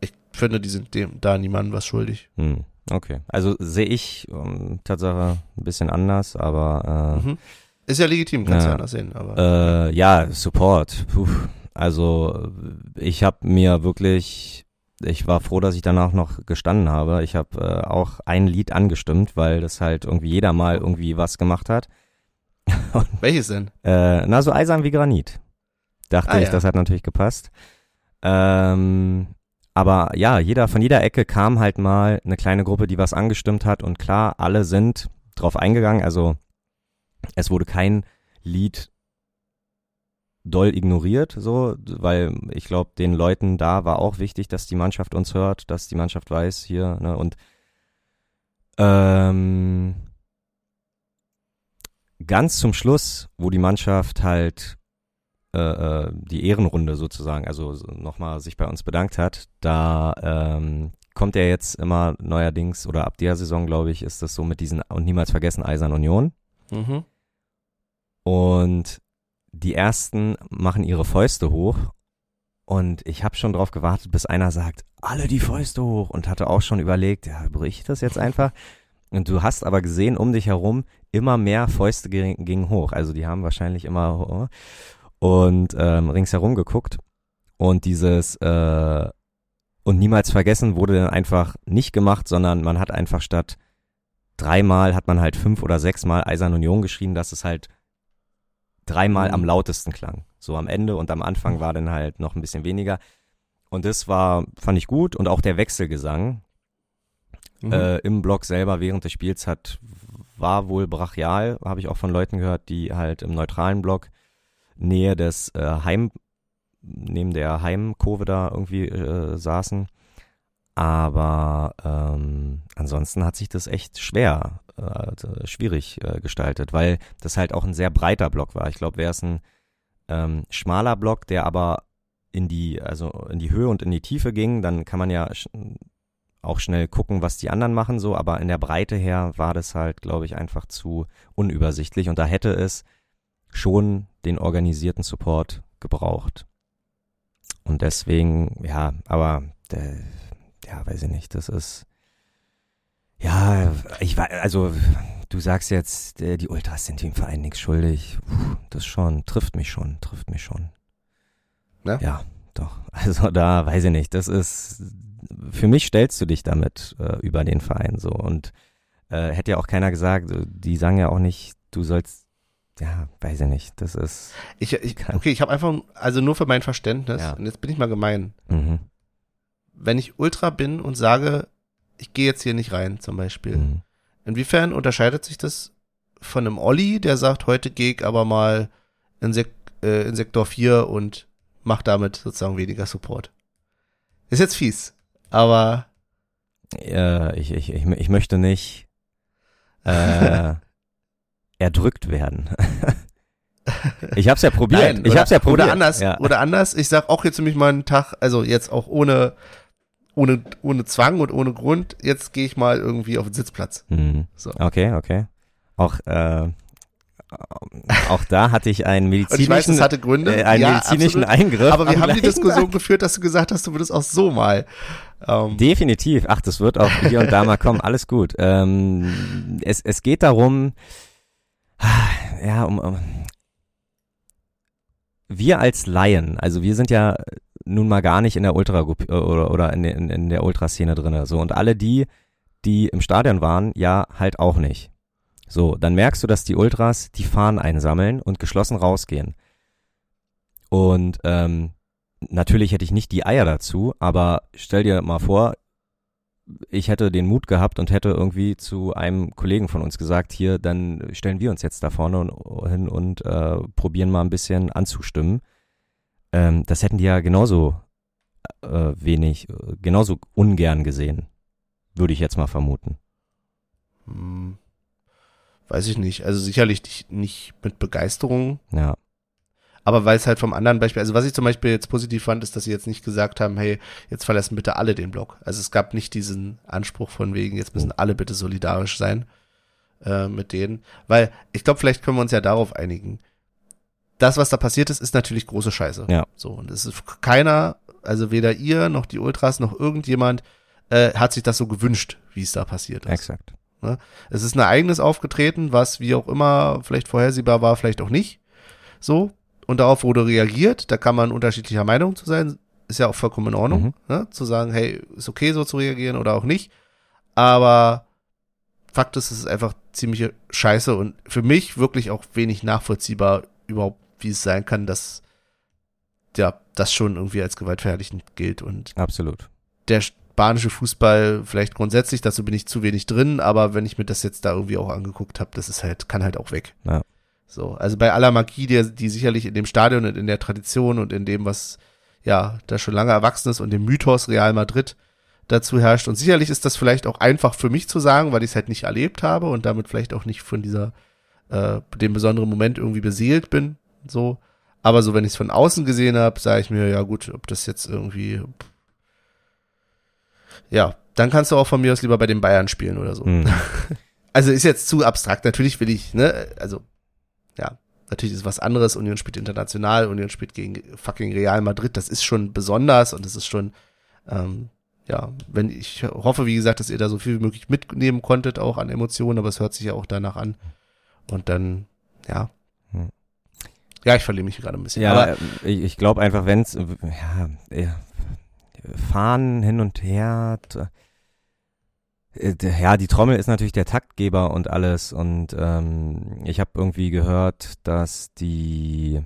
Speaker 1: ich finde, die sind dem da niemandem was schuldig.
Speaker 2: Hm. Okay. Also sehe ich ähm, Tatsache ein bisschen anders, aber äh,
Speaker 1: Mhm. Ist ja legitim, kannst
Speaker 2: Ja.
Speaker 1: ja anders sehen, aber.
Speaker 2: Äh, ja, Support. Puh. Also ich habe mir wirklich, ich war froh, dass ich danach noch gestanden habe. Ich habe äh, auch ein Lied angestimmt, weil das halt irgendwie jeder mal irgendwie was gemacht hat.
Speaker 1: Welches denn?
Speaker 2: Äh, na, so eisern wie Granit. Dachte
Speaker 1: Ah,
Speaker 2: ich,
Speaker 1: ja.
Speaker 2: das hat natürlich gepasst. Ähm, aber ja, jeder, von jeder Ecke kam halt mal eine kleine Gruppe, die was angestimmt hat und klar, alle sind drauf eingegangen. Also es wurde kein Lied doll ignoriert, so, weil ich glaube, den Leuten da war auch wichtig, dass die Mannschaft uns hört, dass die Mannschaft weiß hier, ne, und ähm, ganz zum Schluss, wo die Mannschaft halt äh, die Ehrenrunde sozusagen, also nochmal sich bei uns bedankt hat, da ähm, kommt er jetzt immer neuerdings oder ab der Saison, glaube ich, ist das so mit diesen und niemals vergessen Eisern Union.
Speaker 1: Mhm.
Speaker 2: Und die ersten machen ihre Fäuste hoch. Und ich habe schon drauf gewartet, bis einer sagt, alle die Fäuste hoch. Und hatte auch schon überlegt, ja, brich ich das jetzt einfach? Und du hast aber gesehen, um dich herum, immer mehr Fäuste gingen hoch. Also die haben wahrscheinlich immer ho- und ähm, ringsherum geguckt. Und dieses äh, und niemals vergessen wurde dann einfach nicht gemacht, sondern man hat einfach statt dreimal hat man halt fünf oder sechsmal Eisern Union geschrien, dass es halt dreimal
Speaker 1: Mhm.
Speaker 2: am lautesten klang. So am Ende und am Anfang war dann halt noch ein bisschen weniger. Und das war, fand ich gut. Und auch der Wechselgesang
Speaker 1: Mhm.
Speaker 2: äh, im Block selber während des Spiels hat, war wohl brachial, habe ich auch von Leuten gehört, die halt im neutralen Block Nähe des äh, Heim, neben der Heimkurve da irgendwie äh, saßen. Aber ähm, ansonsten hat sich das echt schwer, äh, also schwierig äh, gestaltet, weil das halt auch ein sehr breiter Block war. Ich glaube, wäre es ein ähm, schmaler Block, der aber in die, also in die Höhe und in die Tiefe ging, dann kann man ja auch schnell gucken, was die anderen machen, so, aber in der Breite her war das halt, glaube ich, einfach zu unübersichtlich und da hätte es schon den organisierten Support gebraucht. Und deswegen, ja, aber äh, ja, weiß ich nicht, das ist ja, ich weiß, also du sagst jetzt, äh, die Ultras sind dem Verein nichts schuldig. Puh, das schon, trifft mich schon, trifft mich schon.
Speaker 1: Ne?
Speaker 2: Ja, doch. Also da weiß ich nicht, das ist für mich stellst du dich damit äh, über den Verein so und äh, hätte ja auch keiner gesagt, die sagen ja auch nicht, du sollst ja, weiß ich nicht, das ist
Speaker 1: Ich, ich, okay, ich habe einfach, also nur für mein Verständnis,
Speaker 2: Ja.
Speaker 1: und jetzt bin ich mal gemein.
Speaker 2: mhm,
Speaker 1: Wenn ich Ultra bin und sage, ich gehe jetzt hier nicht rein, zum Beispiel,
Speaker 2: mhm.
Speaker 1: inwiefern unterscheidet sich das von einem Olli, der sagt, heute gehe ich aber mal in, Sek äh, in Sektor 4 und mach damit sozusagen weniger Support? Ist jetzt fies, aber
Speaker 2: äh, ich, ich, ich, ich möchte nicht äh, erdrückt werden. ich hab's ja probiert.
Speaker 1: Nein,
Speaker 2: ich
Speaker 1: oder,
Speaker 2: hab's ja probiert.
Speaker 1: Oder anders,
Speaker 2: Ja.
Speaker 1: oder anders, ich sag auch jetzt nämlich mal einen Tag, also jetzt auch ohne, ohne, ohne Zwang und ohne Grund, jetzt gehe ich mal irgendwie auf den Sitzplatz.
Speaker 2: Mhm.
Speaker 1: So.
Speaker 2: Okay, okay. Auch, äh, auch da hatte ich einen
Speaker 1: Und ich weiß,
Speaker 2: medizinischen,
Speaker 1: das hatte Gründe.
Speaker 2: äh, einen
Speaker 1: ja,
Speaker 2: medizinischen
Speaker 1: absolut.
Speaker 2: Eingriff.
Speaker 1: Aber wir haben die Diskussion
Speaker 2: Tag.
Speaker 1: geführt, dass du gesagt hast, du würdest auch so mal. Ähm,
Speaker 2: Definitiv. Ach, das wird auch hier und da mal kommen. Alles gut. Ähm, es, es geht darum, ja, um, um wir als Laien, also wir sind ja nun mal gar nicht in der Ultra oder, oder in, der- in, in der Ultraszene drinne. So und alle die, die im Stadion waren, ja halt auch nicht. So, dann merkst du, dass die Ultras die Fahnen einsammeln und geschlossen rausgehen. Und ähm, natürlich hätte ich nicht die Eier dazu, aber stell dir mal vor, ich hätte den Mut gehabt und hätte irgendwie zu einem Kollegen von uns gesagt, hier, dann stellen wir uns jetzt da vorne und, hin und äh, probieren mal ein bisschen anzustimmen. Ähm, das hätten die ja genauso äh, wenig, genauso ungern gesehen, würde ich jetzt mal vermuten.
Speaker 1: hm, weiß ich nicht. Also sicherlich nicht, nicht mit Begeisterung,
Speaker 2: Ja,
Speaker 1: aber weil es halt vom anderen Beispiel, also was ich zum Beispiel jetzt positiv fand, ist, dass sie jetzt nicht gesagt haben, hey, jetzt verlassen bitte alle den Block. Also es gab nicht diesen Anspruch von wegen, jetzt müssen alle bitte solidarisch sein äh, mit denen. Weil ich glaube, vielleicht können wir uns ja darauf einigen. Das, was da passiert ist, ist natürlich große Scheiße.
Speaker 2: Ja.
Speaker 1: So, und es ist keiner, also weder ihr noch die Ultras noch irgendjemand äh, hat sich das so gewünscht, wie es da passiert ist.
Speaker 2: exakt.
Speaker 1: Ne? Es ist ein Ereignis aufgetreten, was wie auch immer vielleicht vorhersehbar war, vielleicht auch nicht. So. Und darauf wurde reagiert. Da kann man unterschiedlicher Meinung zu sein. Ist ja auch vollkommen in Ordnung,
Speaker 2: Mhm.
Speaker 1: ne? zu sagen, hey, ist okay so zu reagieren oder auch nicht. Aber Fakt ist, es ist einfach ziemliche Scheiße und für mich wirklich auch wenig nachvollziehbar überhaupt, wie es sein kann, dass ja, das schon irgendwie als gewaltverherrlichend gilt und
Speaker 2: Absolut.
Speaker 1: der spanische Fußball vielleicht grundsätzlich, dazu bin ich zu wenig drin, aber wenn ich mir das jetzt da irgendwie auch angeguckt habe, das ist halt, kann halt auch weg.
Speaker 2: Ja.
Speaker 1: So, also bei aller Magie, die, die sicherlich in dem Stadion und in der Tradition und in dem, was ja da schon lange erwachsen ist und dem Mythos Real Madrid dazu herrscht. Und sicherlich ist das vielleicht auch einfach für mich zu sagen, weil ich es halt nicht erlebt habe und damit vielleicht auch nicht von dieser, äh, dem besonderen Moment irgendwie beseelt bin. So. Aber so, wenn ich es von außen gesehen habe, sage ich mir, ja gut, ob das jetzt irgendwie ja, dann kannst du auch von mir aus lieber bei den Bayern spielen oder so.
Speaker 2: Mhm.
Speaker 1: Also ist jetzt zu abstrakt. Natürlich will ich, ne, also, natürlich ist was anderes. Union spielt international, Union spielt gegen fucking Real Madrid. Das ist schon besonders und das ist schon, ähm, ja, wenn ich hoffe, wie gesagt, dass ihr da so viel wie möglich mitnehmen konntet, auch an Emotionen, aber es hört sich ja auch danach an. Und dann, ja.
Speaker 2: Hm.
Speaker 1: Ja, ich verliere mich gerade ein bisschen.
Speaker 2: Ja,
Speaker 1: aber
Speaker 2: ich, ich glaube einfach, wenn's ja, ja, fahren hin und her, ja, die Trommel ist natürlich der Taktgeber und alles und ähm, ich habe irgendwie gehört, dass die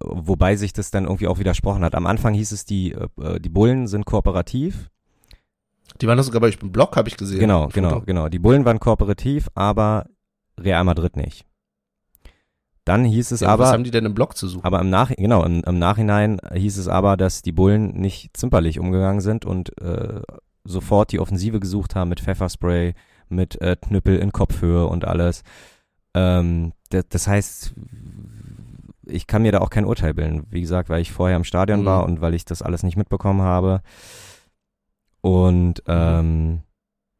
Speaker 2: wobei sich das dann irgendwie auch widersprochen hat. Am Anfang hieß es, die äh, die Bullen sind kooperativ.
Speaker 1: die waren doch sogar bei euch im Blog, habe ich gesehen.
Speaker 2: Genau, genau, genau. Die Bullen waren kooperativ, aber Real Madrid nicht. Dann hieß es
Speaker 1: Ja,
Speaker 2: aber
Speaker 1: was haben die denn im Blog zu suchen?
Speaker 2: Aber im, Nach genau, im, im Nachhinein hieß es aber, dass die Bullen nicht zimperlich umgegangen sind und äh, sofort die Offensive gesucht haben mit Pfefferspray, mit äh, Knüppel in Kopfhöhe und alles. Ähm, das, heißt, ich kann mir da auch kein Urteil bilden. Wie gesagt, weil ich vorher im Stadion
Speaker 1: Mhm.
Speaker 2: war und weil ich das alles nicht mitbekommen habe. Und ähm,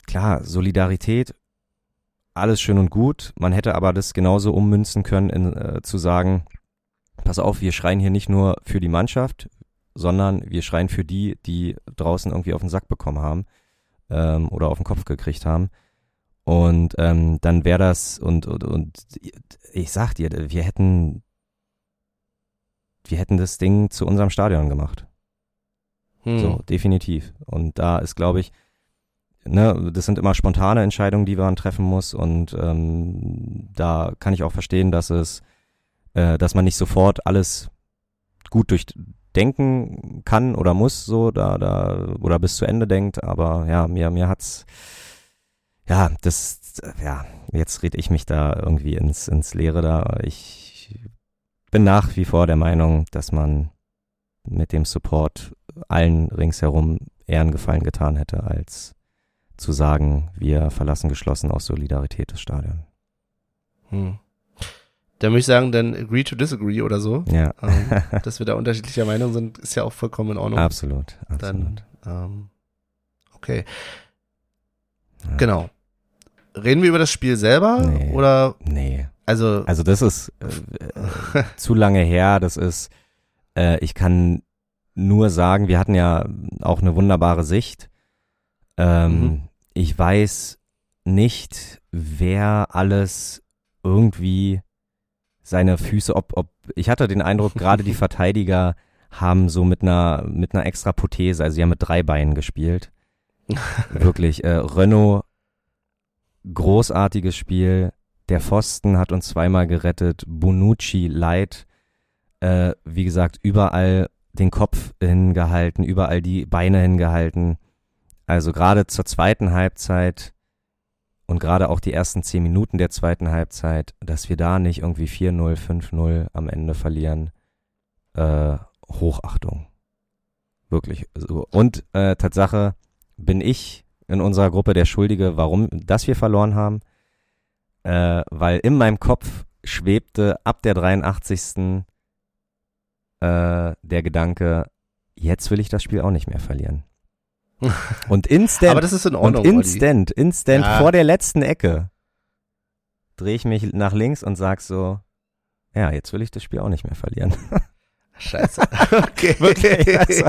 Speaker 2: klar, Solidarität, alles schön und gut. Man hätte aber das genauso ummünzen können, in, äh, zu sagen, pass auf, wir schreien hier nicht nur für die Mannschaft, sondern wir schreien für die, die draußen irgendwie auf den Sack bekommen haben ähm, oder auf den Kopf gekriegt haben. Und ähm, dann wäre das, und, und, und ich sag dir, wir hätten, wir hätten das Ding zu unserem Stadion gemacht.
Speaker 1: Hm.
Speaker 2: So, definitiv. Und da ist, glaube ich, ne, das sind immer spontane Entscheidungen, die man treffen muss. Und ähm, da kann ich auch verstehen, dass es, äh, dass man nicht sofort alles gut durchdenken kann oder muss, so da, da, oder bis zu Ende denkt. Aber ja, mir, mir hat's, ja, das, ja, jetzt rede ich mich da irgendwie ins, ins Leere da. Ich bin nach wie vor der Meinung, dass man mit dem Support allen ringsherum eher einen Gefallen getan hätte, als zu sagen, wir verlassen geschlossen aus Solidarität das Stadion.
Speaker 1: Hm. Da würde ich sagen, dann agree to disagree oder so.
Speaker 2: Ja,
Speaker 1: Ähm, dass wir da unterschiedlicher Meinung sind, ist ja auch vollkommen in Ordnung.
Speaker 2: absolut, absolut.
Speaker 1: Dann, ähm, okay,
Speaker 2: Ja.
Speaker 1: genau. Reden wir über das Spiel selber
Speaker 2: Nee.
Speaker 1: oder
Speaker 2: Nee,
Speaker 1: also,
Speaker 2: also das ist äh, äh, zu lange her, das ist, äh, ich kann nur sagen, wir hatten ja auch eine wunderbare Sicht. Ähm,
Speaker 1: Mhm.
Speaker 2: Ich weiß nicht, wer alles irgendwie seine Füße, ob, ob, ich hatte den Eindruck, gerade die Verteidiger haben so mit einer, mit einer extra Prothese, also sie haben mit drei Beinen gespielt. Wirklich, äh, Renault, großartiges Spiel. Der Pfosten hat uns zweimal gerettet. Bonucci, Light, äh, wie gesagt, überall den Kopf hingehalten, überall die Beine hingehalten. Also gerade zur zweiten Halbzeit und gerade auch die ersten zehn Minuten der zweiten Halbzeit, dass wir da nicht irgendwie 4-0, 5-0 am Ende verlieren. Äh, Hochachtung. Wirklich. So. Und äh, Tatsache bin ich in unserer Gruppe der Schuldige, warum das wir verloren haben. Äh, weil in meinem Kopf schwebte ab der 83. Äh, der Gedanke, jetzt will ich das Spiel auch nicht mehr verlieren. Und instant,
Speaker 1: aber das ist in
Speaker 2: und
Speaker 1: Ordnung. Olli.
Speaker 2: instant, instant
Speaker 1: Ja.
Speaker 2: vor der letzten Ecke drehe ich mich nach links und sag so, ja, jetzt will ich das Spiel auch nicht mehr verlieren.
Speaker 1: Scheiße. Okay.
Speaker 2: Wirklich, also.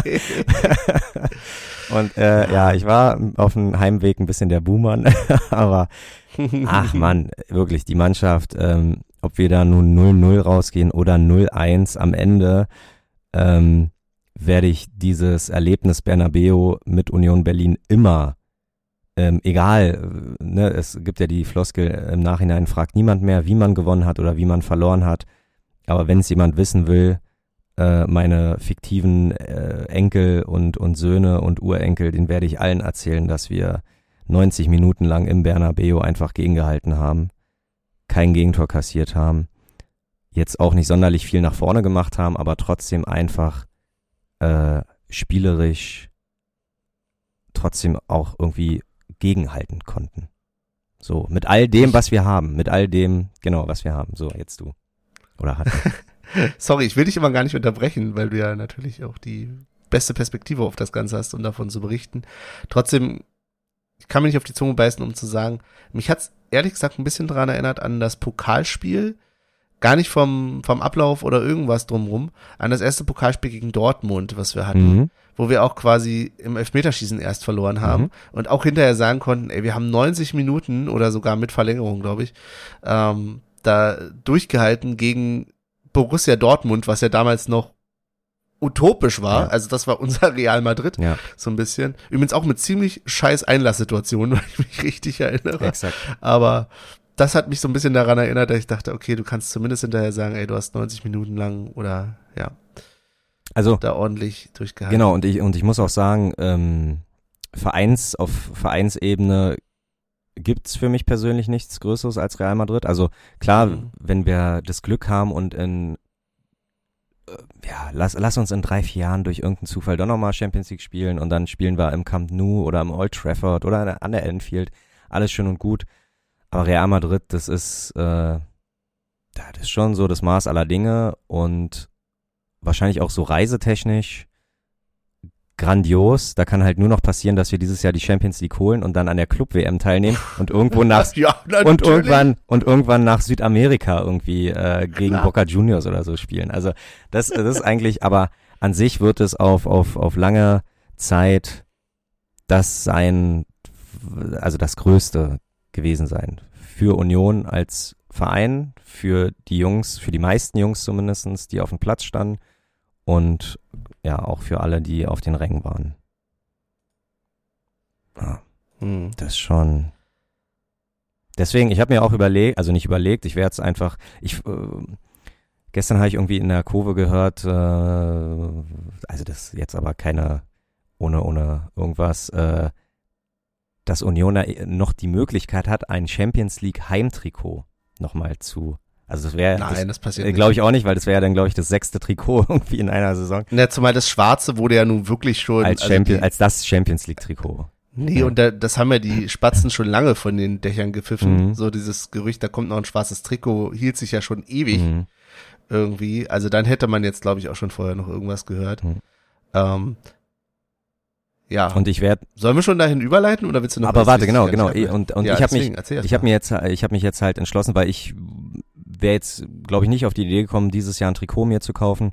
Speaker 2: Und äh, ja, ich war auf dem Heimweg ein bisschen der Buhmann, aber ach man, wirklich, die Mannschaft, ähm, ob wir da nun 0-0 rausgehen oder 0-1 am Ende, ähm, werde ich dieses Erlebnis Bernabeo mit Union Berlin immer, ähm, egal, ne, es gibt ja die Floskel im Nachhinein, fragt niemand mehr, wie man gewonnen hat oder wie man verloren hat. Aber wenn es jemand wissen will, äh, meine fiktiven äh, Enkel und, und Söhne und Urenkel, den werde ich allen erzählen, dass wir 90 Minuten lang im Bernabeo einfach gegengehalten haben, kein Gegentor kassiert haben, jetzt auch nicht sonderlich viel nach vorne gemacht haben, aber trotzdem einfach äh, spielerisch trotzdem auch irgendwie gegenhalten konnten. So, mit all dem, was wir haben, mit all dem, genau, was wir haben. So, jetzt du. Oder hat.
Speaker 1: Sorry, ich will dich immer gar nicht unterbrechen, weil du ja natürlich auch die beste Perspektive auf das Ganze hast, um davon zu berichten. Trotzdem, ich kann mich nicht auf die Zunge beißen, um zu sagen, mich hat's ehrlich gesagt ein bisschen daran erinnert an das Pokalspiel, gar nicht vom, vom Ablauf oder irgendwas drumrum, an das erste Pokalspiel gegen Dortmund, was wir hatten,
Speaker 2: Mhm.
Speaker 1: wo wir auch quasi im Elfmeterschießen erst verloren haben
Speaker 2: Mhm.
Speaker 1: und auch hinterher sagen konnten, ey, wir haben 90 Minuten oder sogar mit Verlängerung, glaube ich, ähm, da durchgehalten gegen Borussia Dortmund, was ja damals noch utopisch war.
Speaker 2: Ja.
Speaker 1: Also das war unser Real Madrid,
Speaker 2: Ja,
Speaker 1: so ein bisschen. Übrigens auch mit ziemlich scheiß Einlasssituationen, wenn ich mich richtig erinnere.
Speaker 2: exakt.
Speaker 1: Aber das hat mich so ein bisschen daran erinnert, dass ich dachte, okay, du kannst zumindest hinterher sagen, ey, du hast 90 Minuten lang oder ja,
Speaker 2: Also,
Speaker 1: da ordentlich durchgehalten.
Speaker 2: Genau, und ich, und ich muss auch sagen, ähm, Vereins, auf Vereinsebene gibt's für mich persönlich nichts Größeres als Real Madrid. Also klar,
Speaker 1: Mhm.
Speaker 2: wenn wir das Glück haben und in äh, ja, lass, lass uns in drei, vier Jahren durch irgendeinen Zufall doch nochmal Champions League spielen und dann spielen wir im Camp Nou oder im Old Trafford oder an der- an der Enfield. Alles schön und gut. Aber Real Madrid, das ist, äh, das ist schon so das Maß aller Dinge und wahrscheinlich auch so reisetechnisch grandios. Da kann halt nur noch passieren, dass wir dieses Jahr die Champions League holen und dann an der Club-WM teilnehmen und irgendwo nach
Speaker 1: ja,
Speaker 2: und irgendwann und irgendwann nach Südamerika irgendwie äh, gegen
Speaker 1: Klar.
Speaker 2: Boca Juniors oder so spielen. Also das, das ist eigentlich, aber an sich wird es auf, auf, auf lange Zeit das sein, also das Größte gewesen sein für Union als Verein, für die Jungs, für die meisten Jungs zumindestens, die auf dem Platz standen und ja auch für alle, die auf den Rängen waren. Ja.
Speaker 1: Hm.
Speaker 2: Das ist schon. Deswegen, ich habe mir auch überlegt, also nicht überlegt, ich werde es einfach. Ich äh, gestern habe ich irgendwie in der Kurve gehört, äh, also das ist jetzt aber keine ohne ohne irgendwas, äh, dass Union da noch die Möglichkeit hat, ein Champions League Heimtrikot nochmal zu. Also das wäre,
Speaker 1: Nein, das passiert
Speaker 2: äh, glaube ich auch nicht, weil das wäre ja dann glaube ich das sechste Trikot irgendwie in einer Saison
Speaker 1: Ja, zumal das Schwarze wurde ja nun wirklich schon.
Speaker 2: als
Speaker 1: also
Speaker 2: Champion,
Speaker 1: die,
Speaker 2: als das Champions League Trikot.
Speaker 1: nee,
Speaker 2: ja.
Speaker 1: und da, das haben ja die Spatzen schon lange von den Dächern gepfiffen.
Speaker 2: Mhm.
Speaker 1: So dieses Gerücht, da kommt noch ein schwarzes Trikot, hielt sich ja schon ewig
Speaker 2: Mhm.
Speaker 1: irgendwie. Also dann hätte man jetzt, glaube ich, auch schon vorher noch irgendwas gehört.
Speaker 2: Mhm.
Speaker 1: Ähm, ja,
Speaker 2: Und ich werde
Speaker 1: sollen wir schon dahin überleiten oder willst du noch
Speaker 2: Aber warte, genau, genau. Und, und
Speaker 1: Ja,
Speaker 2: ich habe mich, ich habe mir jetzt, ich habe mich jetzt halt entschlossen, weil ich wäre jetzt, glaube ich, nicht auf die Idee gekommen, dieses Jahr ein Trikot mir zu kaufen.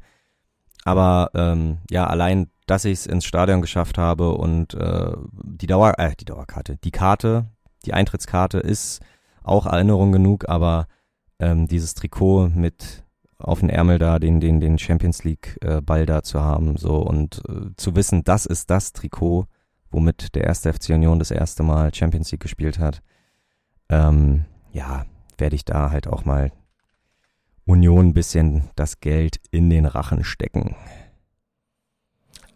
Speaker 2: Aber ähm, ja, allein, dass ich es ins Stadion geschafft habe und äh, die Dauer, äh, die Dauerkarte, die Karte, die Eintrittskarte ist auch Erinnerung genug, aber ähm, dieses Trikot mit auf den Ärmel da, den, den, den Champions League äh, Ball da zu haben, so und äh, zu wissen, das ist das Trikot, womit der erste FC Union das erste Mal Champions League gespielt hat. Ähm, ja, werde ich da halt auch mal Union ein bisschen das Geld in den Rachen stecken.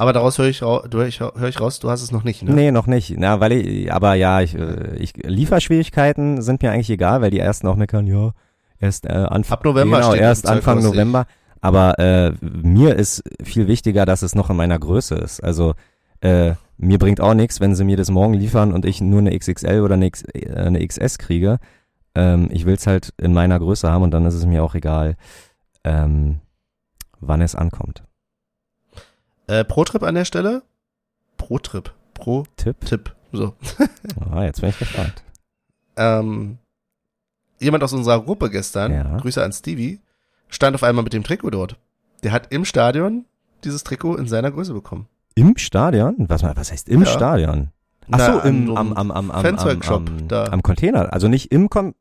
Speaker 1: Aber daraus höre ich, hör ich raus, du hast es noch nicht, ne?
Speaker 2: Nee, noch nicht. Na, weil ich, aber ja, ich, äh, ich, Lieferschwierigkeiten sind mir eigentlich egal, weil die ersten auch meckern, ja, erst äh, Anfang,
Speaker 1: Ab November
Speaker 2: genau,
Speaker 1: steht
Speaker 2: erst Anfang November. Aber äh, mir ist viel wichtiger, dass es noch in meiner Größe ist. Also äh, mir bringt auch nichts, wenn sie mir das morgen liefern und ich nur eine XXL oder eine, X, äh, eine XS kriege. Ähm, ich will's halt in meiner Größe haben und dann ist es mir auch egal, ähm, wann es ankommt.
Speaker 1: Äh, Pro-Trip an der Stelle? Pro-Trip.
Speaker 2: Tipp?
Speaker 1: Pro-Tipp. So.
Speaker 2: Ah, jetzt bin ich gespannt.
Speaker 1: Ähm, jemand aus unserer Gruppe gestern,
Speaker 2: Ja.
Speaker 1: Grüße an Stevie, stand auf einmal mit dem Trikot dort. Der hat im Stadion dieses Trikot in seiner Größe bekommen.
Speaker 2: Im Stadion? Was, was heißt im
Speaker 1: Ja.
Speaker 2: Stadion? Ach so, im, am, am, am, am, am,
Speaker 1: Fanzeugshop
Speaker 2: am,
Speaker 1: da.
Speaker 2: am Container. Also nicht im Kon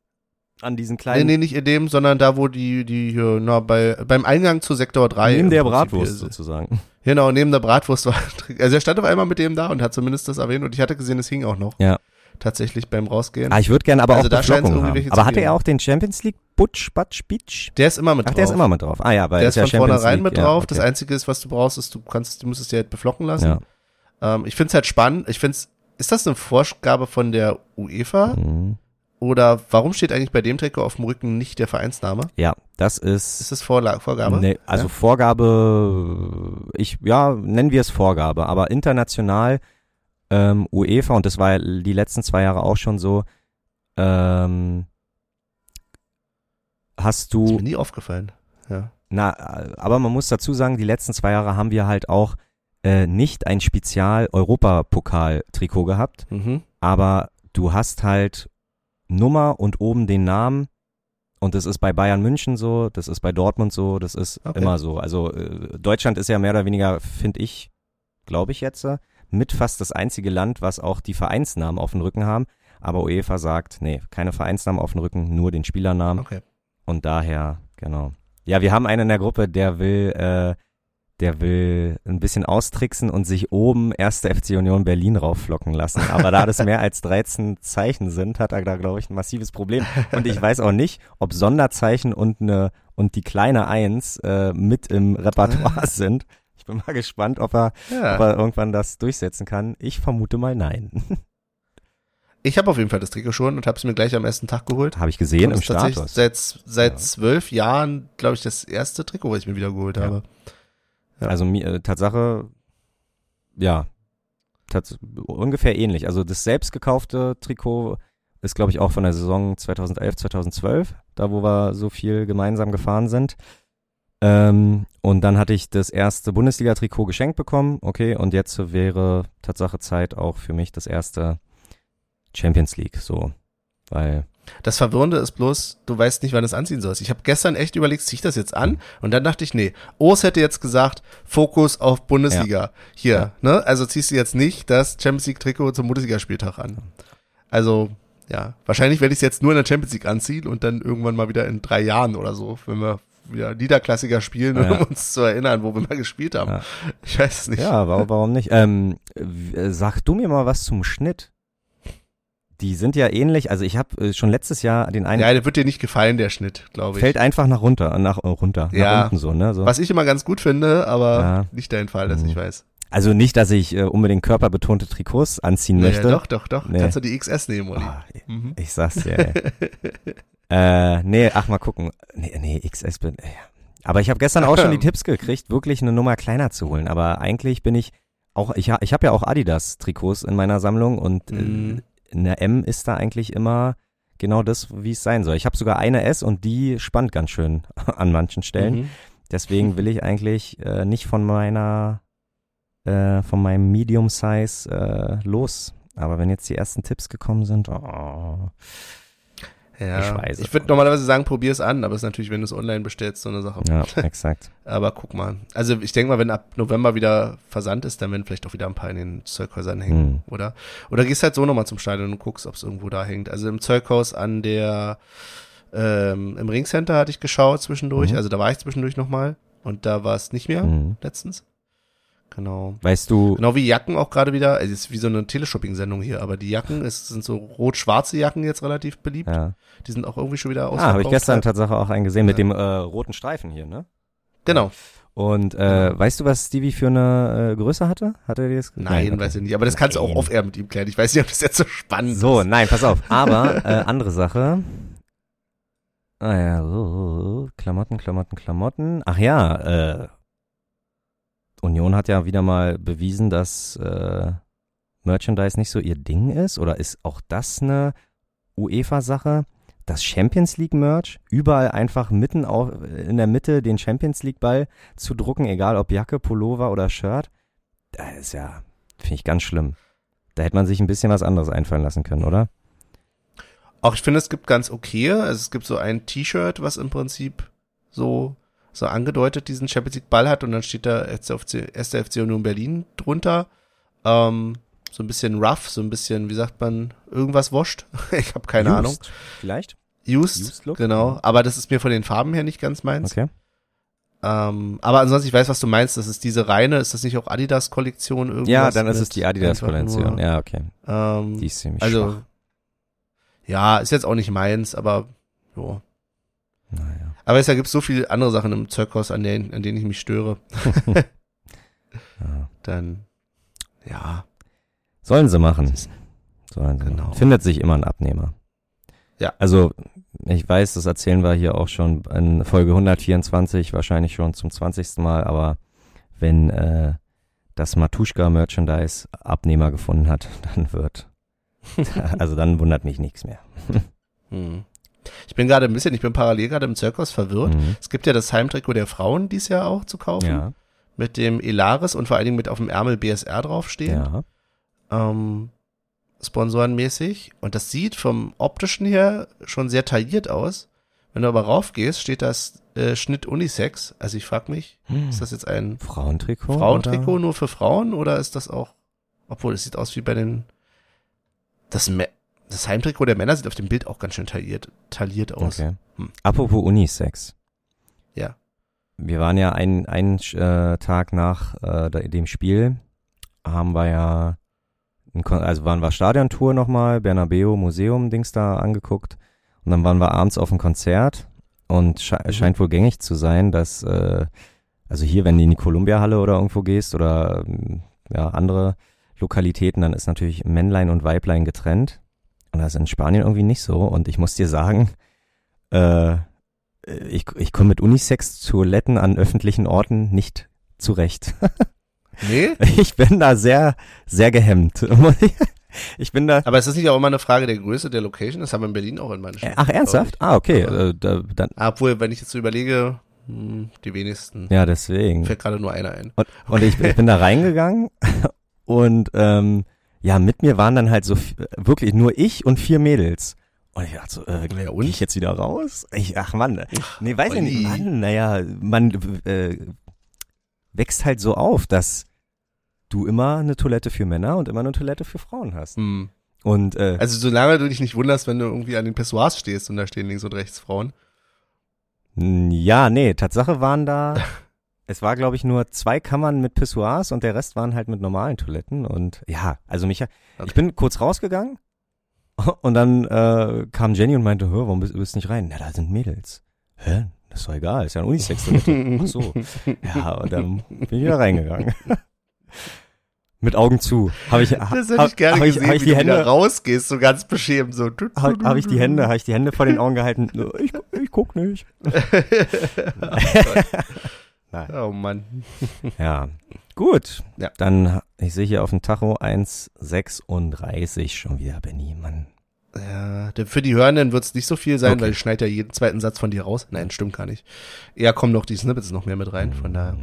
Speaker 2: an diesen
Speaker 1: Nee,
Speaker 2: kleinen,
Speaker 1: nee, nicht in dem, sondern da, wo die, die hier, na, bei, beim Eingang zu Sektor 3.
Speaker 2: neben der Bratwurst
Speaker 1: ist.
Speaker 2: sozusagen.
Speaker 1: Genau, neben der Bratwurst war, also er stand auf einmal mit dem da und hat zumindest das erwähnt und ich hatte gesehen, es hing auch noch.
Speaker 2: Ja.
Speaker 1: Tatsächlich beim Rausgehen.
Speaker 2: Ah, ich würde gerne aber
Speaker 1: Also
Speaker 2: auch
Speaker 1: da irgendwie
Speaker 2: haben. Aber hatte er auch den Champions League Butch, Batsch, Beach?
Speaker 1: der ist immer mit
Speaker 2: Ach,
Speaker 1: drauf.
Speaker 2: der ist immer mit drauf. Ah ja, weil
Speaker 1: der ist
Speaker 2: ja
Speaker 1: von
Speaker 2: Champions
Speaker 1: vornherein
Speaker 2: League,
Speaker 1: mit drauf.
Speaker 2: Ja,
Speaker 1: Das
Speaker 2: okay.
Speaker 1: Einzige ist, was du brauchst, ist, du kannst, du musst es dir halt beflocken lassen.
Speaker 2: Ja.
Speaker 1: Ähm, ich finde es halt spannend. Ich finde es, ist das eine Vorgabe von der UEFA?
Speaker 2: Mhm.
Speaker 1: Oder warum steht eigentlich bei dem Trikot auf dem Rücken nicht der Vereinsname?
Speaker 2: Ja, das ist,
Speaker 1: Ist das Vorla Vorgabe?
Speaker 2: Nee, also
Speaker 1: Ja?
Speaker 2: Vorgabe, ich, ja, nennen wir es Vorgabe, aber international ähm, UEFA, und das war ja die letzten zwei Jahre auch schon so, ähm, hast
Speaker 1: Ist mir
Speaker 2: du,
Speaker 1: nie aufgefallen. Ja.
Speaker 2: na, aber man muss dazu sagen, die letzten zwei Jahre haben wir halt auch äh, nicht ein Spezial-Europapokal-Trikot gehabt,
Speaker 1: Mhm.
Speaker 2: aber du hast halt Nummer und oben den Namen. Und das ist bei Bayern München so, das ist bei Dortmund so, das ist
Speaker 1: Okay.
Speaker 2: immer so. Also äh, Deutschland ist ja mehr oder weniger, finde ich, glaube ich jetzt, mit fast das einzige Land, was auch die Vereinsnamen auf dem Rücken haben. Aber UEFA sagt, nee, keine Vereinsnamen auf dem Rücken, nur den Spielernamen.
Speaker 1: Okay.
Speaker 2: Und daher, genau. Ja, wir haben einen in der Gruppe, der will, äh, der will ein bisschen austricksen und sich oben erste FC Union Berlin raufflocken lassen. Aber da das mehr als 13 Zeichen sind, hat er da, glaube ich, ein massives Problem. Und ich weiß auch nicht, ob Sonderzeichen und eine und die kleine Eins äh, mit im Repertoire sind. Ich bin mal gespannt, ob er, ob
Speaker 1: Ja.
Speaker 2: er irgendwann das durchsetzen kann. Ich vermute mal nein.
Speaker 1: Ich habe auf jeden Fall das Trikot schon und habe es mir gleich am ersten Tag geholt.
Speaker 2: Habe ich gesehen im Status.
Speaker 1: Seit, seit
Speaker 2: Ja.
Speaker 1: zwölf Jahren, glaube ich, das erste Trikot, was ich mir wieder geholt
Speaker 2: Ja.
Speaker 1: habe. Ja.
Speaker 2: Also äh, Tatsache, ja, tats ungefähr ähnlich. Also das selbst gekaufte Trikot ist, glaube ich, auch von der Saison 2011, 2012, da wo wir so viel gemeinsam gefahren sind. Ähm, und dann hatte ich das erste Bundesliga-Trikot geschenkt bekommen, okay, und jetzt wäre Tatsache Zeit auch für mich das erste Champions League, so, weil
Speaker 1: Das Verwirrende ist bloß, du weißt nicht, wann du es anziehen sollst. Ich habe gestern echt überlegt, zieh ich das jetzt an? Und dann dachte ich, nee, Urs hätte jetzt gesagt, Fokus auf Bundesliga. Hier,
Speaker 2: Ja.
Speaker 1: ne? Also ziehst du jetzt nicht das Champions League Trikot zum Bundesligaspieltag an. Also, ja, wahrscheinlich werde ich es jetzt nur in der Champions League anziehen und dann irgendwann mal wieder in drei Jahren oder so, wenn wir wieder Niederklassiker spielen,
Speaker 2: Ja.
Speaker 1: um uns zu erinnern, wo wir mal gespielt haben.
Speaker 2: Ja.
Speaker 1: Ich weiß es nicht.
Speaker 2: Ja, warum, warum nicht? Ähm, äh, sag du mir mal was zum Schnitt. Die sind ja ähnlich, also ich habe äh, schon letztes Jahr den einen
Speaker 1: Ja, der wird dir nicht gefallen, der Schnitt, glaube ich.
Speaker 2: fällt einfach nach runter, nach äh, runter,
Speaker 1: Ja.
Speaker 2: nach unten so, ne? So.
Speaker 1: Was ich immer ganz gut finde, aber
Speaker 2: Ja.
Speaker 1: nicht dein Fall, dass
Speaker 2: Mhm.
Speaker 1: ich weiß.
Speaker 2: Also nicht, dass ich äh, unbedingt körperbetonte Trikots anziehen
Speaker 1: Ja,
Speaker 2: möchte.
Speaker 1: doch, doch, doch.
Speaker 2: Nee.
Speaker 1: Kannst du die XS nehmen, Uli.
Speaker 2: Ah,
Speaker 1: Mhm.
Speaker 2: ich sag's dir. Ey. äh, nee, ach mal gucken. Nee, nee, XS bin. Äh. Aber ich habe gestern auch schon die Tipps gekriegt, wirklich eine Nummer kleiner zu holen. Aber eigentlich bin ich auch, ich, ich habe ja auch Adidas Trikots in meiner Sammlung und
Speaker 1: Mhm.
Speaker 2: äh, eine M ist da eigentlich immer genau das, wie es sein soll. Ich habe sogar eine S und die spannt ganz schön an manchen Stellen.
Speaker 1: Mhm.
Speaker 2: Deswegen will ich eigentlich äh, nicht von meiner, äh, von meinem Medium Size äh, los. Aber wenn jetzt die ersten Tipps gekommen sind, oh,
Speaker 1: Ja,
Speaker 2: Ich weiß
Speaker 1: Ich würde normalerweise sagen, probier es an, aber es ist natürlich, wenn du es online bestellst, so eine Sache.
Speaker 2: ja, exakt.
Speaker 1: Aber guck mal. Also ich denke mal, wenn ab November wieder Versand ist, dann werden vielleicht auch wieder ein paar in den Zeughäusern hängen,
Speaker 2: Hm.
Speaker 1: oder? Oder gehst halt so nochmal zum Stadion und guckst, ob es irgendwo da hängt. Also im Zeughaus an der, ähm, im Ringcenter hatte ich geschaut zwischendurch,
Speaker 2: Mhm.
Speaker 1: also da war ich zwischendurch nochmal und da war es nicht mehr
Speaker 2: Mhm.
Speaker 1: letztens. Genau.
Speaker 2: Weißt du,
Speaker 1: Genau wie Jacken auch gerade wieder, also es ist wie so eine Teleshopping-Sendung hier, aber die Jacken, es sind so rot-schwarze Jacken jetzt relativ beliebt.
Speaker 2: ja.
Speaker 1: Die sind auch irgendwie schon wieder
Speaker 2: Ah,
Speaker 1: ausverkauft.
Speaker 2: habe ich gestern Tatsache auch einen gesehen mit
Speaker 1: Ja.
Speaker 2: dem äh, roten Streifen hier, ne?
Speaker 1: Genau.
Speaker 2: Und äh, weißt du, was Stevie für eine äh, Größe hatte? Hatte er dir das?
Speaker 1: Nein,
Speaker 2: okay.
Speaker 1: weiß ich nicht. Aber das kannst du auch
Speaker 2: Nein.
Speaker 1: off-air mit ihm klären. Ich weiß nicht, ob das jetzt so spannend
Speaker 2: So,
Speaker 1: ist.
Speaker 2: nein, pass auf. Aber äh, andere Sache. Ah ja, so, Klamotten, Klamotten, Klamotten. Ach ja, äh, Union hat ja wieder mal bewiesen, dass äh, Merchandise nicht so ihr Ding ist. Oder ist auch das eine UEFA-Sache? Das Champions League Merch, überall einfach mitten auf, in der Mitte den Champions League Ball zu drucken, egal ob Jacke, Pullover oder Shirt. Das ist ja, finde ich ganz schlimm. Da hätte man sich ein bisschen was anderes einfallen lassen können, oder?
Speaker 1: Auch ich finde, es gibt ganz okay. Also es gibt so ein T-Shirt, was im Prinzip so so angedeutet diesen Champions League Ball hat und dann steht da 1. FC, 1. FC Union Berlin drunter. Ähm, so ein bisschen rough, so ein bisschen, wie sagt man, irgendwas wascht. ich habe keine
Speaker 2: Used,
Speaker 1: Ahnung.
Speaker 2: Vielleicht?
Speaker 1: Used,
Speaker 2: Used Look?
Speaker 1: genau. Aber das ist mir von den Farben her nicht ganz meins.
Speaker 2: Okay.
Speaker 1: Ähm, aber ansonsten, ich weiß, was du meinst. Das ist diese reine, ist das nicht auch Adidas-Kollektion irgendwas?
Speaker 2: Ja, dann ist es die Adidas-Kollektion. Ja, okay.
Speaker 1: Ähm,
Speaker 2: Die ist ziemlich
Speaker 1: also,
Speaker 2: schwach.
Speaker 1: ja, ist jetzt auch nicht meins, aber jo.
Speaker 2: Naja.
Speaker 1: Aber es gibt so viele andere Sachen im Zeughaus, an denen, an denen ich mich störe.
Speaker 2: Ja.
Speaker 1: Dann, ja,
Speaker 2: Sollen sie machen. Sollen sie
Speaker 1: Genau.
Speaker 2: machen. Findet sich immer ein Abnehmer.
Speaker 1: Ja.
Speaker 2: Also, ich weiß, das erzählen wir hier auch schon in Folge 124, wahrscheinlich schon zum 20. Mal, aber wenn äh, das Matuschka-Merchandise Abnehmer gefunden hat, dann wird, also dann wundert mich nichts mehr.
Speaker 1: hm. Ich bin gerade ein bisschen, ich bin parallel gerade im Zirkus verwirrt.
Speaker 2: Mhm.
Speaker 1: Es gibt ja das Heimtrikot der Frauen dies Jahr auch zu kaufen.
Speaker 2: Ja,
Speaker 1: Mit dem Elaris und vor allen Dingen mit auf dem Ärmel BSR draufstehen.
Speaker 2: ja.
Speaker 1: ähm, sponsorenmäßig. Und das sieht vom optischen her schon sehr tailliert aus. Wenn du aber raufgehst, steht das äh, Schnitt Unisex. Also ich frage mich,
Speaker 2: Hm.
Speaker 1: ist das jetzt ein
Speaker 2: Frauentrikot?
Speaker 1: Frauentrikot
Speaker 2: oder?
Speaker 1: nur für Frauen oder ist das auch, obwohl es sieht aus wie bei den, das, das Heimtrikot der Männer sieht auf dem Bild auch ganz schön tailliert, tailliert aus.
Speaker 2: Okay.
Speaker 1: Hm.
Speaker 2: Apropos Unisex.
Speaker 1: Ja.
Speaker 2: Wir waren ja einen, einen äh, Tag nach äh, de- dem Spiel, haben wir ja, also waren wir Stadiontour nochmal, Bernabeu Museum Dings da angeguckt und dann waren wir abends auf ein Konzert und sche
Speaker 1: Mhm.
Speaker 2: scheint wohl gängig zu sein, dass, äh, also hier, wenn du in die Columbia-Halle oder irgendwo gehst oder ja, andere Lokalitäten, dann ist natürlich Männlein und Weiblein getrennt. Und das ist in Spanien irgendwie nicht so. Und ich muss dir sagen, äh, ich, ich komme mit Unisex-Toiletten an öffentlichen Orten nicht zurecht.
Speaker 1: Nee?
Speaker 2: Ich bin da sehr, sehr gehemmt. Ich bin da.
Speaker 1: Aber ist das nicht auch immer eine Frage der Größe der Location? Das haben wir in Berlin auch in manchen.
Speaker 2: Äh, Ach, ernsthaft? Ah, okay.
Speaker 1: Aber-
Speaker 2: Äh, da, dann,
Speaker 1: Obwohl, wenn ich jetzt so überlege, hm, die wenigsten.
Speaker 2: ja, deswegen.
Speaker 1: Fällt gerade nur einer ein.
Speaker 2: Und, und ich, ich bin da reingegangen und ähm, ja, mit mir waren dann halt so wirklich nur ich und vier Mädels. Und ich dachte so, äh,
Speaker 1: Ja,
Speaker 2: geh ich jetzt wieder raus? Ich, ach Mann, nee, weiß ich nicht. Mann, naja, man äh, wächst halt so auf, dass du immer eine Toilette für Männer und immer eine Toilette für Frauen hast.
Speaker 1: Hm.
Speaker 2: Und äh,
Speaker 1: Also solange du dich nicht wunderst, wenn du irgendwie an den Pessoirs stehst und da stehen links und rechts Frauen.
Speaker 2: ja, nee, Tatsache waren da, es war glaube ich nur zwei Kammern mit Pissoirs und der Rest waren halt mit normalen Toiletten und ja, also mich,
Speaker 1: Okay.
Speaker 2: ich bin kurz rausgegangen und dann äh, kam Jenny und meinte, hör, warum bist du bist nicht rein? Na, da sind Mädels. Hä? Das ist doch egal, ist ja ein Unisex-Toilette. Ach so. Ja, und dann bin ich wieder reingegangen. Mit Augen zu. Habe ich,
Speaker 1: Das hätte
Speaker 2: hab,
Speaker 1: ich gerne
Speaker 2: hab ich,
Speaker 1: gesehen,
Speaker 2: hab ich
Speaker 1: wie
Speaker 2: die
Speaker 1: du wieder
Speaker 2: Hände,
Speaker 1: rausgehst, so ganz beschämt, so.
Speaker 2: habe hab ich die Hände, habe ich die Hände vor den Augen gehalten. Ich, ich guck nicht. Nein.
Speaker 1: oh Mann.
Speaker 2: Ja, gut.
Speaker 1: Ja.
Speaker 2: Dann, ich sehe hier auf dem Tacho 1,36 schon wieder, Benny, Mann.
Speaker 1: Ja, für die Hörenden wird es nicht so viel sein,
Speaker 2: Okay.
Speaker 1: weil ich schneide ja jeden zweiten Satz von dir raus. Nein, stimmt gar nicht. Eher kommen noch die Snippets noch mehr mit rein, von daher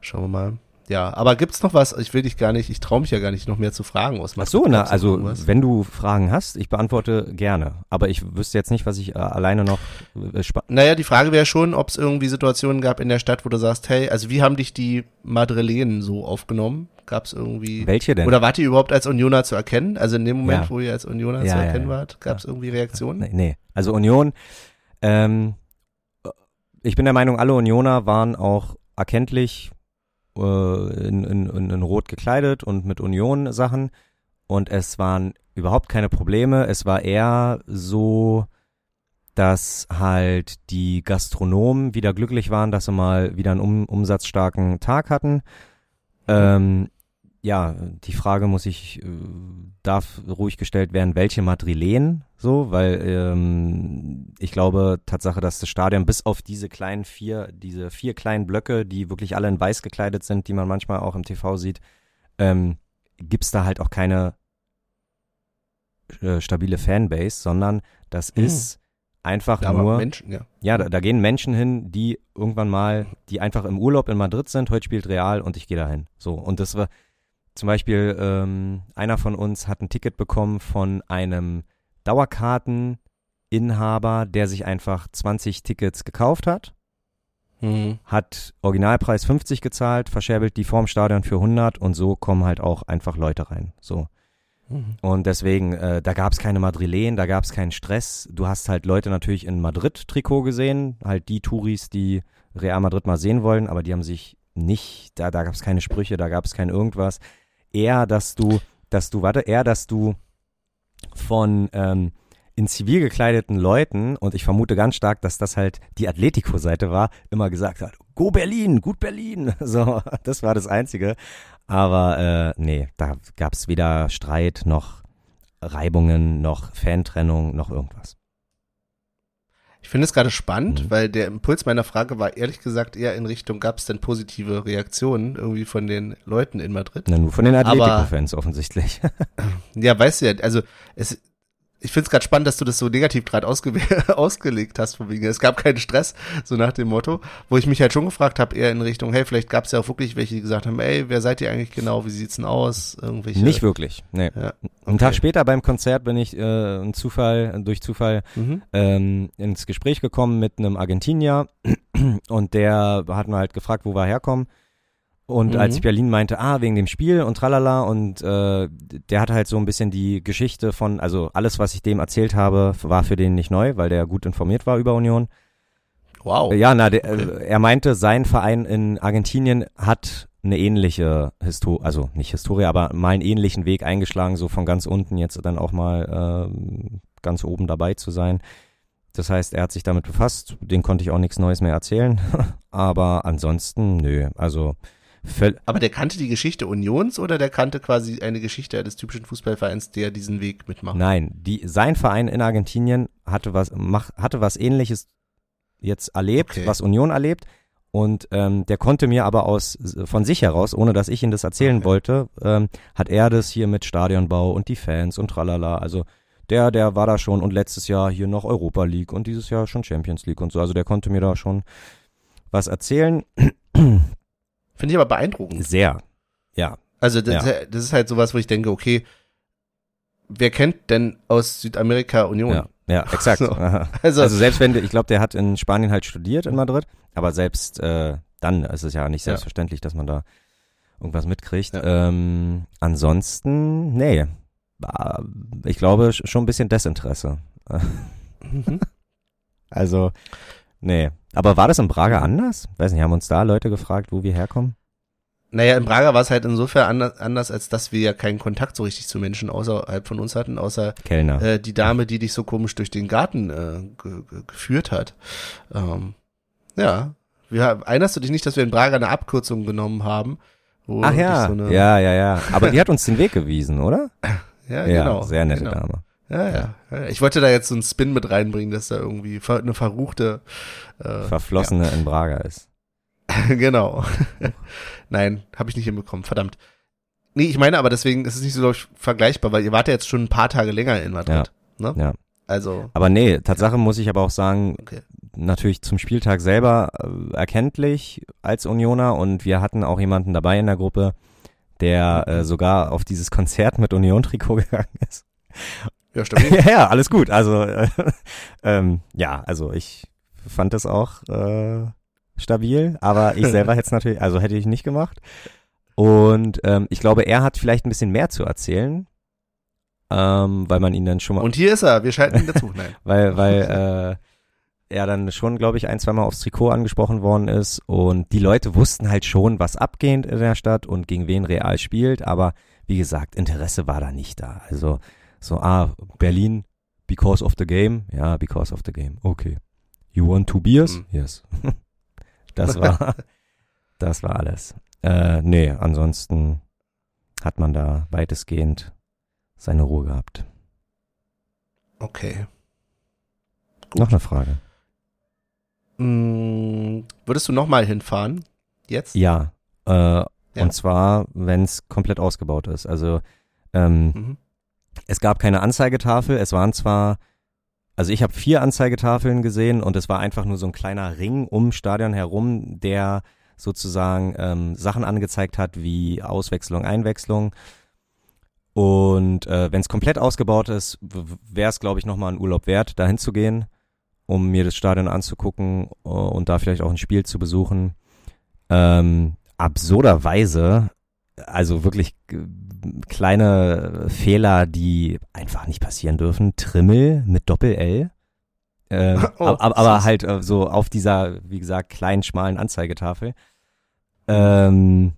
Speaker 1: schauen wir mal. Ja, aber gibt's noch was? Ich will dich gar nicht, ich traue mich ja gar nicht, noch mehr zu fragen. Was
Speaker 2: Ach so, na, also wenn du Fragen hast, ich beantworte gerne. Aber ich wüsste jetzt nicht, was ich äh, alleine noch äh,
Speaker 1: Naja, die Frage wäre schon, ob es irgendwie Situationen gab in der Stadt, wo du sagst, hey, also wie haben dich die Madrilenen so aufgenommen? Gab es irgendwie
Speaker 2: Welche denn?
Speaker 1: oder wart ihr überhaupt als Unioner zu erkennen? Also in dem Moment,
Speaker 2: Ja.
Speaker 1: wo ihr als Unioner
Speaker 2: Ja,
Speaker 1: zu
Speaker 2: ja,
Speaker 1: erkennen wart, gab es irgendwie Reaktionen?
Speaker 2: Nee, nee. Also Union, ähm, ich bin der Meinung, alle Unioner waren auch erkenntlich in, in, in, in Rot gekleidet und mit Union-Sachen. Und es waren überhaupt keine Probleme. Es war eher so, dass halt die Gastronomen wieder glücklich waren, dass sie mal wieder einen um, umsatzstarken Tag hatten. Ähm, ja, die Frage muss ich, äh, darf ruhig gestellt werden, welche Madrilen so, weil ähm, ich glaube Tatsache, dass das Stadion bis auf diese kleinen vier, diese vier kleinen Blöcke, die wirklich alle in weiß gekleidet sind, die man manchmal auch im TV sieht, ähm, gibt's da halt auch keine äh, stabile Fanbase, sondern das
Speaker 1: Hm.
Speaker 2: ist einfach
Speaker 1: aber
Speaker 2: nur
Speaker 1: Menschen, ja.
Speaker 2: ja, da, da gehen Menschen hin, die irgendwann mal, die einfach im Urlaub in Madrid sind, heute spielt Real und ich gehe dahin. So, und das war zum Beispiel, ähm, einer von uns hat ein Ticket bekommen von einem Dauerkarteninhaber, der sich einfach 20 Tickets gekauft hat.
Speaker 1: Mhm.
Speaker 2: hat Originalpreis 50 gezahlt, verscherbelt die vorm Stadion für 100 und so kommen halt auch einfach Leute rein. So.
Speaker 1: Mhm.
Speaker 2: Und deswegen, äh, da gab es keine Madrilen, da gab es keinen Stress. Du hast halt Leute natürlich in Madrid-Trikot gesehen, halt die Touris, die Real Madrid mal sehen wollen, aber die haben sich nicht, da, da gab es keine Sprüche, da gab es kein irgendwas. Eher, dass du, dass du, warte, eher, dass du von ähm, in zivil gekleideten Leuten, und ich vermute ganz stark, dass das halt die Atletico-Seite war, immer gesagt hat, Go Berlin, gut Berlin. So, das war das Einzige. Aber äh, nee, da gab es weder Streit noch Reibungen, noch Fantrennung, noch irgendwas.
Speaker 1: Ich finde es gerade spannend,
Speaker 2: Mhm.
Speaker 1: weil der Impuls meiner Frage war ehrlich gesagt eher in Richtung, gab es denn positive Reaktionen irgendwie von den Leuten in Madrid?
Speaker 2: Na, nur von den Atletico-Fans offensichtlich.
Speaker 1: Ja, weißt du ja, also es, ich finde es gerade spannend, dass du das so negativ gerade ausge ausgelegt hast, von wegen, es gab keinen Stress, so nach dem Motto, wo ich mich halt schon gefragt habe, eher in Richtung, hey, vielleicht gab es ja auch wirklich welche, die gesagt haben, ey, wer seid ihr eigentlich genau, wie sieht's denn aus? Irgendwelche.
Speaker 2: Nicht wirklich, nee.
Speaker 1: Ja,
Speaker 2: Einen Tag später beim Konzert bin ich äh, ein Zufall, durch Zufall
Speaker 1: Mhm.
Speaker 2: ähm, ins Gespräch gekommen mit einem Argentinier und der hat mir halt gefragt, wo wir herkommen. Und
Speaker 1: Mhm.
Speaker 2: als ich Berlin meinte, ah, wegen dem Spiel und tralala und äh, der hat halt so ein bisschen die Geschichte von, also alles, was ich dem erzählt habe, war für den nicht neu, weil der gut informiert war über Union.
Speaker 1: Wow.
Speaker 2: Ja, na, der, äh, er meinte, sein Verein in Argentinien hat eine ähnliche Historie, also nicht Historie, aber mal einen ähnlichen Weg eingeschlagen, so von ganz unten jetzt dann auch mal ähm, ganz oben dabei zu sein. Das heißt, er hat sich damit befasst, den konnte ich auch nichts Neues mehr erzählen, aber ansonsten, nö, also völ
Speaker 1: Aber der kannte die Geschichte Unions oder der kannte quasi eine Geschichte eines typischen Fußballvereins, der diesen Weg mitmacht?
Speaker 2: Nein, die, sein Verein in Argentinien hatte was, mach, hatte was ähnliches jetzt erlebt,
Speaker 1: Okay.
Speaker 2: was Union erlebt. Und ähm, der konnte mir aber aus von sich heraus, ohne dass ich ihm das erzählen
Speaker 1: Okay.
Speaker 2: wollte, ähm, hat er das hier mit Stadionbau und die Fans und tralala. Also der, der war da schon und letztes Jahr hier noch Europa League und dieses Jahr schon Champions League und so. Also der konnte mir da schon was erzählen.
Speaker 1: Finde ich aber beeindruckend.
Speaker 2: Sehr. Ja.
Speaker 1: Also das,
Speaker 2: Ja.
Speaker 1: ist, das ist halt sowas, wo ich denke, okay, wer kennt denn aus Südamerika Union?
Speaker 2: Ja, ja, exakt.
Speaker 1: So. Also,
Speaker 2: Also selbst wenn, ich glaube, der hat in Spanien halt studiert in Madrid, aber selbst äh, dann ist es ja nicht
Speaker 1: Ja.
Speaker 2: selbstverständlich, dass man da irgendwas mitkriegt.
Speaker 1: Ja.
Speaker 2: Ähm, ansonsten, nee, ich glaube sch- schon ein bisschen Desinteresse.
Speaker 1: Mhm.
Speaker 2: Also, nee. Aber war das in Braga anders? Weiß nicht, haben uns da Leute gefragt, wo wir herkommen?
Speaker 1: Naja, in Braga war es halt insofern anders, anders, als dass wir ja keinen Kontakt so richtig zu Menschen außerhalb von uns hatten, außer
Speaker 2: Kellner.
Speaker 1: äh, die Dame, die dich so komisch durch den Garten äh, ge ge geführt hat. Ähm, ja. Wir, erinnerst du dich nicht, dass wir in Braga eine Abkürzung genommen haben?
Speaker 2: Ach ja,
Speaker 1: so
Speaker 2: ja, ja, ja. Aber die hat uns den Weg gewiesen, oder?
Speaker 1: ja,
Speaker 2: Ja,
Speaker 1: genau.
Speaker 2: sehr nette
Speaker 1: genau.
Speaker 2: Dame.
Speaker 1: Ja, ja, ja. Ich wollte da jetzt so einen Spin mit reinbringen, dass da irgendwie eine verruchte äh,
Speaker 2: Verflossene in Braga ist.
Speaker 1: genau. Nein, habe ich nicht hinbekommen. Verdammt. Nee, ich meine aber deswegen ist es nicht so ich, vergleichbar, weil ihr wart ja jetzt schon ein paar Tage länger in Madrid. Ne?
Speaker 2: Ja.
Speaker 1: Also,
Speaker 2: Aber nee, Tatsache muss ich aber auch sagen,
Speaker 1: okay.
Speaker 2: natürlich zum Spieltag selber äh, erkenntlich als Unioner und wir hatten auch jemanden dabei in der Gruppe, der äh, sogar auf dieses Konzert mit Union-Trikot gegangen ist.
Speaker 1: Ja, stabil.
Speaker 2: ja, ja, alles gut. Also äh, ähm, ja, also ich fand das auch äh, stabil, aber ich selber hätte es natürlich, also hätte ich nicht gemacht. Und ähm, ich glaube, er hat vielleicht ein bisschen mehr zu erzählen, ähm, weil man ihn dann schon mal
Speaker 1: Und hier ist er, wir schalten ihn dazu. Nein.
Speaker 2: weil, weil äh, er dann schon, glaube ich, ein, zweimal aufs Trikot angesprochen worden ist und die Leute wussten halt schon, was abgeht in der Stadt und gegen wen Real spielt, aber wie gesagt, Interesse war da nicht da. Also so, ah, Berlin, because of the game, ja, because of the game, okay. You want two beers?
Speaker 1: Mhm.
Speaker 2: Yes. das war, das war alles. Äh, nee, ansonsten hat man da weitestgehend seine Ruhe gehabt.
Speaker 1: Okay.
Speaker 2: Noch eine Frage.
Speaker 1: Mm, würdest du nochmal hinfahren? Jetzt?
Speaker 2: Ja, äh, und zwar, wenn es komplett ausgebaut ist. Also ähm,
Speaker 1: Mhm.
Speaker 2: Es gab keine Anzeigetafel. Es waren zwar, also ich habe vier Anzeigetafeln gesehen und es war einfach nur so ein kleiner Ring um Stadion herum, der sozusagen ähm, Sachen angezeigt hat wie Auswechslung, Einwechslung. Und äh, wenn es komplett ausgebaut ist, wäre es, glaube ich, nochmal ein Urlaub wert, dahin zu gehen. um mir das Stadion anzugucken äh, und da vielleicht auch ein Spiel zu besuchen. Ähm, absurderweise, also wirklich kleine Fehler, die einfach nicht passieren dürfen. Trimmel mit Doppel-L. Ähm,
Speaker 1: Oh,
Speaker 2: aber, aber halt äh, so auf dieser, wie gesagt, kleinen, schmalen Anzeigetafel. Ähm,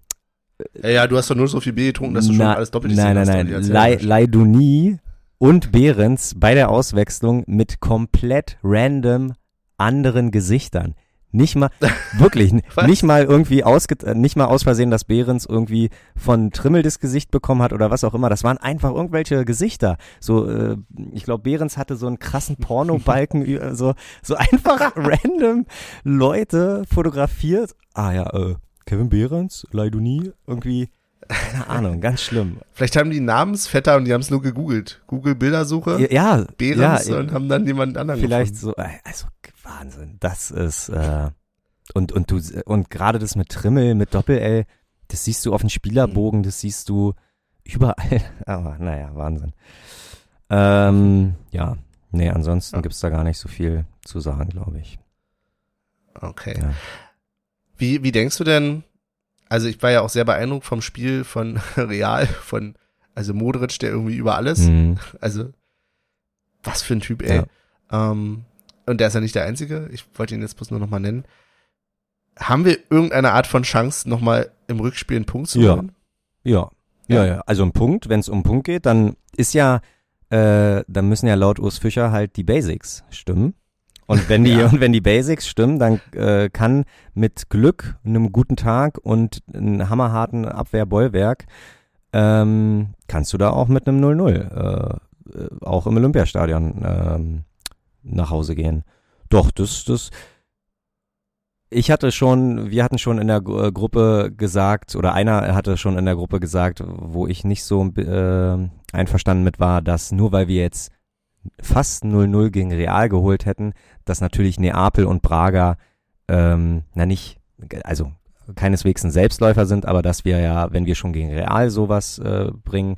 Speaker 1: Ja, ja, du hast doch nur so viel Bier getrunken, dass du schon
Speaker 2: na-
Speaker 1: alles doppelt
Speaker 2: Nein,
Speaker 1: gesehen
Speaker 2: nein,
Speaker 1: hast,
Speaker 2: nein.
Speaker 1: Erzähl mal.
Speaker 2: Leiduni und Behrens bei der Auswechslung mit komplett random anderen Gesichtern. Nicht mal, wirklich, nicht mal irgendwie ausge, äh, nicht mal aus Versehen, dass Behrens irgendwie von Trimmel das Gesicht bekommen hat oder was auch immer. Das waren einfach irgendwelche Gesichter. So, äh, ich glaube, Behrens hatte so einen krassen Pornobalken, ü- so, so einfach random Leute fotografiert. Ah ja, äh, Kevin Behrens, Leiduni, irgendwie, keine Ahnung, ganz schlimm.
Speaker 1: Vielleicht haben die Namensvetter und die haben es nur gegoogelt. Google Bildersuche,
Speaker 2: Ja,
Speaker 1: Behrens
Speaker 2: ja,
Speaker 1: und haben dann jemand anderen
Speaker 2: vielleicht
Speaker 1: gefunden.
Speaker 2: so, äh, also Wahnsinn. Das ist äh, und und du und gerade das mit Trimmel, mit Doppel L, das siehst du auf dem Spielerbogen, das siehst du überall. Aber naja, Wahnsinn. Ähm, ja, nee, ansonsten
Speaker 1: Ja.
Speaker 2: gibt's da gar nicht so viel zu sagen, glaube ich.
Speaker 1: Okay.
Speaker 2: Ja.
Speaker 1: Wie, wie denkst du denn, also ich war ja auch sehr beeindruckt vom Spiel von Real, von, also Modric, der irgendwie über alles,
Speaker 2: Mhm.
Speaker 1: also was für ein Typ, ey. Ähm, und der ist ja nicht der Einzige, ich wollte ihn jetzt bloß nur nochmal nennen. Haben wir irgendeine Art von Chance, nochmal im Rückspiel einen Punkt zu
Speaker 2: Ja.
Speaker 1: holen?
Speaker 2: Ja, ja, ja. Also ein Punkt, wenn es um einen Punkt geht, dann ist ja, äh, dann müssen ja laut Urs Fischer halt die Basics stimmen. Und wenn die
Speaker 1: Ja.
Speaker 2: und wenn die Basics stimmen, dann äh, kann mit Glück, einem guten Tag und einem hammerharten Abwehrbollwerk ähm, kannst du da auch mit einem 0-0 äh, äh, auch im Olympiastadion ähm, nach Hause gehen. Doch, das, das, ich hatte schon, wir hatten schon in der äh, Gruppe gesagt, oder einer hatte schon in der Gruppe gesagt, wo ich nicht so äh, einverstanden mit war, dass nur weil wir jetzt fast 0-0 gegen Real geholt hätten, dass natürlich Neapel und Braga, ähm, na nicht, also keineswegs ein Selbstläufer sind, aber dass wir ja, wenn wir schon gegen Real sowas äh, bringen,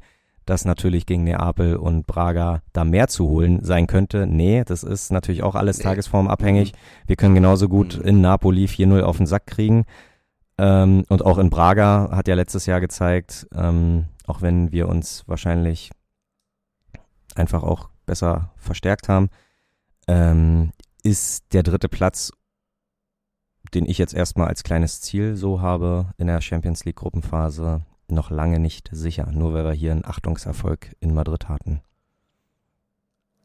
Speaker 2: dass natürlich gegen Neapel und Braga da mehr zu holen sein könnte. Nee, das ist natürlich auch alles
Speaker 1: Nee.
Speaker 2: tagesformabhängig. Wir können genauso gut
Speaker 1: Mhm.
Speaker 2: in Napoli 4-0 auf den Sack kriegen. Ähm, und auch in Braga hat ja letztes Jahr gezeigt, ähm, auch wenn wir uns wahrscheinlich einfach auch besser verstärkt haben, ähm, ist der dritte Platz, den ich jetzt erstmal als kleines Ziel so habe in der Champions League Gruppenphase, noch lange nicht sicher, nur weil wir hier einen Achtungserfolg in Madrid hatten.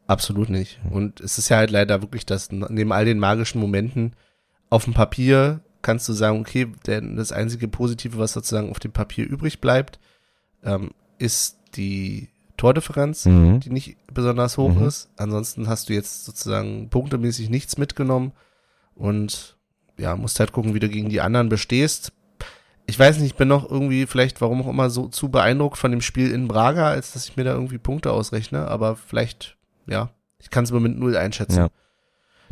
Speaker 1: Absolut nicht.
Speaker 2: Hm.
Speaker 1: Und es ist ja halt leider wirklich, dass neben all den magischen Momenten auf dem Papier kannst du sagen, okay, denn das einzige Positive, was sozusagen auf dem Papier übrig bleibt, ähm, ist die Tordifferenz,
Speaker 2: Mhm.
Speaker 1: die nicht besonders hoch
Speaker 2: Mhm.
Speaker 1: ist. Ansonsten hast du jetzt sozusagen punktemäßig nichts mitgenommen und ja, musst halt gucken, wie du gegen die anderen bestehst. Ich weiß nicht, ich bin noch irgendwie vielleicht, warum auch immer, so zu beeindruckt von dem Spiel in Braga, als dass ich mir da irgendwie Punkte ausrechne, aber vielleicht, ja, ich kann es mal mit null einschätzen.
Speaker 2: Ja.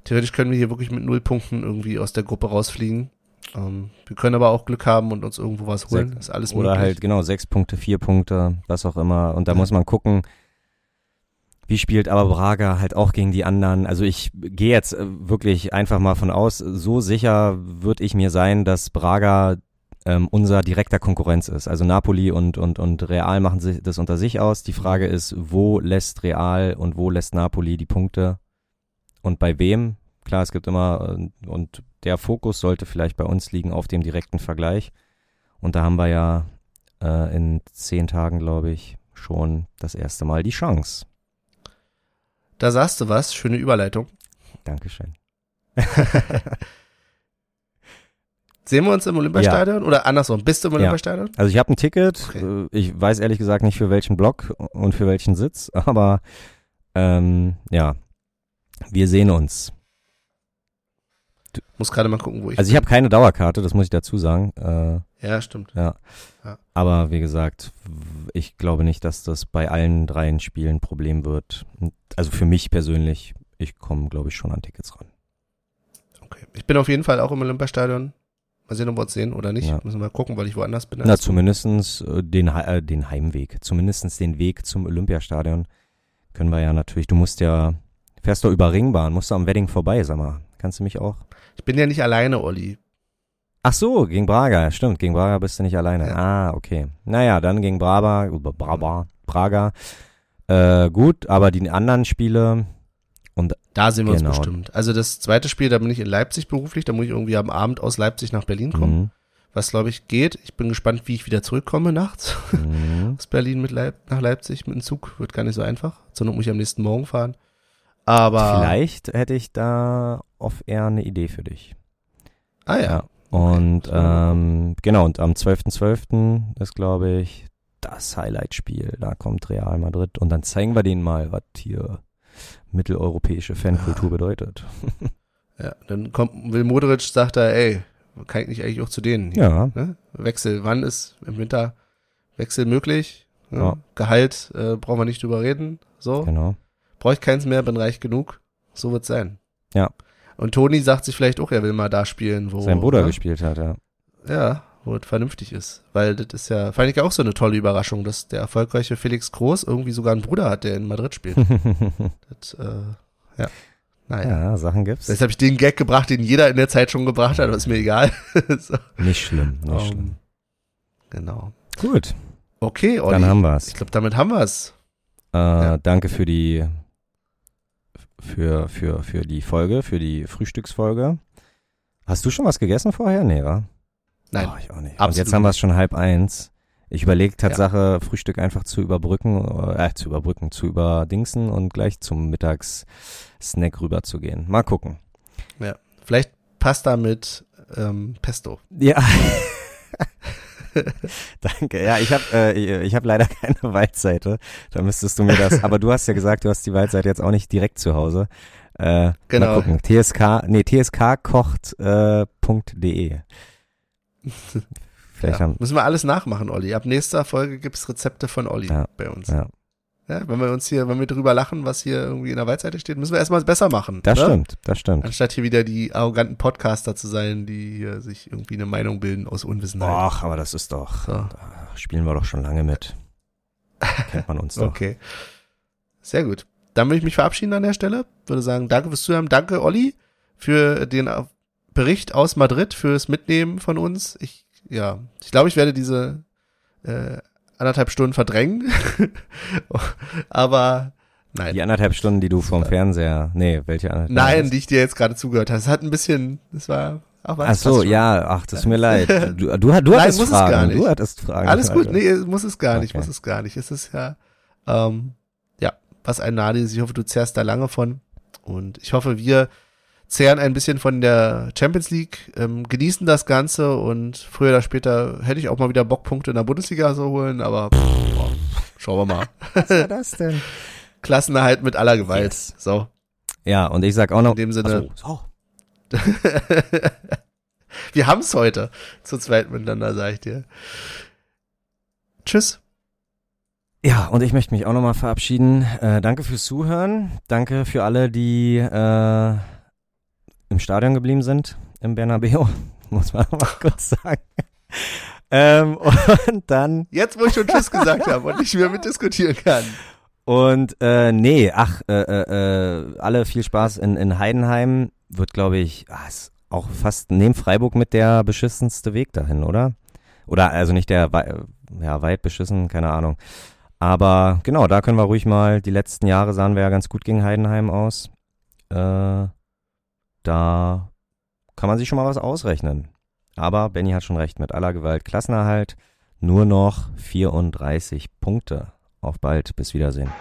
Speaker 1: Theoretisch können wir hier wirklich mit null Punkten irgendwie aus der Gruppe rausfliegen. Ähm, wir können aber auch Glück haben und uns irgendwo was holen.
Speaker 2: Sechs-
Speaker 1: ist alles
Speaker 2: Oder
Speaker 1: möglich.
Speaker 2: halt, genau, sechs Punkte, vier Punkte, was auch immer. Und da
Speaker 1: Ja.
Speaker 2: muss man gucken, wie spielt aber Braga halt auch gegen die anderen. Also ich gehe jetzt äh, wirklich einfach mal von aus, so sicher würde ich mir sein, dass Braga ähm, unser direkter Konkurrenz ist. Also Napoli und, und, und Real machen sich das unter sich aus. Die Frage ist, wo lässt Real und wo lässt Napoli die Punkte und bei wem? Klar, es gibt immer, äh, und der Fokus sollte vielleicht bei uns liegen auf dem direkten Vergleich. Und da haben wir ja äh, in zehn Tagen, glaube ich, schon das erste Mal die Chance.
Speaker 1: Da sagst du was, schöne Überleitung.
Speaker 2: Dankeschön.
Speaker 1: Sehen wir uns im Olympiastadion? Oder andersrum, bist du im
Speaker 2: Ja.
Speaker 1: Olympiastadion?
Speaker 2: Also ich habe ein Ticket.
Speaker 1: Okay.
Speaker 2: äh, Ich weiß ehrlich gesagt nicht für welchen Block und für welchen Sitz, aber ähm, ja, wir sehen uns.
Speaker 1: Muss gerade mal gucken, wo ich
Speaker 2: Also ich habe keine Dauerkarte, das muss ich dazu sagen. Äh,
Speaker 1: Ja, stimmt.
Speaker 2: aber wie gesagt, ich glaube nicht, dass das bei allen dreien Spielen ein Problem wird. Also für mich persönlich, ich komme, glaube ich, schon an Tickets ran.
Speaker 1: Okay. Ich bin auf jeden Fall auch im Olympiastadion. Mal sehen, ob wir uns sehen oder nicht.
Speaker 2: Ja.
Speaker 1: Müssen wir mal gucken, weil ich woanders bin.
Speaker 2: Na, zumindestens äh, den, äh, den Heimweg, zumindestens den Weg zum Olympiastadion können wir ja natürlich, du musst ja Fährst du über Ringbahn, musst du am Wedding vorbei, sag mal. Kannst du mich auch?
Speaker 1: Ich bin ja nicht alleine, Olli.
Speaker 2: Ach so, gegen Braga, stimmt, gegen Braga bist du nicht alleine.
Speaker 1: Ja.
Speaker 2: Ah, okay. Naja, dann gegen Braba, Braba, Braga. Äh, gut, aber die anderen Spiele,
Speaker 1: Da sehen wir
Speaker 2: Genau.
Speaker 1: uns bestimmt. Also das zweite Spiel, da bin ich in Leipzig beruflich, da muss ich irgendwie am Abend aus Leipzig nach Berlin kommen,
Speaker 2: mhm,
Speaker 1: was glaube ich geht. Ich bin gespannt, wie ich wieder zurückkomme nachts
Speaker 2: mhm.
Speaker 1: aus Berlin mit Leip nach Leipzig mit dem Zug. Wird gar nicht so einfach. Not muss ich am nächsten Morgen fahren. Aber
Speaker 2: vielleicht hätte ich da off-air eine Idee für dich.
Speaker 1: ah ja,
Speaker 2: Ja. Und
Speaker 1: war
Speaker 2: ähm, genau, und am 12.12. ist, glaube ich, das Highlight-Spiel. Da kommt Real Madrid und dann zeigen wir denen mal, was hier mitteleuropäische Fankultur bedeutet.
Speaker 1: ja. Dann kommt Will Modric, sagt er, ey, kann ich nicht eigentlich auch zu denen? hier,
Speaker 2: Ja,
Speaker 1: Ne? Wechsel, wann ist im Winter Wechsel möglich? Ne?
Speaker 2: Ja.
Speaker 1: Gehalt äh, brauchen wir nicht drüber reden. So.
Speaker 2: genau.
Speaker 1: brauche ich keins mehr, bin reich genug. So wird's sein.
Speaker 2: Ja.
Speaker 1: Und Toni sagt sich vielleicht auch, er will mal da spielen, wo
Speaker 2: Sein Bruder
Speaker 1: ne?
Speaker 2: gespielt hat, ja.
Speaker 1: Ja, wo es vernünftig ist. Weil das ist ja, fand ich ja auch so eine tolle Überraschung, dass der erfolgreiche Felix Groß irgendwie sogar einen Bruder hat, der in Madrid spielt. das, äh, ja. Naja.
Speaker 2: ja, Sachen gibt's.
Speaker 1: Jetzt habe ich den Gag gebracht, den jeder in der Zeit schon gebracht hat, aber ist mir egal. so,
Speaker 2: Nicht schlimm, nicht
Speaker 1: ähm,
Speaker 2: schlimm.
Speaker 1: genau.
Speaker 2: Gut,
Speaker 1: Okay, Olli.
Speaker 2: dann haben wir's.
Speaker 1: ich glaube, damit haben wir's.
Speaker 2: Äh,
Speaker 1: Ja.
Speaker 2: Danke für die für, für, für die Folge, für die Frühstücksfolge. Hast du schon was gegessen vorher? Nee, wa?
Speaker 1: Nein,
Speaker 2: Oh, ich auch nicht. Und
Speaker 1: absolut
Speaker 2: jetzt haben wir es schon halb eins. Ich überlege Tatsache, Frühstück einfach zu überbrücken, äh, zu überbrücken, zu überdingsen und gleich zum Mittagssnack rüber zu gehen. Mal gucken.
Speaker 1: vielleicht Pasta mit ähm, Pesto.
Speaker 2: Ja. Danke. Ja, ich habe äh, ich hab leider keine Waldseite. Da müsstest du mir das. Aber du hast ja gesagt, du hast die Waldseite jetzt auch nicht direkt zu Hause. Äh,
Speaker 1: Genau.
Speaker 2: Mal gucken. TSK, nee, tskkocht.de. Äh, Vielleicht
Speaker 1: Ja,
Speaker 2: haben,
Speaker 1: müssen wir alles nachmachen, Olli. Ab nächster Folge gibt's Rezepte von Olli
Speaker 2: Ja,
Speaker 1: bei uns.
Speaker 2: ja.
Speaker 1: Ja, wenn wir uns hier, wenn wir drüber lachen, was hier irgendwie in der Waldseite steht, müssen wir erstmal besser machen.
Speaker 2: das
Speaker 1: ne?
Speaker 2: stimmt, das stimmt.
Speaker 1: Anstatt hier wieder die arroganten Podcaster zu sein, die hier sich irgendwie eine Meinung bilden aus Unwissenheit.
Speaker 2: Ach, aber das ist doch,
Speaker 1: So.
Speaker 2: da spielen wir doch schon lange mit. Kennt man uns doch.
Speaker 1: Okay. Sehr gut. Dann will ich mich verabschieden an der Stelle. Würde sagen, danke fürs Zuhören. Danke, Olli, für den Bericht aus Madrid, fürs Mitnehmen von uns. Ich, ja, ich glaube, ich werde diese äh, anderthalb Stunden verdrängen. Aber nein.
Speaker 2: Die anderthalb Stunden, die du vom Fernseher, nee, welche anderthalb?
Speaker 1: Nein, die ich dir jetzt gerade zugehört habe. Es hat ein bisschen, das war, aber
Speaker 2: Ach so, ja, ach, das tut mir leid. Du, du, du
Speaker 1: Nein,
Speaker 2: hattest
Speaker 1: es
Speaker 2: Fragen, du hattest Fragen.
Speaker 1: Alles gut, nee, muss es gar nicht,
Speaker 2: Okay.
Speaker 1: muss es gar nicht. Es ist ja, ähm, ja, was ein Nadi ist. Ich hoffe, du zehrst da lange von. Und ich hoffe, wir zehren ein bisschen von der Champions League, ähm, genießen das Ganze und früher oder später hätte ich auch mal wieder Bockpunkte in der Bundesliga so holen, aber pff, boah, schauen wir mal.
Speaker 2: Was war das denn?
Speaker 1: Klassenerhalt mit aller Gewalt.
Speaker 2: Yes.
Speaker 1: So,
Speaker 2: Ja, und ich sag auch noch,
Speaker 1: in dem Sinne.
Speaker 2: Ach so,
Speaker 1: wir haben's heute zu zweit miteinander, sag ich dir. Tschüss.
Speaker 2: Ja, und ich möchte mich auch nochmal verabschieden. Äh, danke fürs Zuhören. Danke für alle, die äh, im Stadion geblieben sind, im Bernabeu, muss man mal kurz sagen. Ähm, und dann,
Speaker 1: Jetzt, wo ich schon Tschüss gesagt habe und nicht mehr mitdiskutieren kann.
Speaker 2: und äh, nee, ach, äh, äh, äh, alle viel Spaß in, in Heidenheim. Wird, glaube ich, ah, ist auch fast neben Freiburg mit der beschissenste Weg dahin, oder? Oder also nicht der ja, weit beschissen, keine Ahnung. Aber genau, da können wir ruhig mal, die letzten Jahre sahen wir ja ganz gut gegen Heidenheim aus. Äh, da kann man sich schon mal was ausrechnen. Aber Benny hat schon recht, mit aller Gewalt Klassenerhalt nur noch 34 Punkte. Auf bald, bis Wiedersehen.